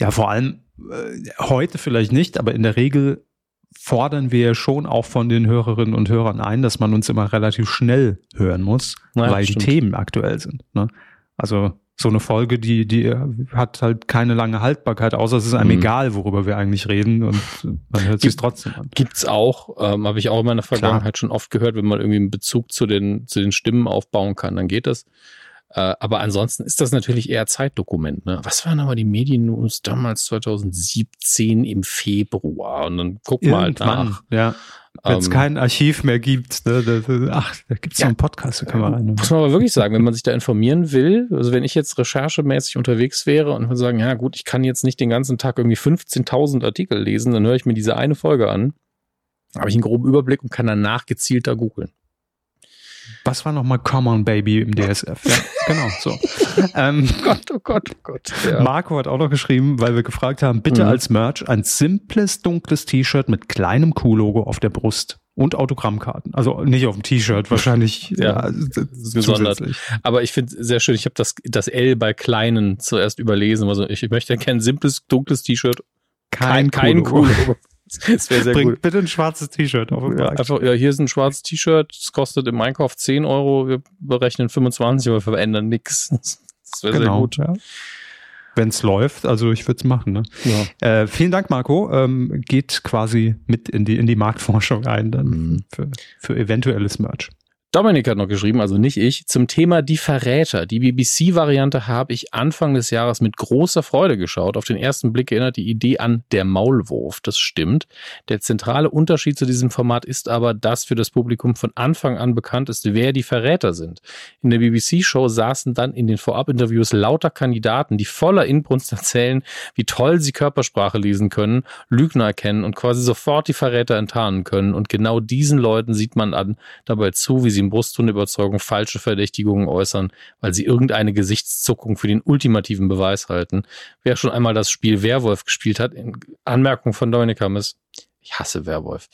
Ja, vor allem äh, heute vielleicht nicht, aber in der Regel fordern wir schon auch von den Hörerinnen und Hörern ein, dass man uns immer relativ schnell hören muss, ja, weil die Themen aktuell sind. Ne? Also so eine Folge, die, die hat halt keine lange Haltbarkeit, außer es ist einem mhm. egal, worüber wir eigentlich reden und man hört sich trotzdem an. Gibt's auch, ähm, habe ich auch in meiner Vergangenheit Klar. schon oft gehört, wenn man irgendwie einen Bezug zu den, zu den Stimmen aufbauen kann, dann geht das. Äh, aber ansonsten ist das natürlich eher Zeitdokument. Ne? Was waren aber die Medien-News damals 2017 im Februar? Und dann guck mal halt nach. Ja. Wenn es ähm, kein Archiv mehr gibt, ne, das, ach, da gibt es ja, noch einen Podcast, da kann man rein. Muss man aber wirklich sagen, wenn man sich da informieren will, also wenn ich jetzt recherchemäßig unterwegs wäre und würde sagen, ja gut, ich kann jetzt nicht den ganzen Tag irgendwie 15.000 Artikel lesen, dann höre ich mir diese eine Folge an, habe ich einen groben Überblick und kann danach gezielter googeln. Was war nochmal Common Baby im DSF? Ja, genau, so. ähm, oh Gott, oh Gott, oh Gott. Ja. Marco hat auch noch geschrieben, weil wir gefragt haben, bitte mhm. als Merch ein simples, dunkles T-Shirt mit kleinem Q-Logo auf der Brust und Autogrammkarten. Also nicht auf dem T-Shirt, wahrscheinlich ja, ja gesondert. Aber ich finde sehr schön, ich habe das, das L bei kleinen zuerst überlesen. Also ich möchte kein simples, dunkles T-Shirt. Kein, kein Q-Logo. Das wäre sehr Bringt gut. bitte ein schwarzes T-Shirt auf den ja, einfach, ja, hier ist ein schwarzes T-Shirt, es kostet im Einkauf 10 Euro, wir berechnen 25, aber wir verändern nichts. Das wäre genau, sehr gut. Ja. Wenn es läuft, also ich würde es machen. Ne? Ja. Äh, vielen Dank, Marco. Ähm, geht quasi mit in die, in die Marktforschung ein dann mhm. für, für eventuelles Merch. Dominik hat noch geschrieben, also nicht ich, zum Thema Die Verräter. Die BBC-Variante habe ich Anfang des Jahres mit großer Freude geschaut. Auf den ersten Blick erinnert die Idee an Der Maulwurf. Das stimmt. Der zentrale Unterschied zu diesem Format ist aber, dass für das Publikum von Anfang an bekannt ist, wer die Verräter sind. In der BBC-Show saßen dann in den Vorabinterviews lauter Kandidaten, die voller Inbrunst erzählen, wie toll sie Körpersprache lesen können, Lügner erkennen und quasi sofort die Verräter enttarnen können. Und genau diesen Leuten sieht man an dabei zu, wie sie in Brusttonüberzeugung falsche Verdächtigungen äußern, weil sie irgendeine Gesichtszuckung für den ultimativen Beweis halten. Wer schon einmal das Spiel Werwolf gespielt hat, in Anmerkung von Dominik Hammes, ich hasse Werwolf,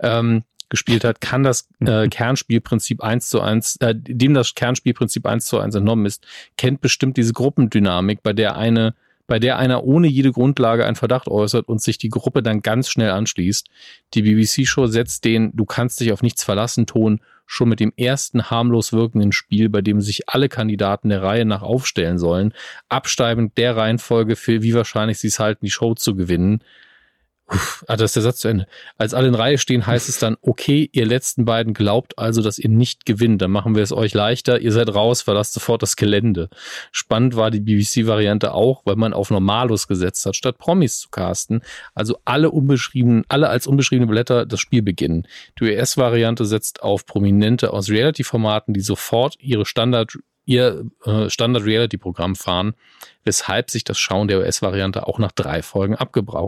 ähm, gespielt hat, kann das äh, Kernspielprinzip eins zu eins, äh, dem das Kernspielprinzip eins zu eins entnommen ist, kennt bestimmt diese Gruppendynamik, bei der eine bei der einer ohne jede Grundlage einen Verdacht äußert und sich die Gruppe dann ganz schnell anschließt. Die BBC-Show setzt den Du kannst dich auf nichts verlassen Ton schon mit dem ersten harmlos wirkenden Spiel, bei dem sich alle Kandidaten der Reihe nach aufstellen sollen, absteigend der Reihenfolge für wie wahrscheinlich sie es halten, die Show zu gewinnen. Uff, ah, das ist der Satz zu Ende. Als alle in Reihe stehen, heißt es dann, okay, ihr letzten beiden glaubt also, dass ihr nicht gewinnt. Dann machen wir es euch leichter. Ihr seid raus, verlasst sofort das Gelände. Spannend war die BBC-Variante auch, weil man auf Normalus gesetzt hat, statt Promis zu casten. Also alle unbeschriebenen, alle als unbeschriebene Blätter das Spiel beginnen. Die US-Variante setzt auf Prominente aus Reality-Formaten, die sofort ihre Standard ihr äh, Standard-Reality-Programm fahren, weshalb sich das Schauen der US-Variante auch nach drei Folgen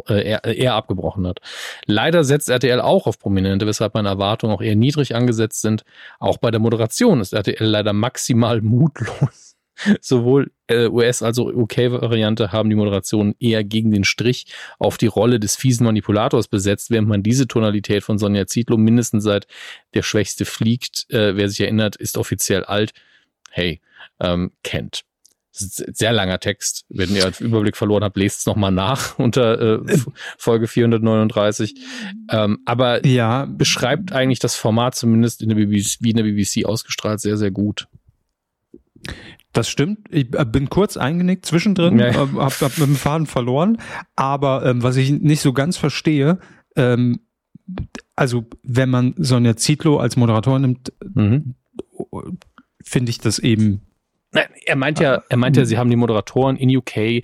äh, eher, eher abgebrochen hat. Leider setzt RTL auch auf Prominente, weshalb meine Erwartungen auch eher niedrig angesetzt sind. Auch bei der Moderation ist RTL leider maximal mutlos. Sowohl äh, US- als auch UK-Variante haben die Moderationen eher gegen den Strich auf die Rolle des fiesen Manipulators besetzt, während man diese Tonalität von Sonja Zietlow mindestens seit Der Schwächste fliegt, äh, wer sich erinnert, ist offiziell alt, hey, ähm, kennt. Sehr langer Text. Wenn ihr einen Überblick verloren habt, lest es nochmal nach unter äh, Folge 439. Ähm, aber ja. beschreibt eigentlich das Format zumindest in der BBC, wie in der BBC ausgestrahlt sehr, sehr gut. Das stimmt. Ich äh, bin kurz eingenickt zwischendrin, ja, ja. Äh, hab, mit dem Faden verloren. Aber ähm, was ich nicht so ganz verstehe, ähm, also wenn man Sonja Zietlow als Moderator nimmt, mhm. Finde ich das eben. Er meint ja, er meint ja, sie haben die Moderatoren in UK äh,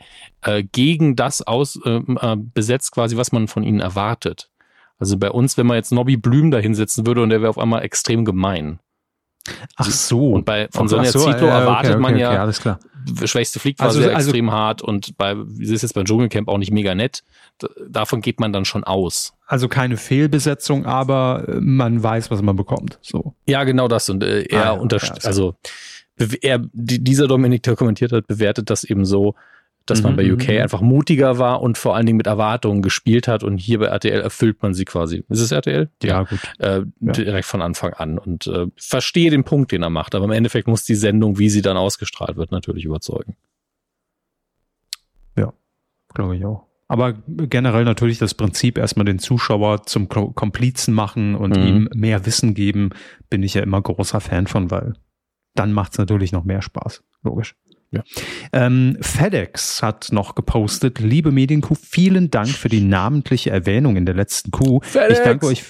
gegen das aus äh, äh, besetzt, quasi, was man von ihnen erwartet. Also bei uns, wenn man jetzt Nobby Blüm da hinsetzen würde und der wäre auf einmal extrem gemein. Ach so. Und bei von Sonja so, Zito ja, erwartet okay, man ja, okay, alles klar. Schwächste fliegt war also, sehr also, extrem hart und bei, sie ist jetzt beim Dschungelcamp auch nicht mega nett. Davon geht man dann schon aus. Also keine Fehlbesetzung, aber äh, man weiß, was man bekommt. So. Ja, genau das. Und äh, er ah, ja, unterstützt, also er, dieser Dominik, der kommentiert hat, bewertet das eben so, dass mhm, man bei UK mhm, mhm. einfach mutiger war und vor allen Dingen mit Erwartungen gespielt hat und hier bei RTL erfüllt man sie quasi. Ist es RTL? Ja, gut. Äh, ja. Direkt von Anfang an und äh, verstehe den Punkt, den er macht, aber im Endeffekt muss die Sendung, wie sie dann ausgestrahlt wird, natürlich überzeugen. Ja, glaube ich auch. Aber generell natürlich das Prinzip, erstmal den Zuschauer zum Komplizen machen und mhm. ihm mehr Wissen geben, bin ich ja immer großer Fan von, weil dann macht es natürlich noch mehr Spaß. Logisch. Ja. Ähm, FedEx hat noch gepostet, liebe Medienkuh, vielen Dank für die namentliche Erwähnung in der letzten Kuh. FedEx. Ich danke euch.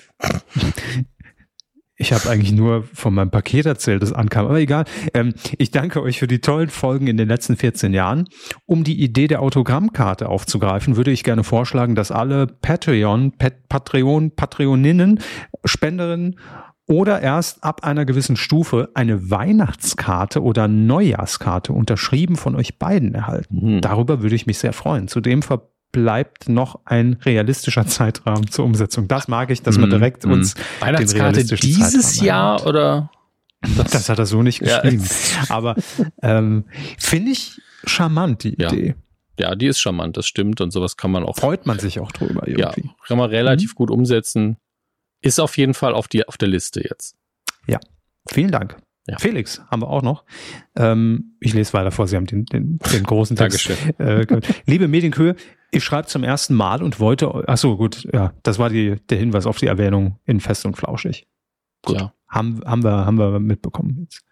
Ich habe eigentlich nur von meinem Paket erzählt, das ankam, aber egal. Ähm, ich danke euch für die tollen Folgen in den letzten 14 Jahren. Um die Idee der Autogrammkarte aufzugreifen, würde ich gerne vorschlagen, dass alle Patreon, Pat Patreon, Patreoninnen, Spenderinnen oder erst ab einer gewissen Stufe eine Weihnachtskarte oder Neujahrskarte unterschrieben von euch beiden erhalten. Mhm. Darüber würde ich mich sehr freuen. Zudem verbleibt noch ein realistischer Zeitrahmen zur Umsetzung. Das mag ich, dass man mhm. direkt mhm. uns Weihnachtskarte dieses Zeitrahmen Jahr erhält. oder das, das, hat er so nicht geschrieben. Ja. Aber ähm, finde ich charmant die ja. Idee. Ja, die ist charmant, das stimmt und sowas kann man auch. Freut man sich auch drüber irgendwie. Ja, kann man relativ mhm. gut umsetzen. Ist auf jeden Fall auf, die, auf der Liste jetzt. Ja, vielen Dank. Ja. Felix haben wir auch noch. Ähm, ich lese weiter vor, Sie haben den, den, den großen Text. Dankeschön. Äh, Liebe Medienkühe, ich schreibe zum ersten Mal und wollte, ach so, gut, ja, das war die, der Hinweis auf die Erwähnung in Fest und Flauschig. Gut, ja. haben, haben, wir, haben wir mitbekommen jetzt.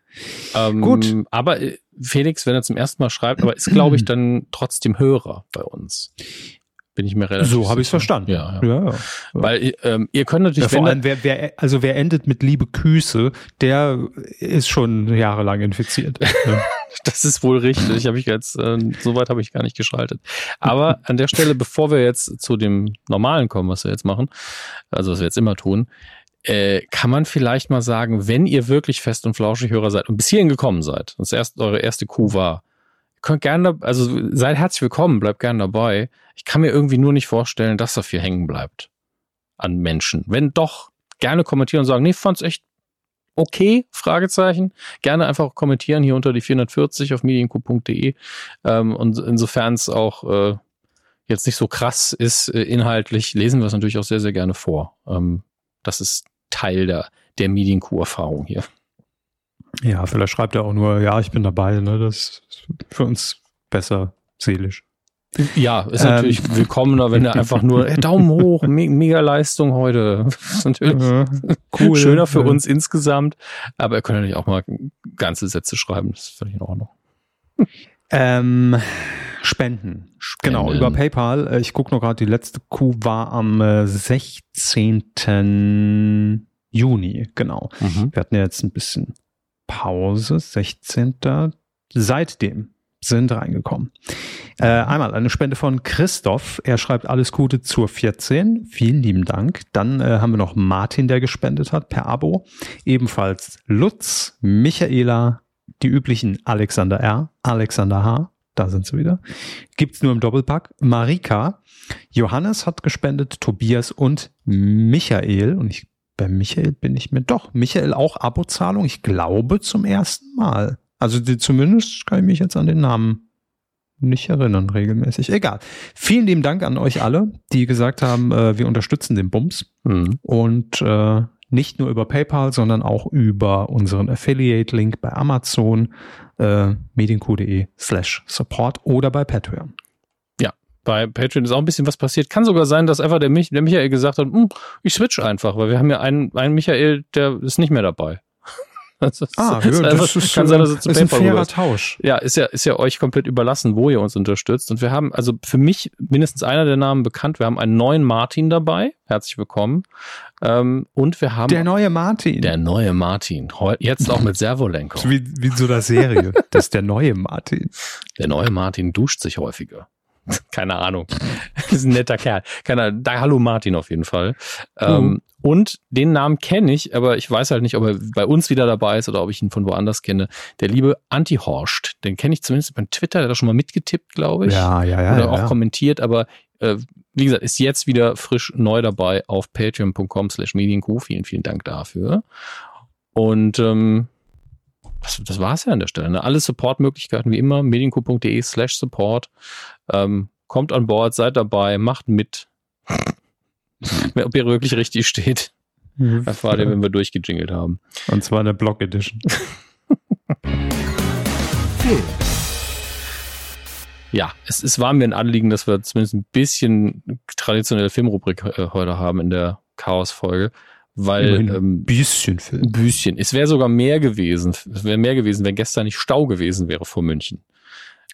Ähm, gut. Aber äh, Felix, wenn er zum ersten Mal schreibt, aber ist, glaube ich, dann trotzdem Hörer bei uns. Bin ich mir relativ So habe ich es verstanden. Ja, ja. ja, ja. Weil ähm, ihr könnt natürlich. Ja, vor allem, wer, wer, also wer endet mit Liebe Küße, der ist schon jahrelang infiziert. das ist wohl richtig. Habe ich jetzt, äh, so weit habe ich gar nicht geschaltet. Aber an der Stelle, bevor wir jetzt zu dem Normalen kommen, was wir jetzt machen, also was wir jetzt immer tun, äh, kann man vielleicht mal sagen, wenn ihr wirklich fest und flauschig Hörer seid und bis hierhin gekommen seid, das erst, eure erste Kuh war, könnt gerne, also seid herzlich willkommen, bleibt gerne dabei. Ich kann mir irgendwie nur nicht vorstellen, dass da viel hängen bleibt an Menschen. Wenn doch, gerne kommentieren und sagen, nee, fand's echt okay, Fragezeichen. Gerne einfach kommentieren hier unter die 440 auf medienku.de. Ähm, und insofern es auch äh, jetzt nicht so krass ist äh, inhaltlich, lesen wir es natürlich auch sehr, sehr gerne vor. Ähm, das ist Teil der, der Medienku-Erfahrung hier. Ja, vielleicht schreibt er auch nur, ja, ich bin dabei, ne? Das ist für uns besser seelisch. Ja, ist natürlich ähm, willkommener, wenn er einfach nur hey, Daumen hoch, me mega Leistung heute. Das ist natürlich äh, cool, schöner für ja. uns insgesamt, aber er könnte natürlich auch mal ganze Sätze schreiben, das ist völlig in Ordnung. Ähm, Spenden. Spenden. Genau, über PayPal. Äh, ich gucke noch gerade, die letzte Kuh war am 16. Äh, Juni, genau. Mhm. Wir hatten ja jetzt ein bisschen Pause, 16. Seitdem sind reingekommen. Äh, einmal eine Spende von Christoph. Er schreibt alles Gute zur 14. Vielen lieben Dank. Dann äh, haben wir noch Martin, der gespendet hat per Abo. Ebenfalls Lutz, Michaela, die üblichen Alexander R., Alexander H., da sind sie wieder. Gibt's nur im Doppelpack. Marika, Johannes hat gespendet, Tobias und Michael. Und ich bei Michael bin ich mir doch. Michael auch Abozahlung, ich glaube zum ersten Mal. Also die, zumindest kann ich mich jetzt an den Namen nicht erinnern, regelmäßig. Egal. Vielen lieben Dank an euch alle, die gesagt haben, äh, wir unterstützen den Bums. Mhm. Und äh, nicht nur über PayPal, sondern auch über unseren Affiliate-Link bei Amazon, äh, medienq.de slash support oder bei Patreon bei Patreon ist auch ein bisschen was passiert. Kann sogar sein, dass einfach der, Mich der Michael gesagt hat, hm, ich switch einfach, weil wir haben ja einen, einen Michael, der ist nicht mehr dabei. Das ist, ah, ja, das ist, kann sein, dass es ist ein fairer Tausch. Ja, ist ja, ist ja euch komplett überlassen, wo ihr uns unterstützt. Und wir haben, also für mich mindestens einer der Namen bekannt. Wir haben einen neuen Martin dabei. Herzlich willkommen. Ähm, und wir haben. Der neue Martin. Der neue Martin. Jetzt auch mit Servolenkung. Wie, wie so einer Serie. das ist der neue Martin. Der neue Martin duscht sich häufiger. Keine Ahnung. ist ein netter Kerl. Keine Ahnung. Da, hallo Martin auf jeden Fall. Ähm, mhm. Und den Namen kenne ich, aber ich weiß halt nicht, ob er bei uns wieder dabei ist oder ob ich ihn von woanders kenne. Der liebe Anti-Horst, den kenne ich zumindest beim Twitter, der hat da schon mal mitgetippt, glaube ich. Ja, ja, ja. Oder ja, auch ja. kommentiert, aber äh, wie gesagt, ist jetzt wieder frisch neu dabei auf patreon.com slash medienku. Vielen, vielen Dank dafür. Und ähm, das, das war es ja an der Stelle. Ne? Alle Support-Möglichkeiten wie immer, medienku.de slash support. Ähm, kommt an Bord, seid dabei, macht mit. Ob ihr wirklich richtig steht, mhm. erfahrt ihr, wenn wir durchgejingelt haben. Und zwar in der Block Edition. ja, es, es war mir ein Anliegen, dass wir zumindest ein bisschen traditionelle Filmrubrik äh, heute haben in der Chaos-Folge. Weil ein ähm, bisschen Film. Ein bisschen. Es wäre sogar mehr gewesen. Es wäre mehr gewesen, wenn gestern nicht Stau gewesen wäre vor München.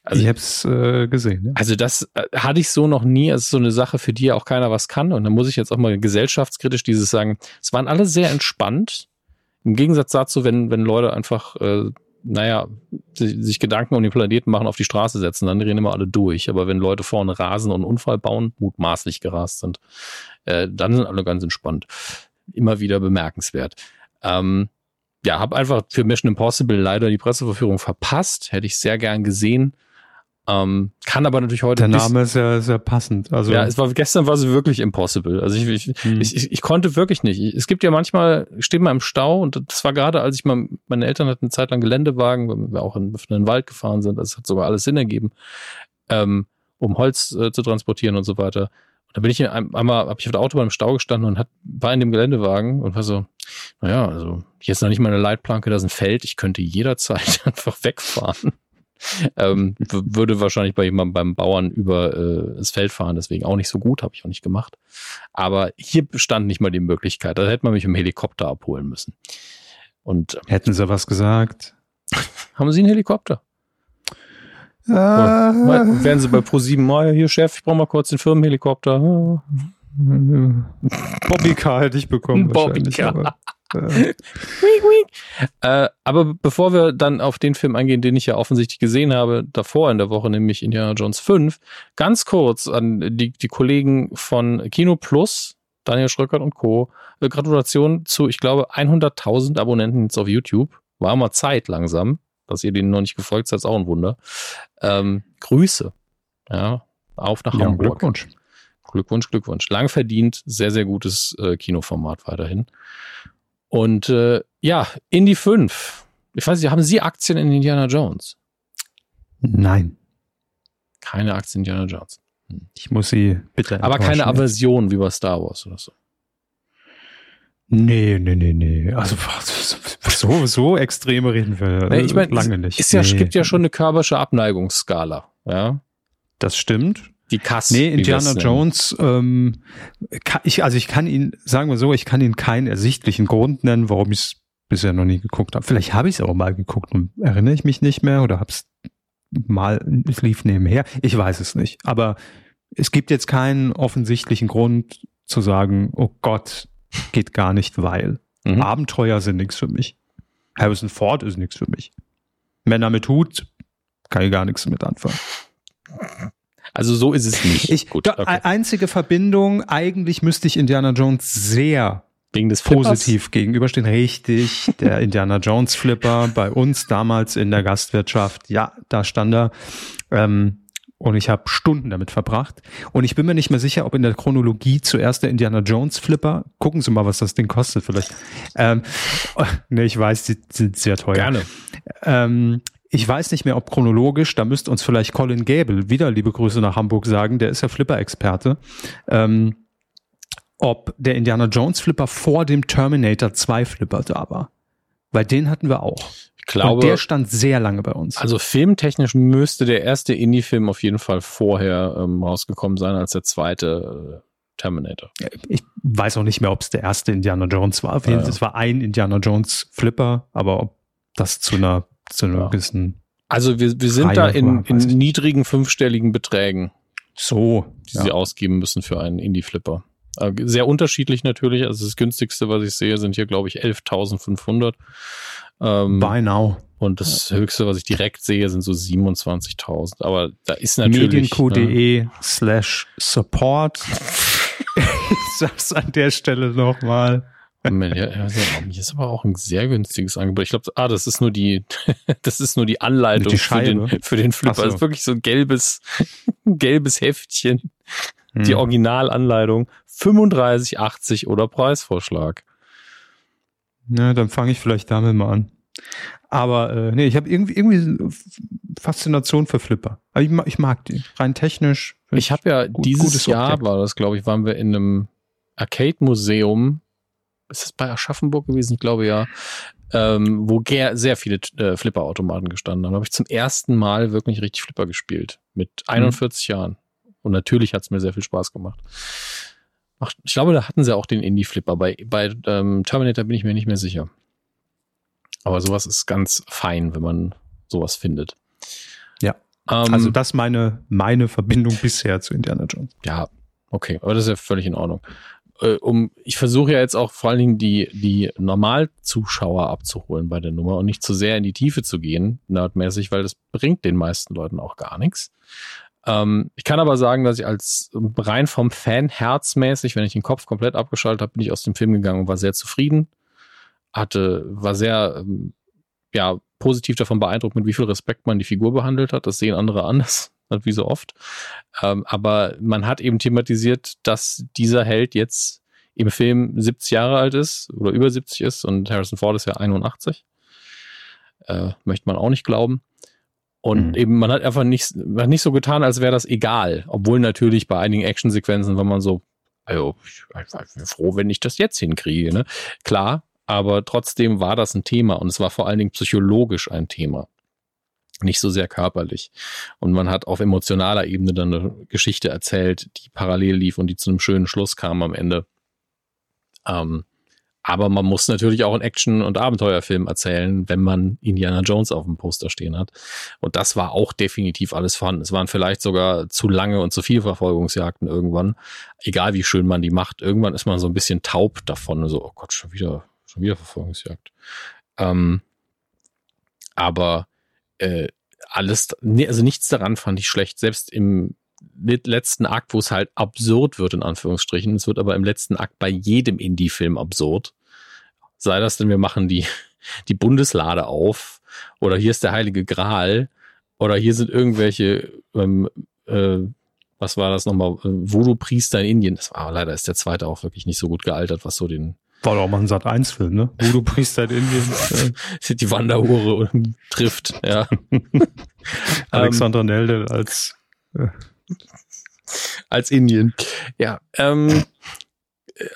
Also, ich habe es äh, gesehen. Ja. Also das äh, hatte ich so noch nie. Es ist so eine Sache, für die ja auch keiner was kann. Und da muss ich jetzt auch mal gesellschaftskritisch dieses sagen. Es waren alle sehr entspannt. Im Gegensatz dazu, wenn, wenn Leute einfach, äh, naja, sich, sich Gedanken um den Planeten machen, auf die Straße setzen, dann drehen immer alle durch. Aber wenn Leute vorne rasen und einen Unfall bauen, mutmaßlich gerast sind, äh, dann sind alle ganz entspannt. Immer wieder bemerkenswert. Ähm, ja, habe einfach für Mission Impossible leider die Presseverführung verpasst. Hätte ich sehr gern gesehen. Ähm, kann aber natürlich heute. Der Name ist ja sehr passend. Also ja, es war gestern war es wirklich impossible. Also ich, ich, hm. ich, ich, ich, konnte wirklich nicht. Es gibt ja manchmal, steht man im Stau und das war gerade, als ich mal, meine Eltern hatten eine Zeit lang Geländewagen, weil wir auch in, in den Wald gefahren sind. Das hat sogar alles Sinn ergeben, ähm, um Holz äh, zu transportieren und so weiter. Und da bin ich einmal, habe ich auf der Autobahn im Stau gestanden und hat, war in dem Geländewagen und war so, naja, also hier ist noch nicht mal eine Leitplanke, da ist ein Feld, ich könnte jederzeit einfach wegfahren ähm, würde wahrscheinlich bei jemandem beim Bauern über äh, das Feld fahren, deswegen auch nicht so gut, habe ich auch nicht gemacht. Aber hier bestand nicht mal die Möglichkeit. Da hätte man mich im Helikopter abholen müssen. Und ähm, hätten sie was gesagt? Haben Sie einen Helikopter? Äh, Oder, wären Sie bei Pro7 mal hier Chef, ich brauche mal kurz den Firmenhelikopter. Bobby Car hätte ich bekommen. Bobby Car. wink, wink. Äh, aber bevor wir dann auf den Film eingehen, den ich ja offensichtlich gesehen habe, davor in der Woche, nämlich Indiana Jones 5, ganz kurz an die, die Kollegen von Kino Plus, Daniel Schröckert und Co. Äh, Gratulation zu, ich glaube, 100.000 Abonnenten jetzt auf YouTube. War mal Zeit langsam. Dass ihr denen noch nicht gefolgt seid, ist auch ein Wunder. Ähm, Grüße. Ja, auf nach ja, Hamburg. Glückwunsch. Glückwunsch, Glückwunsch. Lang verdient, sehr, sehr gutes äh, Kinoformat weiterhin. Und äh, ja, Indie 5. Ich weiß nicht, haben Sie Aktien in Indiana Jones? Nein. Keine Aktien in Indiana Jones. Hm. Ich muss sie bitte Aber keine Aversion wie bei Star Wars oder so. Nee, nee, nee, nee. Also so, so extreme reden wir nee, ich mein, lange nicht. Es nee. gibt ja schon eine körpersche Abneigungsskala. Ja. Das stimmt. Die Kass. Nee, Indiana Jones, ähm, kann, ich, also ich kann ihn, sagen wir so, ich kann ihn keinen ersichtlichen Grund nennen, warum ich es bisher noch nie geguckt habe. Vielleicht habe ich es auch mal geguckt und erinnere ich mich nicht mehr oder habe es mal, es lief nebenher. Ich weiß es nicht. Aber es gibt jetzt keinen offensichtlichen Grund zu sagen, oh Gott, geht gar nicht, weil. Mhm. Abenteuer sind nichts für mich. Harrison Ford ist nichts für mich. Männer mit Hut kann ich gar nichts mit anfangen. Also so ist es nicht. Ich, Gut, okay. Einzige Verbindung, eigentlich müsste ich Indiana Jones sehr Wegen des positiv gegenüberstehen. Richtig, der Indiana Jones Flipper bei uns damals in der Gastwirtschaft. Ja, da stand er. Ähm, und ich habe Stunden damit verbracht. Und ich bin mir nicht mehr sicher, ob in der Chronologie zuerst der Indiana Jones Flipper. Gucken Sie mal, was das Ding kostet vielleicht. Ähm, ne, ich weiß, die sind sehr teuer. Gerne. Ähm, ich weiß nicht mehr, ob chronologisch, da müsste uns vielleicht Colin Gable, wieder liebe Grüße nach Hamburg sagen, der ist ja Flipper-Experte, ähm, ob der Indiana Jones Flipper vor dem Terminator 2 Flipper da war. Weil den hatten wir auch. Ich glaube, Und der stand sehr lange bei uns. Also filmtechnisch müsste der erste Indie-Film auf jeden Fall vorher ähm, rausgekommen sein als der zweite. Terminator. Ich weiß auch nicht mehr, ob es der erste Indiana Jones war. Auf jeden Fall, es war ein Indiana Jones Flipper, aber ob das zu einer, zu einer Ja. gewissen Also wir, wir sind Reihe da in, in niedrigen fünfstelligen Beträgen, so. die sie ausgeben müssen für einen Indie-Flipper. Äh, Sehr unterschiedlich natürlich. Also das günstigste, was ich sehe, sind hier, glaube ich, 11.500. Ähm, By now. und das höchste, was ich direkt sehe, sind so 27.000. Aber da ist natürlich... ne, Medienq.de slash support. ich sag's an der Stelle nochmal. Hier ist aber auch ein sehr günstiges Angebot. Ich glaube, ah, das ist nur die, das ist nur die Anleitung Die für den, für den Flipper. So. Das ist wirklich so ein gelbes, gelbes Heftchen. Die Hm. Originalanleitung 35,80 oder Preisvorschlag. Ja, dann fange ich vielleicht damit mal an. Aber äh, nee, ich habe irgendwie irgendwie Faszination für Flipper. Aber ich, mag- ich mag die. Rein technisch. Ich habe ja gut- dieses Jahr war das, glaube ich, waren wir in einem Arcade-Museum. Ist das bei Aschaffenburg gewesen? Ich glaube ja. Ähm, wo sehr viele äh, Flipper-Automaten gestanden haben. Da habe ich zum ersten Mal wirklich richtig Flipper gespielt. Mit Mhm. 41 Jahren. Und natürlich hat es mir sehr viel Spaß gemacht. Ach, ich glaube, da hatten sie auch den Indie-Flipper. Bei, bei ähm, Terminator bin ich mir nicht mehr sicher. Aber sowas ist ganz fein, wenn man sowas findet. Ja. Ähm, Also das meine meine Verbindung bisher zu Indiana Jones. ja, okay, aber das ist ja völlig in Ordnung. Äh, um, ich versuche ja jetzt auch vor allen Dingen die, die Normalzuschauer abzuholen bei der Nummer und nicht zu sehr in die Tiefe zu gehen, nerdmäßig, weil das bringt den meisten Leuten auch gar nichts. Ähm, ich kann aber sagen, dass ich als rein vom Fan herzmäßig, wenn ich den Kopf komplett abgeschaltet habe, bin ich aus dem Film gegangen und war sehr zufrieden. Hatte, war sehr, ähm, ja, positiv davon beeindruckt, mit wie viel Respekt man die Figur behandelt hat. Das sehen andere anders, wie so oft. Ähm, aber man hat eben thematisiert, dass dieser Held jetzt im Film 70 Jahre alt ist oder über 70 ist und Harrison Ford ist ja 81. Äh, möchte man auch nicht glauben. Und Mhm. eben, man hat einfach nicht, man hat nicht so getan, als wäre das egal. Obwohl natürlich bei einigen Actionsequenzen, wenn man so, also, ich, ich bin froh, wenn ich das jetzt hinkriege, ne? Klar, aber trotzdem war das ein Thema und es war vor allen Dingen psychologisch ein Thema. Nicht so sehr körperlich. Und man hat auf emotionaler Ebene dann eine Geschichte erzählt, die parallel lief und die zu einem schönen Schluss kam am Ende. Ähm, aber man muss natürlich auch einen Action- und Abenteuerfilm erzählen, wenn man Indiana Jones auf dem Poster stehen hat. Und das war auch definitiv alles vorhanden. Es waren vielleicht sogar zu lange und zu viele Verfolgungsjagden irgendwann. Egal wie schön man die macht, irgendwann ist man so ein bisschen taub davon. So, oh Gott, schon wieder, schon wieder Verfolgungsjagd. Ähm, aber äh, alles, also nichts daran fand ich schlecht. Selbst im let- letzten Akt, wo es halt absurd wird, in Anführungsstrichen. Es wird aber im letzten Akt bei jedem Indie-Film absurd. Sei das denn, wir machen die, die Bundeslade auf oder hier ist der Heilige Gral oder hier sind irgendwelche, ähm, äh, was war das nochmal, äh, Voodoo-Priester in Indien. Das war leider ist der zweite auch wirklich nicht so gut gealtert, was so den War doch mal ein Sat 1 Film, ne? Voodoo Priester in Indien. äh, die Wanderhure trifft. Ja. Alexander Nelde als als Indien. Ja, ähm,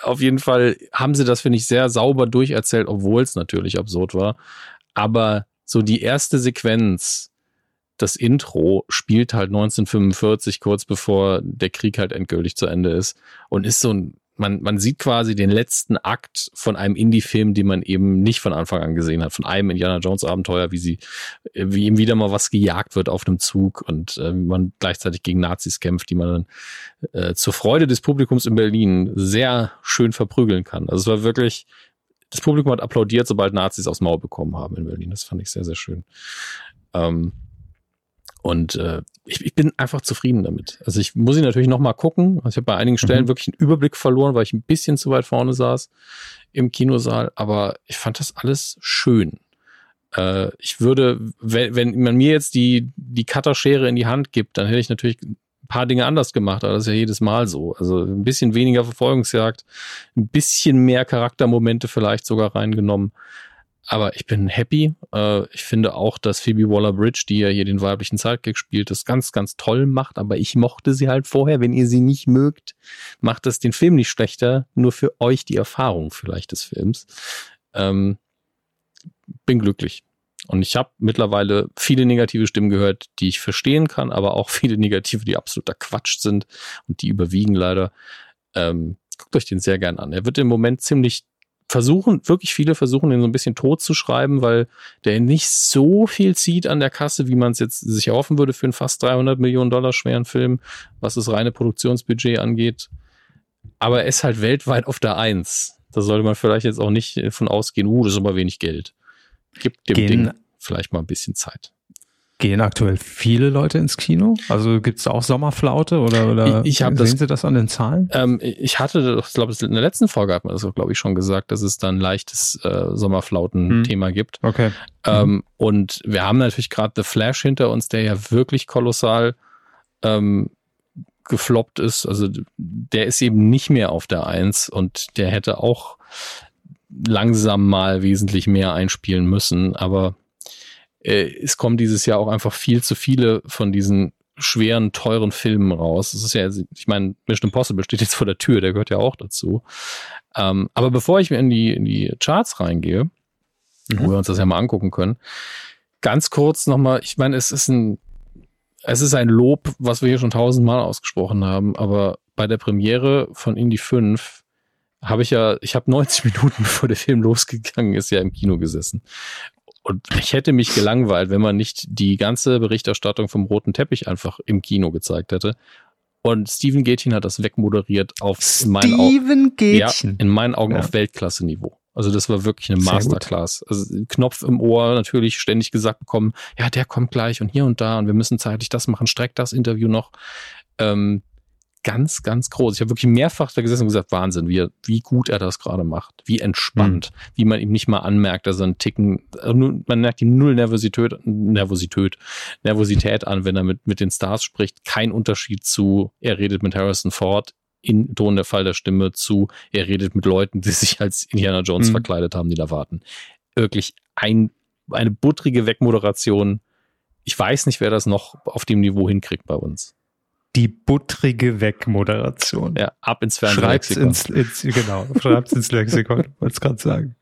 auf jeden Fall haben sie das, finde ich, sehr sauber durcherzählt, obwohl es natürlich absurd war. Aber so die erste Sequenz, das Intro, spielt halt 1945, kurz bevor der Krieg halt endgültig zu Ende ist. Und ist so ein, man, man sieht quasi den letzten Akt von einem Indie-Film, den man eben nicht von Anfang an gesehen hat. Von einem Indiana Jones Abenteuer, wie sie, äh, wie ihm wieder mal was gejagt wird auf einem Zug und äh, man gleichzeitig gegen Nazis kämpft, die man dann äh, zur Freude des Publikums in Berlin sehr schön verprügeln kann. Also es war wirklich, das Publikum hat applaudiert, sobald Nazis aufs Maul bekommen haben in Berlin. Das fand ich sehr, sehr schön. Ähm, und äh, ich, ich bin einfach zufrieden damit. Also ich muss ihn natürlich noch mal gucken. Also ich habe bei einigen Stellen Mhm. wirklich einen Überblick verloren, weil ich ein bisschen zu weit vorne saß im Kinosaal. Aber ich fand das alles schön. Äh, ich würde, wenn, wenn man mir jetzt die, die Cutterschere in die Hand gibt, dann hätte ich natürlich ein paar Dinge anders gemacht, aber das ist ja jedes Mal so. Also ein bisschen weniger Verfolgungsjagd, ein bisschen mehr Charaktermomente vielleicht sogar reingenommen. Aber ich bin happy. Äh, ich finde auch, dass Phoebe Waller-Bridge, die ja hier den weiblichen Sidekick spielt, das ganz, ganz toll macht. Aber ich mochte sie halt vorher. Wenn ihr sie nicht mögt, macht das den Film nicht schlechter. Nur für euch die Erfahrung vielleicht des Films. Ähm, bin glücklich. Und ich habe mittlerweile viele negative Stimmen gehört, die ich verstehen kann, aber auch viele negative, die absoluter Quatsch sind und die überwiegen leider. Ähm, guckt euch den sehr gern an. Er wird im Moment ziemlich versuchen, wirklich viele versuchen, den so ein bisschen tot zu schreiben, weil der nicht so viel zieht an der Kasse, wie man es jetzt sich erhoffen würde für einen fast 300 Millionen Dollar schweren Film, was das reine Produktionsbudget angeht. Aber er ist halt weltweit auf der Eins. Da sollte man vielleicht jetzt auch nicht von ausgehen, uh, das ist aber wenig Geld. Gibt dem Gehen- Ding vielleicht mal ein bisschen Zeit. Gehen aktuell viele Leute ins Kino? Also gibt's da auch Sommerflaute oder, oder Ich- ich sehen das- Sie das an den Zahlen? Ähm, ich hatte, ich glaube, in der letzten Folge hat man das, glaube ich, schon gesagt, dass es da ein leichtes äh, Sommerflauten-Thema gibt. Okay. Ähm, und wir haben natürlich gerade The Flash hinter uns, der ja wirklich kolossal ähm, gefloppt ist. Also der ist eben nicht mehr auf der Eins und der hätte auch langsam mal wesentlich mehr einspielen müssen. Aber äh, es kommen dieses Jahr auch einfach viel zu viele von diesen schweren, teuren Filmen raus. Das ist ja, ich meine, Mission Impossible steht jetzt vor der Tür, der gehört ja auch dazu. Ähm, aber bevor ich mir in die, in die Charts reingehe, wo wir uns das ja mal angucken können. Ganz kurz nochmal, ich meine, es ist ein, es ist ein Lob, was wir hier schon tausendmal ausgesprochen haben, aber bei der Premiere von Indie 5 habe ich ja, ich habe 90 Minuten bevor der Film losgegangen ist, ja im Kino gesessen. Und ich hätte mich gelangweilt, wenn man nicht die ganze Berichterstattung vom roten Teppich einfach im Kino gezeigt hätte. Und Steven Gätchen hat das wegmoderiert auf in meinen Augen. Ja, in meinen Augen Ja. auf Weltklasse-Niveau. Also das war wirklich eine Sehr gut. Masterclass. Also Knopf im Ohr, natürlich ständig gesagt bekommen, ja, der kommt gleich und hier und da und wir müssen zeitlich das machen, streckt das Interview noch. Ähm, ganz, ganz groß. Ich habe wirklich mehrfach da gesessen und gesagt, Wahnsinn, wie, er, wie gut er das gerade macht, wie entspannt, wie man ihm nicht mal anmerkt, dass er einen Ticken, nur- man merkt ihm null Nervosität, Nervosität, Nervosität an, wenn er mit, mit den Stars spricht. Kein Unterschied zu, er redet mit Harrison Ford in Ton der Fall der Stimme zu, er redet mit Leuten, die sich als Indiana Jones Mhm. verkleidet haben, die da warten. Wirklich ein, eine buttrige Wegmoderation. Ich weiß nicht, wer das noch auf dem Niveau hinkriegt bei uns. Die buttrige Wegmoderation. Ja, ab ins Fernsehlexikon. ins, ins, genau, schreibt's ins Lexikon, wollte es gerade sagen.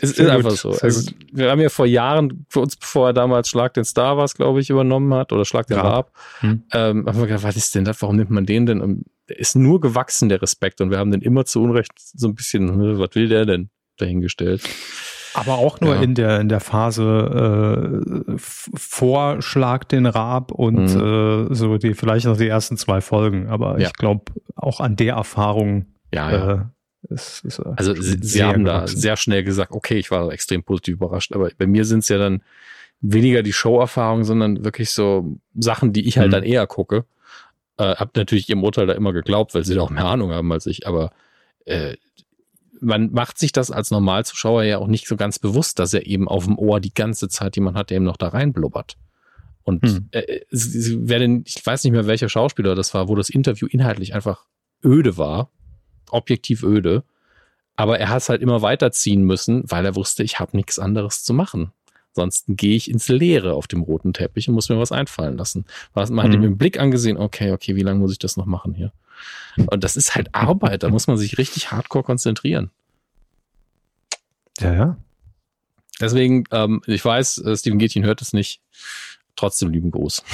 Es ist gut, einfach so. Also, wir haben ja vor Jahren, für uns, bevor er damals Schlag den Star was, glaube ich, übernommen hat, oder Schlag den Raab. Raab, Hm. ähm, haben wir gedacht, was ist denn das? Warum nimmt man den denn? Und der ist nur gewachsen, der Respekt. Und wir haben den immer zu Unrecht so ein bisschen, hm, was will der denn, dahingestellt. Aber auch nur Ja. in der in der Phase äh, f- vor Schlag den Raab und äh, so die vielleicht noch die ersten zwei Folgen. Aber Mhm. Ja. ich glaube auch an der Erfahrung Ja, ja. äh, ist, ist Also sie, sie haben da gewachsen. sehr schnell gesagt, okay, ich war extrem positiv überrascht, aber bei mir sind es ja dann weniger die Show-Erfahrungen, sondern wirklich so Sachen, die ich halt Mhm. dann eher gucke. Äh, hab natürlich ihrem Urteil da immer geglaubt, weil sie da auch mehr Ahnung haben als ich, aber äh, man macht sich das als Normalzuschauer ja auch nicht so ganz bewusst, dass er eben auf dem Ohr die ganze Zeit jemand hat, der ihm noch da reinblubbert. Und Hm. äh, werden, ich weiß nicht mehr, welcher Schauspieler das war, wo das Interview inhaltlich einfach öde war, objektiv öde. Aber er hat es halt immer weiterziehen müssen, weil er wusste, ich habe nichts anderes zu machen. Sonst gehe ich ins Leere auf dem roten Teppich und muss mir was einfallen lassen. Was- Man hat Mhm. ihm im Blick angesehen, okay, okay, wie lange muss ich das noch machen hier? Und das ist halt Arbeit, da muss man sich richtig hardcore konzentrieren. ja, ja. Deswegen, ähm, ich weiß, äh, Steven Gätchen hört es nicht. Trotzdem lieben Gruß.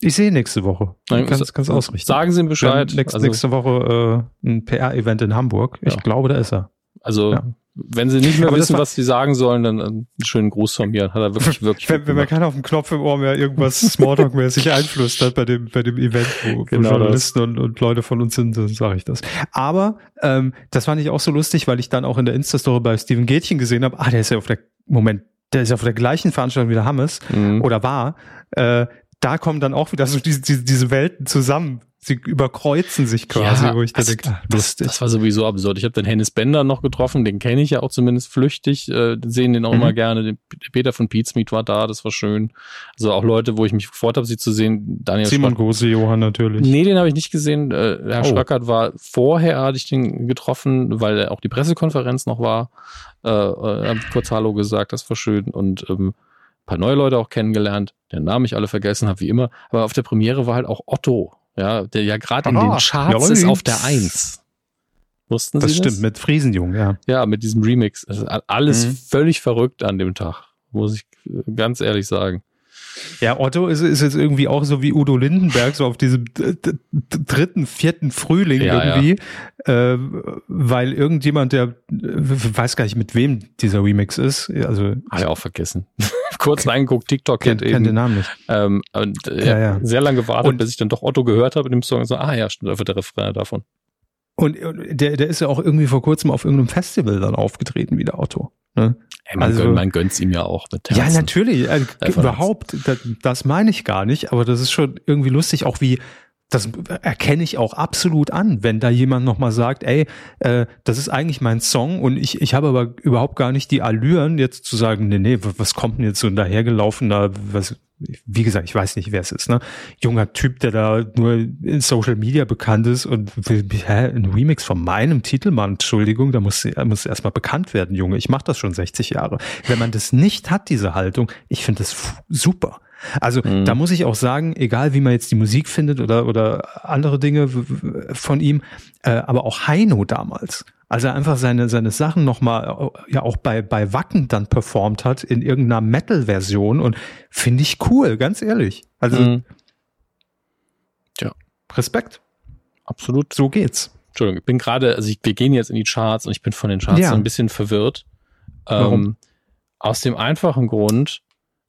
Ich sehe nächste Woche. Ganz, ganz ausrichten. Sagen Sie ihm Bescheid. Nächste, also, nächste Woche äh, ein PR-Event in Hamburg. Ich Ja. glaube, da ist er. Also ja. wenn Sie nicht mehr Aber wissen, was Sie sagen sollen, dann einen schönen Gruß von mir. Hat er wirklich, wirklich. Wenn, wenn mir gemacht. keiner auf dem Knopf im Ohr mehr irgendwas Smalltalk-mäßig einflüstert bei dem, bei dem Event, wo, wo Genau Journalisten und, und Leute von uns sind, dann sage ich das. Aber ähm, das fand ich auch so lustig, weil ich dann auch in der Insta-Story bei Steven Gätchen gesehen habe, ah, der ist ja auf der, Moment, der ist ja auf der gleichen Veranstaltung wie der Hammes Mhm. oder war. Äh, da kommen dann auch wieder so diese, diese, diese Welten zusammen. Sie überkreuzen sich quasi, Ja, wo ich also ah, Das, lustig. das war sowieso absurd. Ich habe den Hennis Bender noch getroffen, den kenne ich ja auch zumindest flüchtig, äh, sehen den auch Mhm. immer gerne. Den Peter von Pizmeet war da, das war schön. Also auch Leute, wo ich mich gefreut habe, sie zu sehen. Daniel Simon Gose, Johann natürlich. Nee, den habe ich nicht gesehen. Äh, Herr Oh. Schröckert war vorher, hatte ich den getroffen, weil auch die Pressekonferenz noch war. Äh, äh, kurz Hallo gesagt, das war schön. Und ähm, ein paar neue Leute auch kennengelernt, deren Namen ich alle vergessen habe, wie immer. Aber auf der Premiere war halt auch Otto, ja, der ja gerade in den Charts jawohl. ist auf der Eins. Wussten das Sie stimmt, das? mit Friesenjung, ja. Ja, mit diesem Remix. Das ist alles Mhm. völlig verrückt an dem Tag, muss ich äh, ganz ehrlich sagen. Ja, Otto ist, ist jetzt irgendwie auch so wie Udo Lindenberg, so auf diesem dritten, vierten Frühling ja, irgendwie, ja. Äh, weil irgendjemand, der weiß gar nicht, mit wem dieser Remix ist. Also Habe ich auch vergessen. Kurz reingeguckt, TikTok kennt, kennt den Namen nicht. Ähm, und, äh, ja, ja. Sehr lange gewartet, und, bis ich dann doch Otto gehört habe in dem Song. So, ah ja, stimmt, einfach der Refrain davon. Und der, der ist ja auch irgendwie vor kurzem auf irgendeinem Festival dann aufgetreten, wie der Otto. Ne? Hey, man, also, gönnt, man gönnt's ihm ja auch mit Herzen. Ja, natürlich. Also, überhaupt, das, das meine ich gar nicht, aber das ist schon irgendwie lustig, auch wie, das erkenne ich auch absolut an, wenn da jemand nochmal sagt, ey, äh, das ist eigentlich mein Song und ich, ich habe aber überhaupt gar nicht die Allüren, jetzt zu sagen, nee, nee, was kommt denn jetzt so ein dahergelaufener, was, wie gesagt, ich weiß nicht, wer es ist, ne? Junger Typ, der da nur in Social Media bekannt ist und hä, ein Remix von meinem Titelmann, Entschuldigung, da muss, muss erstmal bekannt werden, Junge. Ich mache das schon 60 Jahre. Wenn man das nicht hat, diese Haltung, ich finde das super. Also mhm. da muss ich auch sagen, egal wie man jetzt die Musik findet oder, oder andere Dinge von ihm, äh, aber auch Heino damals, als er einfach seine, seine Sachen nochmal, äh, ja auch bei, bei Wacken dann performt hat in irgendeiner Metal-Version und finde ich cool, ganz ehrlich. Also, mhm. ja. Respekt. Absolut. So geht's. Entschuldigung, ich bin gerade, also ich, wir gehen jetzt in die Charts und ich bin von den Charts ja. so ein bisschen verwirrt. Warum? Ähm, aus dem einfachen Grund,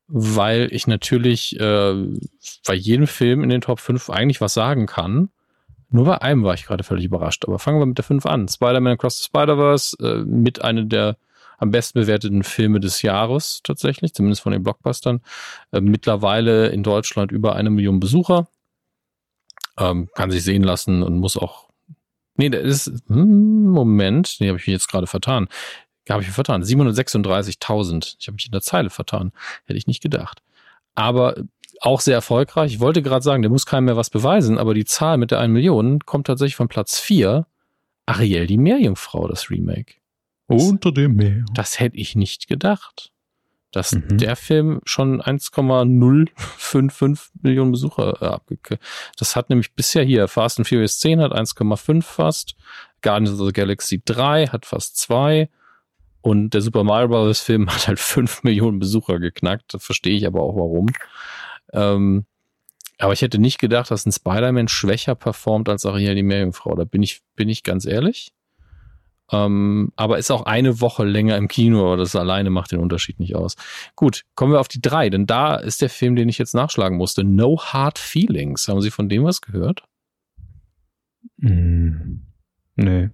weil ich natürlich äh, bei jedem Film in den Top 5 eigentlich was sagen kann. Nur bei einem war ich gerade völlig überrascht. Aber fangen wir mit der 5 an. Spider-Man Across the Spider-Verse äh, mit einer der am besten bewerteten Filme des Jahres tatsächlich, zumindest von den Blockbustern. Äh, mittlerweile in Deutschland über eine Million Besucher. Ähm, kann sich sehen lassen und muss auch. Nee, der ist. Hm, Moment, nee, habe ich mich jetzt gerade vertan. Habe ich mich vertan. 736.000. Ich habe mich in der Zeile vertan. Hätte ich nicht gedacht. Aber auch sehr erfolgreich. Ich wollte gerade sagen, der muss keinem mehr was beweisen, aber die Zahl mit der 1 Million kommt tatsächlich von Platz 4. Ariel, die Meerjungfrau, das Remake. Unter dem Meer. Das hätte ich nicht gedacht. Dass mhm. der Film schon 1,055 Millionen Besucher äh, abgekriegt. Das hat nämlich bisher hier Fast and Furious 10 hat 1,5 fast. Guardians of the Galaxy 3 hat fast 2. Und der Super Mario Bros. Film hat halt 5 Millionen Besucher geknackt. Verstehe ich aber auch warum. Ähm, aber ich hätte nicht gedacht, dass ein Spider-Man schwächer performt als Ariel die Meerjungfrau. Da bin ich, bin ich ganz ehrlich. Ähm, aber ist auch eine Woche länger im Kino, aber das alleine macht den Unterschied nicht aus. Gut, kommen wir auf die drei, denn da ist der Film, den ich jetzt nachschlagen musste. No Hard Feelings. Haben Sie von dem was gehört? Mm, nee,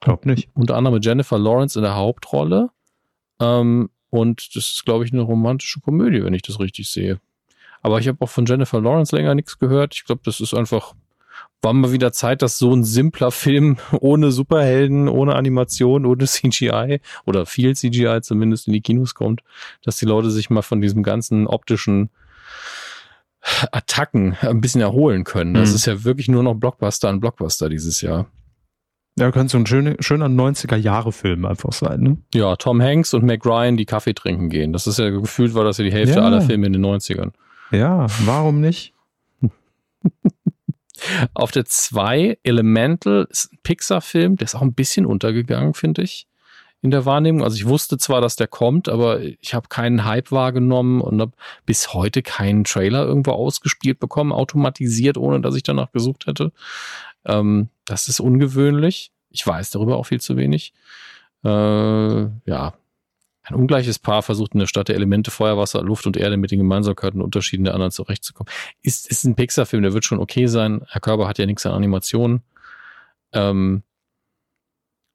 glaub nicht. Unter anderem mit Jennifer Lawrence in der Hauptrolle. Ähm, und das ist, glaube ich, eine romantische Komödie, wenn ich das richtig sehe. Aber ich habe auch von Jennifer Lawrence länger nichts gehört. Ich glaube, das ist einfach war mal wieder Zeit, dass so ein simpler Film ohne Superhelden, ohne Animation, ohne CGI oder viel CGI zumindest in die Kinos kommt, dass die Leute sich mal von diesem ganzen optischen Attacken ein bisschen erholen können. Das mhm. ist ja wirklich nur noch Blockbuster an Blockbuster dieses Jahr. Ja, könnte so ein schöner, schöner 90er-Jahre-Film einfach sein, ne? Ja, Tom Hanks und Mac Ryan, die Kaffee trinken gehen. Das ist ja gefühlt, war das ja die Hälfte ja. aller Filme in den 90ern. Ja, warum nicht? Auf der 2 Elemental ist ein Pixar-Film, der ist auch ein bisschen untergegangen, finde ich, in der Wahrnehmung. Also ich wusste zwar, dass der kommt, aber ich habe keinen Hype wahrgenommen und habe bis heute keinen Trailer irgendwo ausgespielt bekommen, automatisiert, ohne dass ich danach gesucht hätte. Ähm, das ist ungewöhnlich. Ich weiß darüber auch viel zu wenig. Äh, ja, ein ungleiches Paar versucht in der Stadt der Elemente Feuer, Wasser, Luft und Erde mit den Gemeinsamkeiten und Unterschieden der anderen zurechtzukommen. Ist, ist ein Pixar-Film, der wird schon okay sein. Herr Körber hat ja nichts an Animationen. Ähm,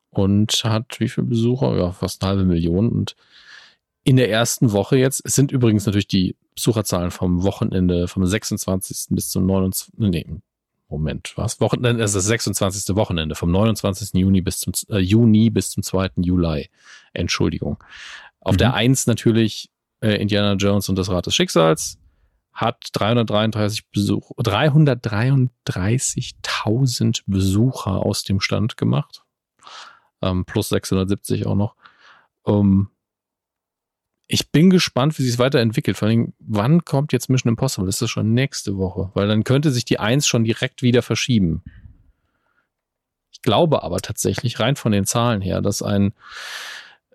und hat wie viele Besucher? Ja, fast eine halbe Million. Und in der ersten Woche jetzt, es sind übrigens natürlich die Besucherzahlen vom Wochenende, vom 26. bis zum 29. Nee, Moment, was? Wochenende, es ist das 26. Wochenende, vom 29. Juni bis zum äh, Juni bis zum 2. Juli. Entschuldigung. Auf mhm. der 1 natürlich äh, Indiana Jones und das Rad des Schicksals hat 333 Besuch 333.000 Besucher aus dem Stand gemacht. Ähm, plus 670 auch noch. Um, ich bin gespannt, wie sich es weiterentwickelt. Vor allem, wann kommt jetzt Mission Impossible? Das ist schon nächste Woche, weil dann könnte sich die Eins schon direkt wieder verschieben. Ich glaube aber tatsächlich, rein von den Zahlen her, dass ein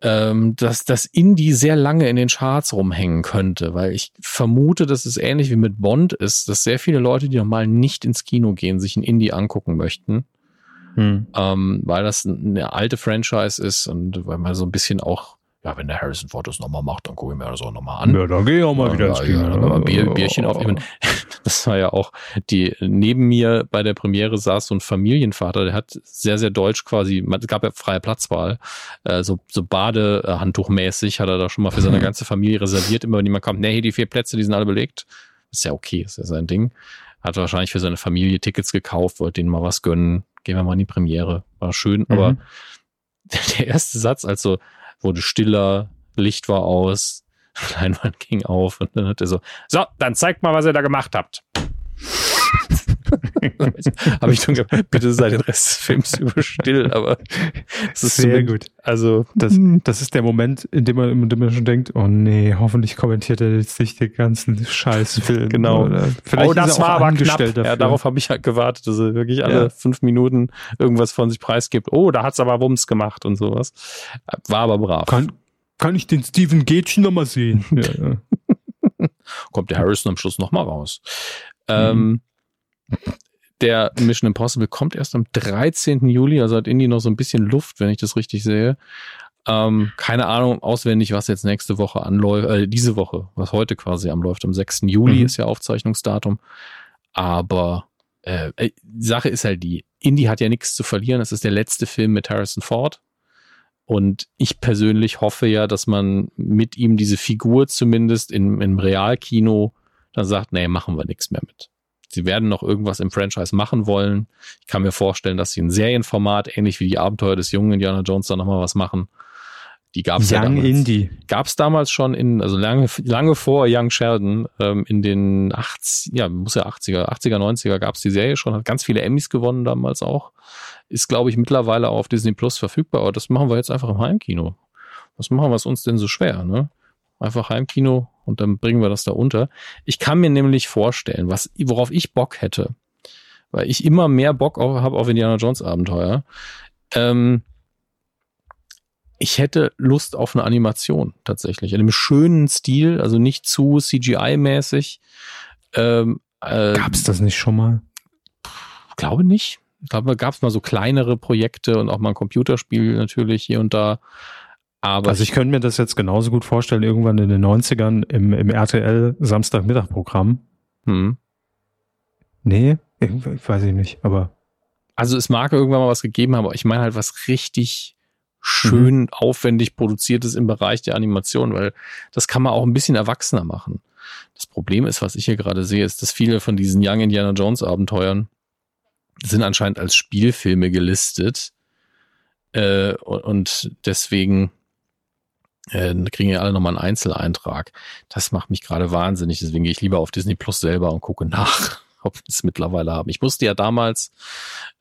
ähm, dass das Indie sehr lange in den Charts rumhängen könnte, weil ich vermute, dass es ähnlich wie mit Bond ist, dass sehr viele Leute, die normal nicht ins Kino gehen, sich ein Indie angucken möchten. Hm. Ähm, weil das eine alte Franchise ist und weil man so ein bisschen auch ja, wenn der Harrison Ford das nochmal macht, dann gucke ich mir das auch nochmal an. Ja, dann gehe ich auch mal ja, wieder ins Kino. Ja, mal Bier, Bierchen auf. Das war ja auch die, neben mir bei der Premiere saß so ein Familienvater, der hat sehr, sehr deutsch quasi, es gab ja freie Platzwahl, äh, so, so Badehandtuchmäßig hat er da schon mal für seine ganze Familie reserviert, immer wenn jemand kommt, nee, die vier Plätze, die sind alle belegt. Ist ja okay, ist ja sein Ding. Hat wahrscheinlich für seine Familie Tickets gekauft, wollte denen mal was gönnen. Gehen wir mal in die Premiere. War schön, mhm. aber der erste Satz, also wurde stiller, Licht war aus, Leinwand ging auf und dann hat er so, so, dann zeigt mal, was ihr da gemacht habt. habe ich dann gedacht, bitte sei den Rest des Films über still, aber es ist sehr gut. Also das, das ist der Moment, in dem man, in dem man schon denkt, oh nee, hoffentlich kommentiert er jetzt nicht den ganzen Scheißfilm. Genau. Oder vielleicht oh, das war aber knapp. Dafür. Ja, darauf habe ich halt gewartet, dass er wirklich alle ja. fünf Minuten irgendwas von sich preisgibt. Oh, da hat's aber Wumms gemacht und sowas. War aber brav. Kann, kann ich den Steven Gage nochmal sehen? ja. Kommt der Harrison am Schluss nochmal raus. Ähm, mhm. Der Mission Impossible kommt erst am 13. Juli, also hat Indy noch so ein bisschen Luft, wenn ich das richtig sehe. Ähm, keine Ahnung auswendig, was jetzt nächste Woche anläuft, äh, diese Woche, was heute quasi anläuft. Am 6. Juli mhm. ist ja Aufzeichnungsdatum. Aber äh, äh, die Sache ist halt die, Indy hat ja nichts zu verlieren. Es ist der letzte Film mit Harrison Ford. Und ich persönlich hoffe ja, dass man mit ihm diese Figur zumindest im, im Realkino dann sagt, nee, machen wir nichts mehr mit sie werden noch irgendwas im Franchise machen wollen. Ich kann mir vorstellen, dass sie ein Serienformat, ähnlich wie die Abenteuer des jungen Indiana Jones, da nochmal was machen. Die gab es ja damals. Indie. Gab es damals schon in, also lange, lange vor Young Sheldon, ähm, in den 80, ja, muss ja 80er, 80er, 90er gab es die Serie schon, hat ganz viele Emmys gewonnen damals auch. Ist, glaube ich, mittlerweile auch auf Disney Plus verfügbar, aber das machen wir jetzt einfach im Heimkino. Was machen wir es uns denn so schwer, ne? Einfach Heimkino und dann bringen wir das da unter. Ich kann mir nämlich vorstellen, was, worauf ich Bock hätte, weil ich immer mehr Bock habe auf Indiana Jones Abenteuer. Ähm, ich hätte Lust auf eine Animation tatsächlich. In einem schönen Stil, also nicht zu CGI-mäßig. Ähm, äh, Gab es das nicht schon mal? Glaube nicht. Ich glaube, gab es mal so kleinere Projekte und auch mal ein Computerspiel natürlich hier und da. Aber also ich könnte mir das jetzt genauso gut vorstellen, irgendwann in den 90ern im, im RTL Samstagmittagprogramm. Hm. Nee, ich weiß ich nicht, aber. Also es mag irgendwann mal was gegeben haben, aber ich meine halt was richtig schön mhm. aufwendig produziertes im Bereich der Animation, weil das kann man auch ein bisschen erwachsener machen. Das Problem ist, was ich hier gerade sehe, ist, dass viele von diesen Young Indiana Jones Abenteuern sind anscheinend als Spielfilme gelistet. Äh, und deswegen äh, kriegen ja alle nochmal einen Einzeleintrag. Das macht mich gerade wahnsinnig. Deswegen gehe ich lieber auf Disney Plus selber und gucke nach, ob wir es mittlerweile haben. Ich musste ja damals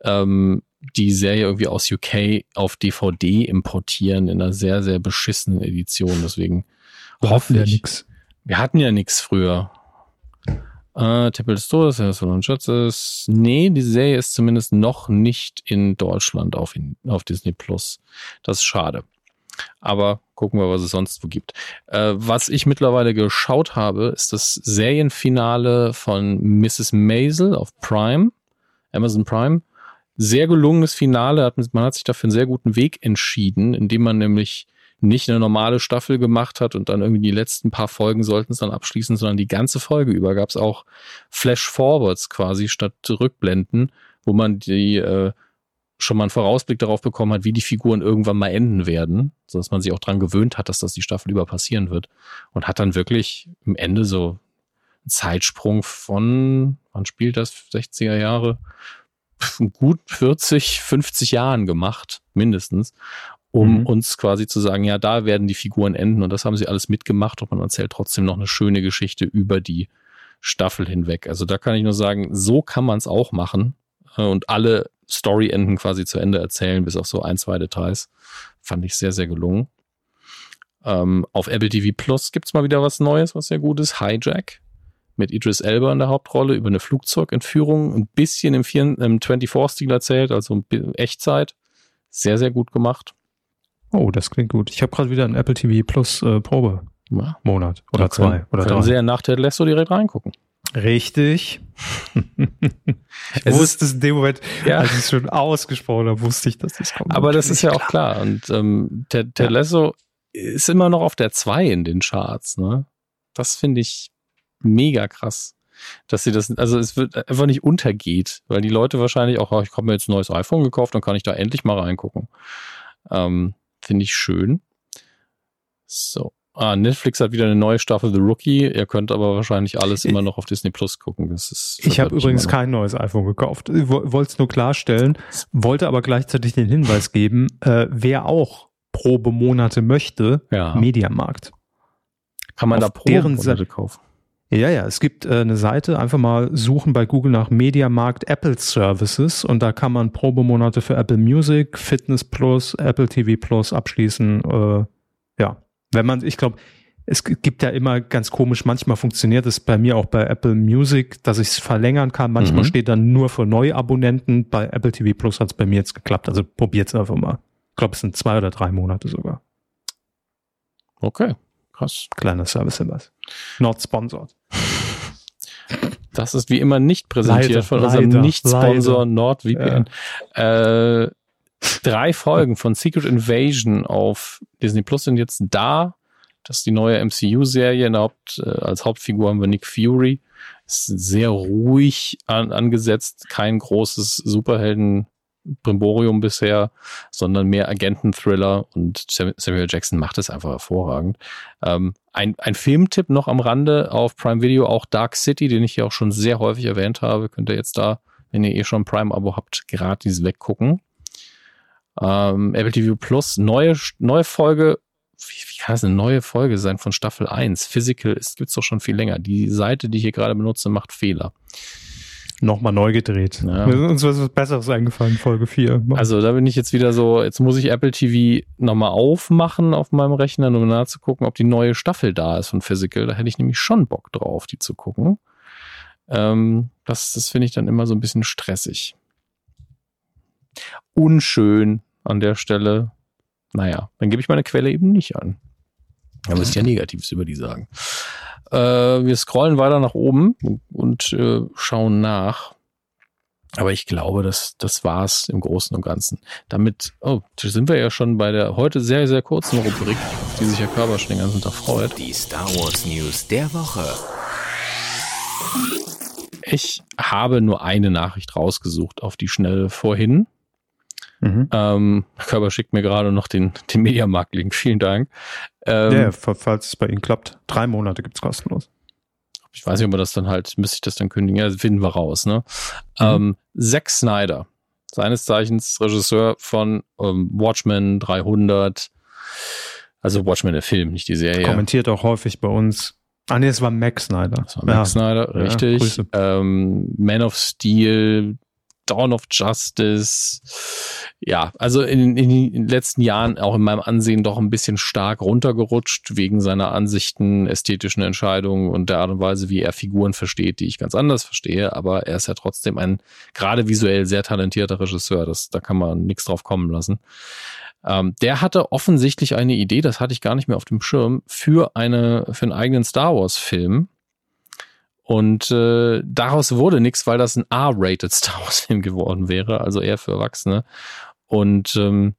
ähm, die Serie irgendwie aus UK auf DVD importieren in einer sehr, sehr beschissenen Edition. Deswegen wir hoffe ich. Ja. Wir hatten ja nichts früher. Äh, Tempel des Todes, Herr und Schatzes. Nee, die Serie ist zumindest noch nicht in Deutschland auf, auf Disney Plus. Das ist schade. Aber gucken wir, was es sonst wo gibt. Äh, was ich mittlerweile geschaut habe, ist das Serienfinale von Mrs. Maisel auf Prime, Amazon Prime. Sehr gelungenes Finale. man hat sich dafür einen sehr guten Weg entschieden, indem man nämlich nicht eine normale Staffel gemacht hat und dann irgendwie die letzten paar Folgen sollten es dann abschließen, sondern die ganze Folge über gab es auch Flash-Forwards quasi statt Rückblenden, wo man die äh, schon mal einen Vorausblick darauf bekommen hat, wie die Figuren irgendwann mal enden werden, so dass man sich auch dran gewöhnt hat, dass das die Staffel über passieren wird und hat dann wirklich im Ende so einen Zeitsprung von, wann spielt das, 60er Jahre, gut 40, 50 Jahren gemacht, mindestens, um mhm. uns quasi zu sagen, ja, da werden die Figuren enden und das haben sie alles mitgemacht und man erzählt trotzdem noch eine schöne Geschichte über die Staffel hinweg. Also da kann ich nur sagen, so kann man es auch machen äh, und alle Story-Enden quasi zu Ende erzählen, bis auf so ein, zwei Details. Fand ich sehr, sehr gelungen. Ähm, auf Apple TV Plus gibt's mal wieder was Neues, was sehr gut ist. Hijack mit Idris Elba in der Hauptrolle über eine Flugzeugentführung. Ein bisschen im, im 24-Stil erzählt, also Echtzeit. Sehr, sehr gut gemacht. Oh, das klingt gut. Ich habe gerade wieder einen Apple TV Plus äh, Probe. Ja. Monat oder da zwei oder drei. Ja nach der Lesso direkt reingucken. Richtig. ich es wusste es in dem Moment, ja. als ich es schon ausgesprochen habe, wusste ich, dass das kommt. Aber das ist ja auch klar. Und ähm, der ja. Lesso ist immer noch auf der zwei in den Charts. Ne? Das finde ich mega krass. Dass sie das, also es wird einfach nicht untergeht, weil die Leute wahrscheinlich auch, oh, ich habe mir jetzt ein neues iPhone gekauft, dann kann ich da endlich mal reingucken. Ähm, finde ich schön. So. Ah, Netflix hat wieder eine neue Staffel The Rookie. Ihr könnt aber wahrscheinlich alles immer noch auf Disney Plus gucken. Das ist ich habe übrigens kein neues iPhone gekauft. Ich wollte es nur klarstellen, wollte aber gleichzeitig den Hinweis geben, äh, wer auch Probemonate möchte, ja. Mediamarkt. Kann man auf da Probemonate kaufen? Ja, ja, es gibt äh, eine Seite, einfach mal suchen bei Google nach Mediamarkt Apple Services und da kann man Probemonate für Apple Music, Fitness Plus, Apple TV Plus abschließen. Äh, ja, wenn man, ich glaube, es gibt ja immer ganz komisch, manchmal funktioniert es bei mir auch bei Apple Music, dass ich es verlängern kann. Manchmal mhm. steht dann nur für Neuabonnenten. Bei Apple TV Plus hat es bei mir jetzt geklappt. Also probiert es einfach mal. Ich glaube, es sind zwei oder drei Monate sogar. Okay, krass. Kleiner Service-Hinweis. Not sponsored. Das ist wie immer nicht präsentiert leider, von unserem Nicht-Sponsor NordVPN. Ja. Äh, drei Folgen von Secret Invasion auf Disney Plus sind jetzt da. Das ist die neue MCU-Serie. Haupt, äh, als Hauptfigur haben wir Nick Fury. Ist sehr ruhig an, angesetzt, kein großes Superhelden Brimborium bisher, sondern mehr Agenten-Thriller und Samuel Jackson macht es einfach hervorragend. Ähm, ein, ein Filmtipp noch am Rande auf Prime Video, auch Dark City, den ich hier auch schon sehr häufig erwähnt habe, könnt ihr jetzt da, wenn ihr eh schon Prime-Abo habt, gratis weggucken. Ähm, Apple TV Plus, neue, neue Folge. Wie, wie kann das eine neue Folge sein von Staffel 1? Physical ist, gibt's doch schon viel länger. Die Seite, die ich hier gerade benutze, macht Fehler. Nochmal neu gedreht. Ja. Mir ist uns was Besseres eingefallen, Folge 4. Also da bin ich jetzt wieder so, jetzt muss ich Apple TV nochmal aufmachen auf meinem Rechner, um nachzugucken, ob die neue Staffel da ist von Physical. Da hätte ich nämlich schon Bock drauf, die zu gucken. Ähm, das das finde ich dann immer so ein bisschen stressig. Unschön, an der Stelle, naja, dann gebe ich meine Quelle eben nicht an. Da müsst ihr ja Negatives über die sagen. Äh, wir scrollen weiter nach oben und äh, schauen nach. Aber ich glaube, das, das war's im Großen und Ganzen. Damit, oh, da sind wir ja schon bei der heute sehr, sehr kurzen Rubrik, die sich Herr Körber schon den ganzen Tag freut. Die Star Wars News der Woche. Ich habe nur eine Nachricht rausgesucht auf die Schnelle vorhin. Mhm. Ähm, Körper schickt mir gerade noch den, den Mediamarkt-Link. Vielen Dank. Ähm, ja, falls es bei Ihnen klappt. Drei Monate gibt's kostenlos. Ich weiß nicht, ob man das dann halt, müsste ich das dann kündigen? Ja, finden wir raus, ne? Mhm. Ähm, Zack Snyder, seines Zeichens Regisseur von ähm, Watchmen 300, also Watchmen der Film, nicht die Serie. Kommentiert auch häufig bei uns. Ah, nee, es war Max Snyder. Das war Max ja. Snyder, richtig. Ja, ähm, Man of Steel, Dawn of Justice. Ja, also in, in, den letzten Jahren auch in meinem Ansehen doch ein bisschen stark runtergerutscht wegen seiner Ansichten, ästhetischen Entscheidungen und der Art und Weise, wie er Figuren versteht, die ich ganz anders verstehe. Aber er ist ja trotzdem ein gerade visuell sehr talentierter Regisseur. Das, da kann man nichts drauf kommen lassen. Ähm, der hatte offensichtlich eine Idee, das hatte ich gar nicht mehr auf dem Schirm, für eine, für einen eigenen Star Wars Film und äh, daraus wurde nichts, weil das ein R-rated Star Wars-Film geworden wäre, also eher für Erwachsene. Und ähm,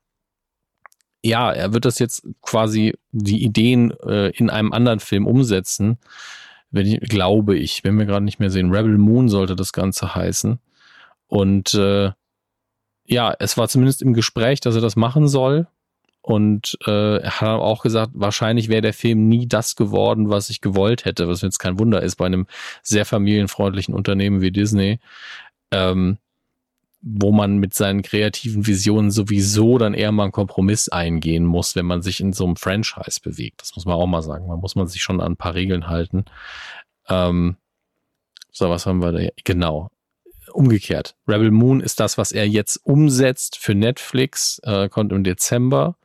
ja, er wird das jetzt quasi die Ideen äh, in einem anderen Film umsetzen. Wenn ich, glaube ich, wenn wir gerade nicht mehr sehen, Rebel Moon sollte das Ganze heißen. Und äh, ja, es war zumindest im Gespräch, dass er das machen soll. Und äh, er hat auch gesagt, wahrscheinlich wäre der Film nie das geworden, was ich gewollt hätte, was jetzt kein Wunder ist bei einem sehr familienfreundlichen Unternehmen wie Disney, ähm, wo man mit seinen kreativen Visionen sowieso dann eher mal einen Kompromiss eingehen muss, wenn man sich in so einem Franchise bewegt. Das muss man auch mal sagen. Man muss man sich schon an ein paar Regeln halten. Ähm, so, was haben wir da? Genau umgekehrt. Rebel Moon ist das, was er jetzt umsetzt für Netflix, äh, kommt im Dezember.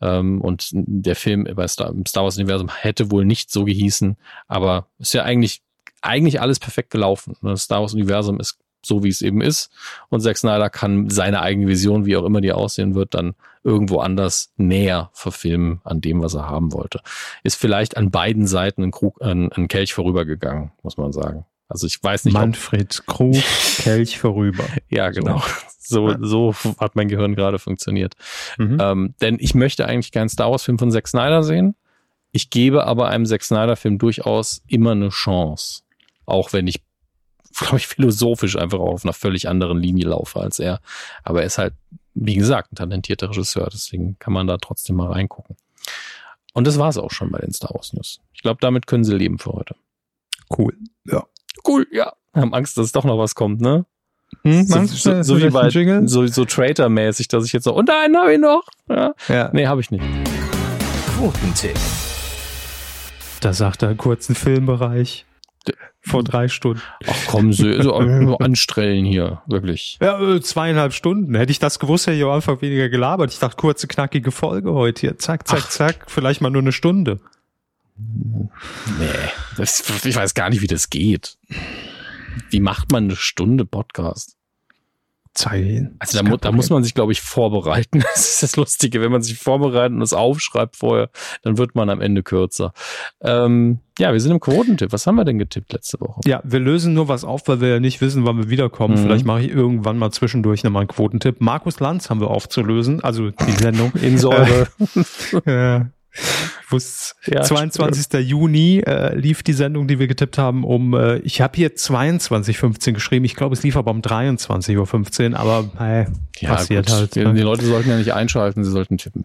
Ähm, und der Film Star, im Star Wars Universum hätte wohl nicht so gehießen, aber ist ja eigentlich, eigentlich alles perfekt gelaufen. Das Star Wars Universum ist so wie es eben ist. Und Zack Snyder kann seine eigene Vision, wie auch immer die aussehen wird, dann irgendwo anders näher verfilmen an dem, was er haben wollte. Ist vielleicht an beiden Seiten ein, Krug, ein, ein Kelch vorübergegangen, muss man sagen. Also ich weiß nicht. Manfred Krug, Kelch vorüber. ja, genau. So, so hat mein Gehirn gerade funktioniert. Mhm. Ähm, denn ich möchte eigentlich keinen Star Wars-Film von Zack Snyder sehen. Ich gebe aber einem Zack Snyder-Film durchaus immer eine Chance. Auch wenn ich, glaube ich, philosophisch einfach auf einer völlig anderen Linie laufe als er. Aber er ist halt, wie gesagt, ein talentierter Regisseur. Deswegen kann man da trotzdem mal reingucken. Und das war es auch schon bei den Star Wars News. Ich glaube, damit können sie leben für heute. Cool. Ja. Cool, ja. Haben Angst, dass doch noch was kommt, ne? Hm, so, so, so wie bei so, so Traitor-mäßig, dass ich jetzt so, und einen habe ich noch. Ja. ja. Nee, habe ich nicht. Quotentipp. Da sagt er einen kurzen Filmbereich. Vor drei Stunden. Ach komm, so, so anstrellen hier, wirklich. Ja, äh, zweieinhalb Stunden. Hätte ich das gewusst, hätte ich am Anfang weniger gelabert. Ich dachte, kurze, knackige Folge heute hier. Zack, zack, Ach. zack. Vielleicht mal nur eine Stunde. Nee, das, ich weiß gar nicht, wie das geht. Wie macht man eine Stunde Podcast? Zeilen. Also da, da muss man sich, glaube ich, vorbereiten. Das ist das Lustige. Wenn man sich vorbereitet und es aufschreibt vorher, dann wird man am Ende kürzer. Ähm, ja, wir sind im Quotentipp. Was haben wir denn getippt letzte Woche? Ja, wir lösen nur was auf, weil wir ja nicht wissen, wann wir wiederkommen. Mhm. Vielleicht mache ich irgendwann mal zwischendurch nochmal einen Quotentipp. Markus Lanz haben wir aufzulösen, also die Sendung. In Säure. ja. Ich wusste, ja, 22. Stimmt. Juni äh, lief die Sendung, die wir getippt haben, um, äh, ich habe hier 22.15 geschrieben, ich glaube, es lief aber um 23.15 Uhr, aber äh, ja, passiert gut. halt. Die, ne? die Leute sollten ja nicht einschalten, sie sollten tippen.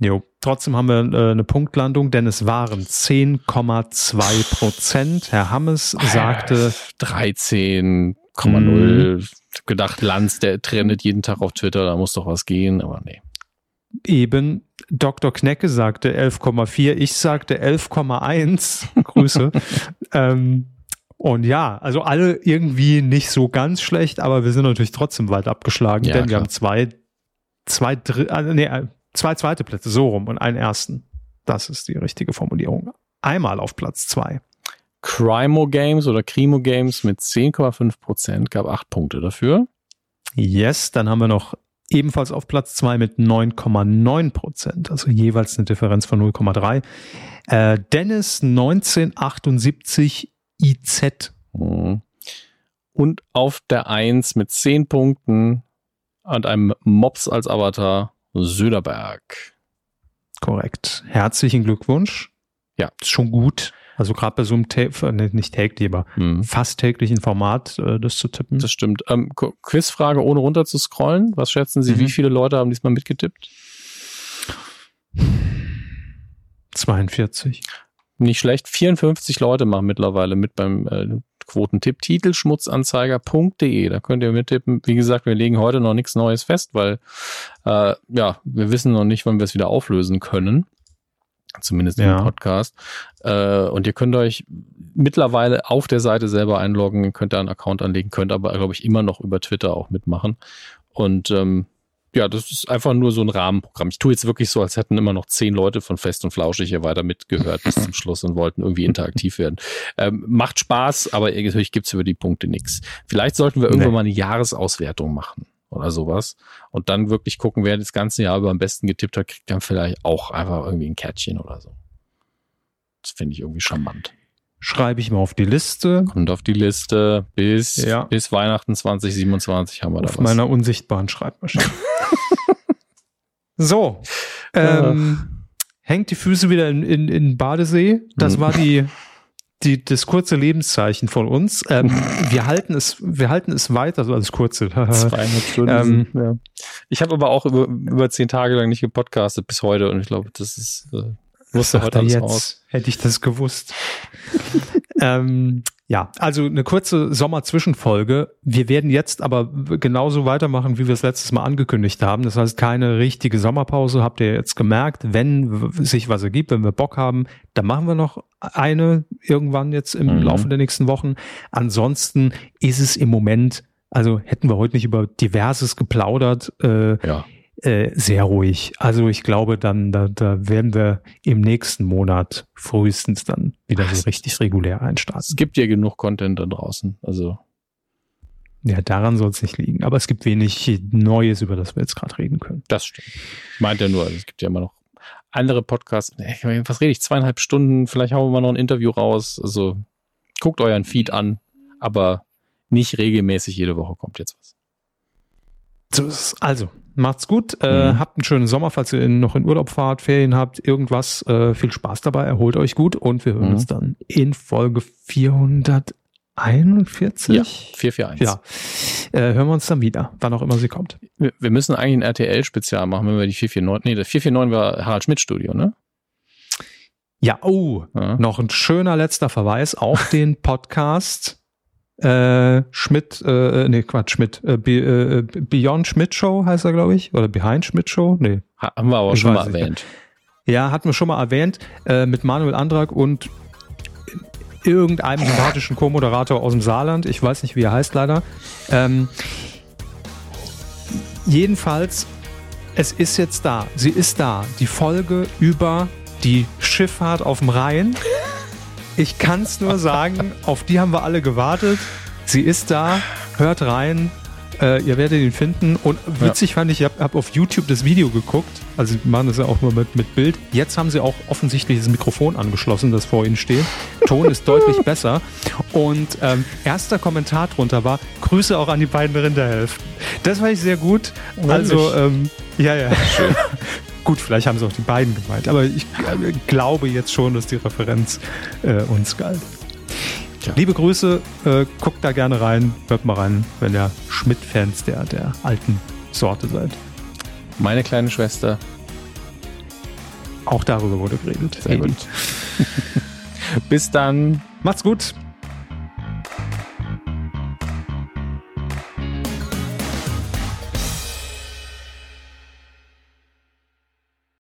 Jo. Trotzdem haben wir äh, eine Punktlandung, denn es waren 10,2 Prozent. Herr Hammes sagte 13,0. Mhm. Gedacht, Lanz, der trendet jeden Tag auf Twitter, da muss doch was gehen, aber nee. Eben, Dr. Knecke sagte 11,4, ich sagte 11,1. Grüße. ähm, und ja, also alle irgendwie nicht so ganz schlecht, aber wir sind natürlich trotzdem weit abgeschlagen, ja, denn klar. wir haben zwei, zwei, also nee, zwei zweite Plätze, so rum und einen ersten. Das ist die richtige Formulierung. Einmal auf Platz zwei. Crimo Games oder Crimo Games mit 10,5 Prozent gab acht Punkte dafür. Yes, dann haben wir noch ebenfalls auf Platz zwei mit 9,9 Prozent, also jeweils eine Differenz von 0,3. Äh, Dennis 1978 IZ. Mhm. Und auf der Eins mit 10 Punkten und einem Mops als Avatar Söderberg. Korrekt. Herzlichen Glückwunsch. Ja. Ist schon gut. Also gerade bei so einem, Ta nicht täglich, aber hm. fast täglichen Format, äh, das zu tippen. Das stimmt. Ähm, Quizfrage, ohne runter zu scrollen. Was schätzen Sie, mhm. wie viele Leute haben diesmal mitgetippt? 42. Nicht schlecht. 54 Leute machen mittlerweile mit beim äh, Quotentipp. Titelschmutzanzeiger.de. Da könnt ihr mittippen. Wie gesagt, wir legen heute noch nichts Neues fest, weil äh, ja, wir wissen noch nicht, wann wir es wieder auflösen können zumindest ja. im Podcast. Äh, und ihr könnt euch mittlerweile auf der Seite selber einloggen, könnt da einen Account anlegen, könnt aber, glaube ich, immer noch über Twitter auch mitmachen. Und ähm, ja, das ist einfach nur so ein Rahmenprogramm. Ich tue jetzt wirklich so, als hätten immer noch zehn Leute von Fest und Flauschig hier weiter mitgehört bis zum Schluss und wollten irgendwie interaktiv werden. Ähm, macht Spaß, aber natürlich gibt's über die Punkte nichts. Vielleicht sollten wir irgendwann nee. mal eine Jahresauswertung machen oder sowas. Und dann wirklich gucken, wer das ganze Jahr über am besten getippt hat, kriegt dann vielleicht auch einfach irgendwie ein Kärtchen oder so. Das finde ich irgendwie charmant. Schreibe ich mal auf die Liste. Und auf die Liste bis, ja. bis Weihnachten 2027 haben wir auf da was. Auf meiner unsichtbaren Schreibmaschine. so. Ähm, hängt die Füße wieder in, in, in Badesee. Das mhm. war die die, das kurze Lebenszeichen von uns. Ähm, wir halten es, wir halten es weiter, so als kurze. Zweieinhalb Stunden. Ähm, ja. Ich habe aber auch über, über zehn Tage lang nicht gepodcastet bis heute und ich glaube, das ist äh, wusste heute alles jetzt, aus. Hätte ich das gewusst. ähm, ja, also eine kurze Sommerzwischenfolge. Wir werden jetzt aber genauso weitermachen, wie wir es letztes Mal angekündigt haben. Das heißt, keine richtige Sommerpause, habt ihr jetzt gemerkt. Wenn sich was ergibt, wenn wir Bock haben, dann machen wir noch eine irgendwann jetzt im mhm. Laufe der nächsten Wochen. Ansonsten ist es im Moment, also hätten wir heute nicht über diverses geplaudert. Äh, ja äh, sehr ruhig. Also ich glaube, dann da, da werden wir im nächsten Monat frühestens dann wieder so richtig regulär einstarten. Es gibt ja genug Content da draußen. Also Ja, daran soll es nicht liegen. Aber es gibt wenig Neues, über das wir jetzt gerade reden können. Das stimmt. Meint er nur, es gibt ja immer noch andere Podcasts. Was rede ich? Zweieinhalb Stunden, vielleicht hauen wir mal noch ein Interview raus. Also guckt euren Feed an, aber nicht regelmäßig jede Woche kommt jetzt was. So ist es. Also, macht's gut. Äh, mhm. habt einen schönen Sommer, falls ihr noch in Urlaub fahrt, Ferien habt, irgendwas. Äh, viel Spaß dabei, erholt euch gut und wir hören mhm. uns dann in Folge 400. 41? Ja, 441. Ja. Äh, hören wir uns dann wieder, wann auch immer sie kommt. Wir, wir müssen eigentlich ein RTL-Spezial machen, wenn wir die 449, nee, das 449 war Harald Schmidt Studio, ne? Ja, oh, ja. noch ein schöner letzter Verweis auf den Podcast äh, Schmidt, äh, nee, Quatsch, Schmidt, äh, äh, Beyond Schmidt Show heißt er, glaube ich, oder Behind Schmidt Show, nee. Haben wir aber ich schon mal erwähnt. Ja, hatten wir schon mal erwähnt, äh, mit Manuel Andrak und irgendeinem sympathischen Co-Moderator aus dem Saarland. Ich weiß nicht, wie er heißt leider. Ähm, jedenfalls, es ist jetzt da. Sie ist da. Die Folge über die Schifffahrt auf dem Rhein. Ich kann es nur sagen, auf die haben wir alle gewartet. Sie ist da. Hört rein. Äh, ihr werdet ihn finden. Und witzig ja. fand ich, ich habe hab auf YouTube das Video geguckt. Also sie machen das ja auch nur mit, mit Bild. Jetzt haben sie auch offensichtlich das Mikrofon angeschlossen, das vor ihnen steht. Ton ist deutlich besser. Und ähm, erster Kommentar drunter war, Grüße auch an die beiden Rinderhälften. Das fand ich sehr gut. Also, ähm, ja, ja. Schön. Gut, vielleicht haben sie auch die beiden gemeint, aber ich äh, glaube jetzt schon, dass die Referenz äh, uns galt. Tja. Liebe Grüße, äh, guckt da gerne rein, hört mal rein, wenn ihr Schmidt-Fans der, der alten Sorte seid. Meine kleine Schwester. Auch darüber wurde geredet. Sehr gut. Bis dann. Macht's gut.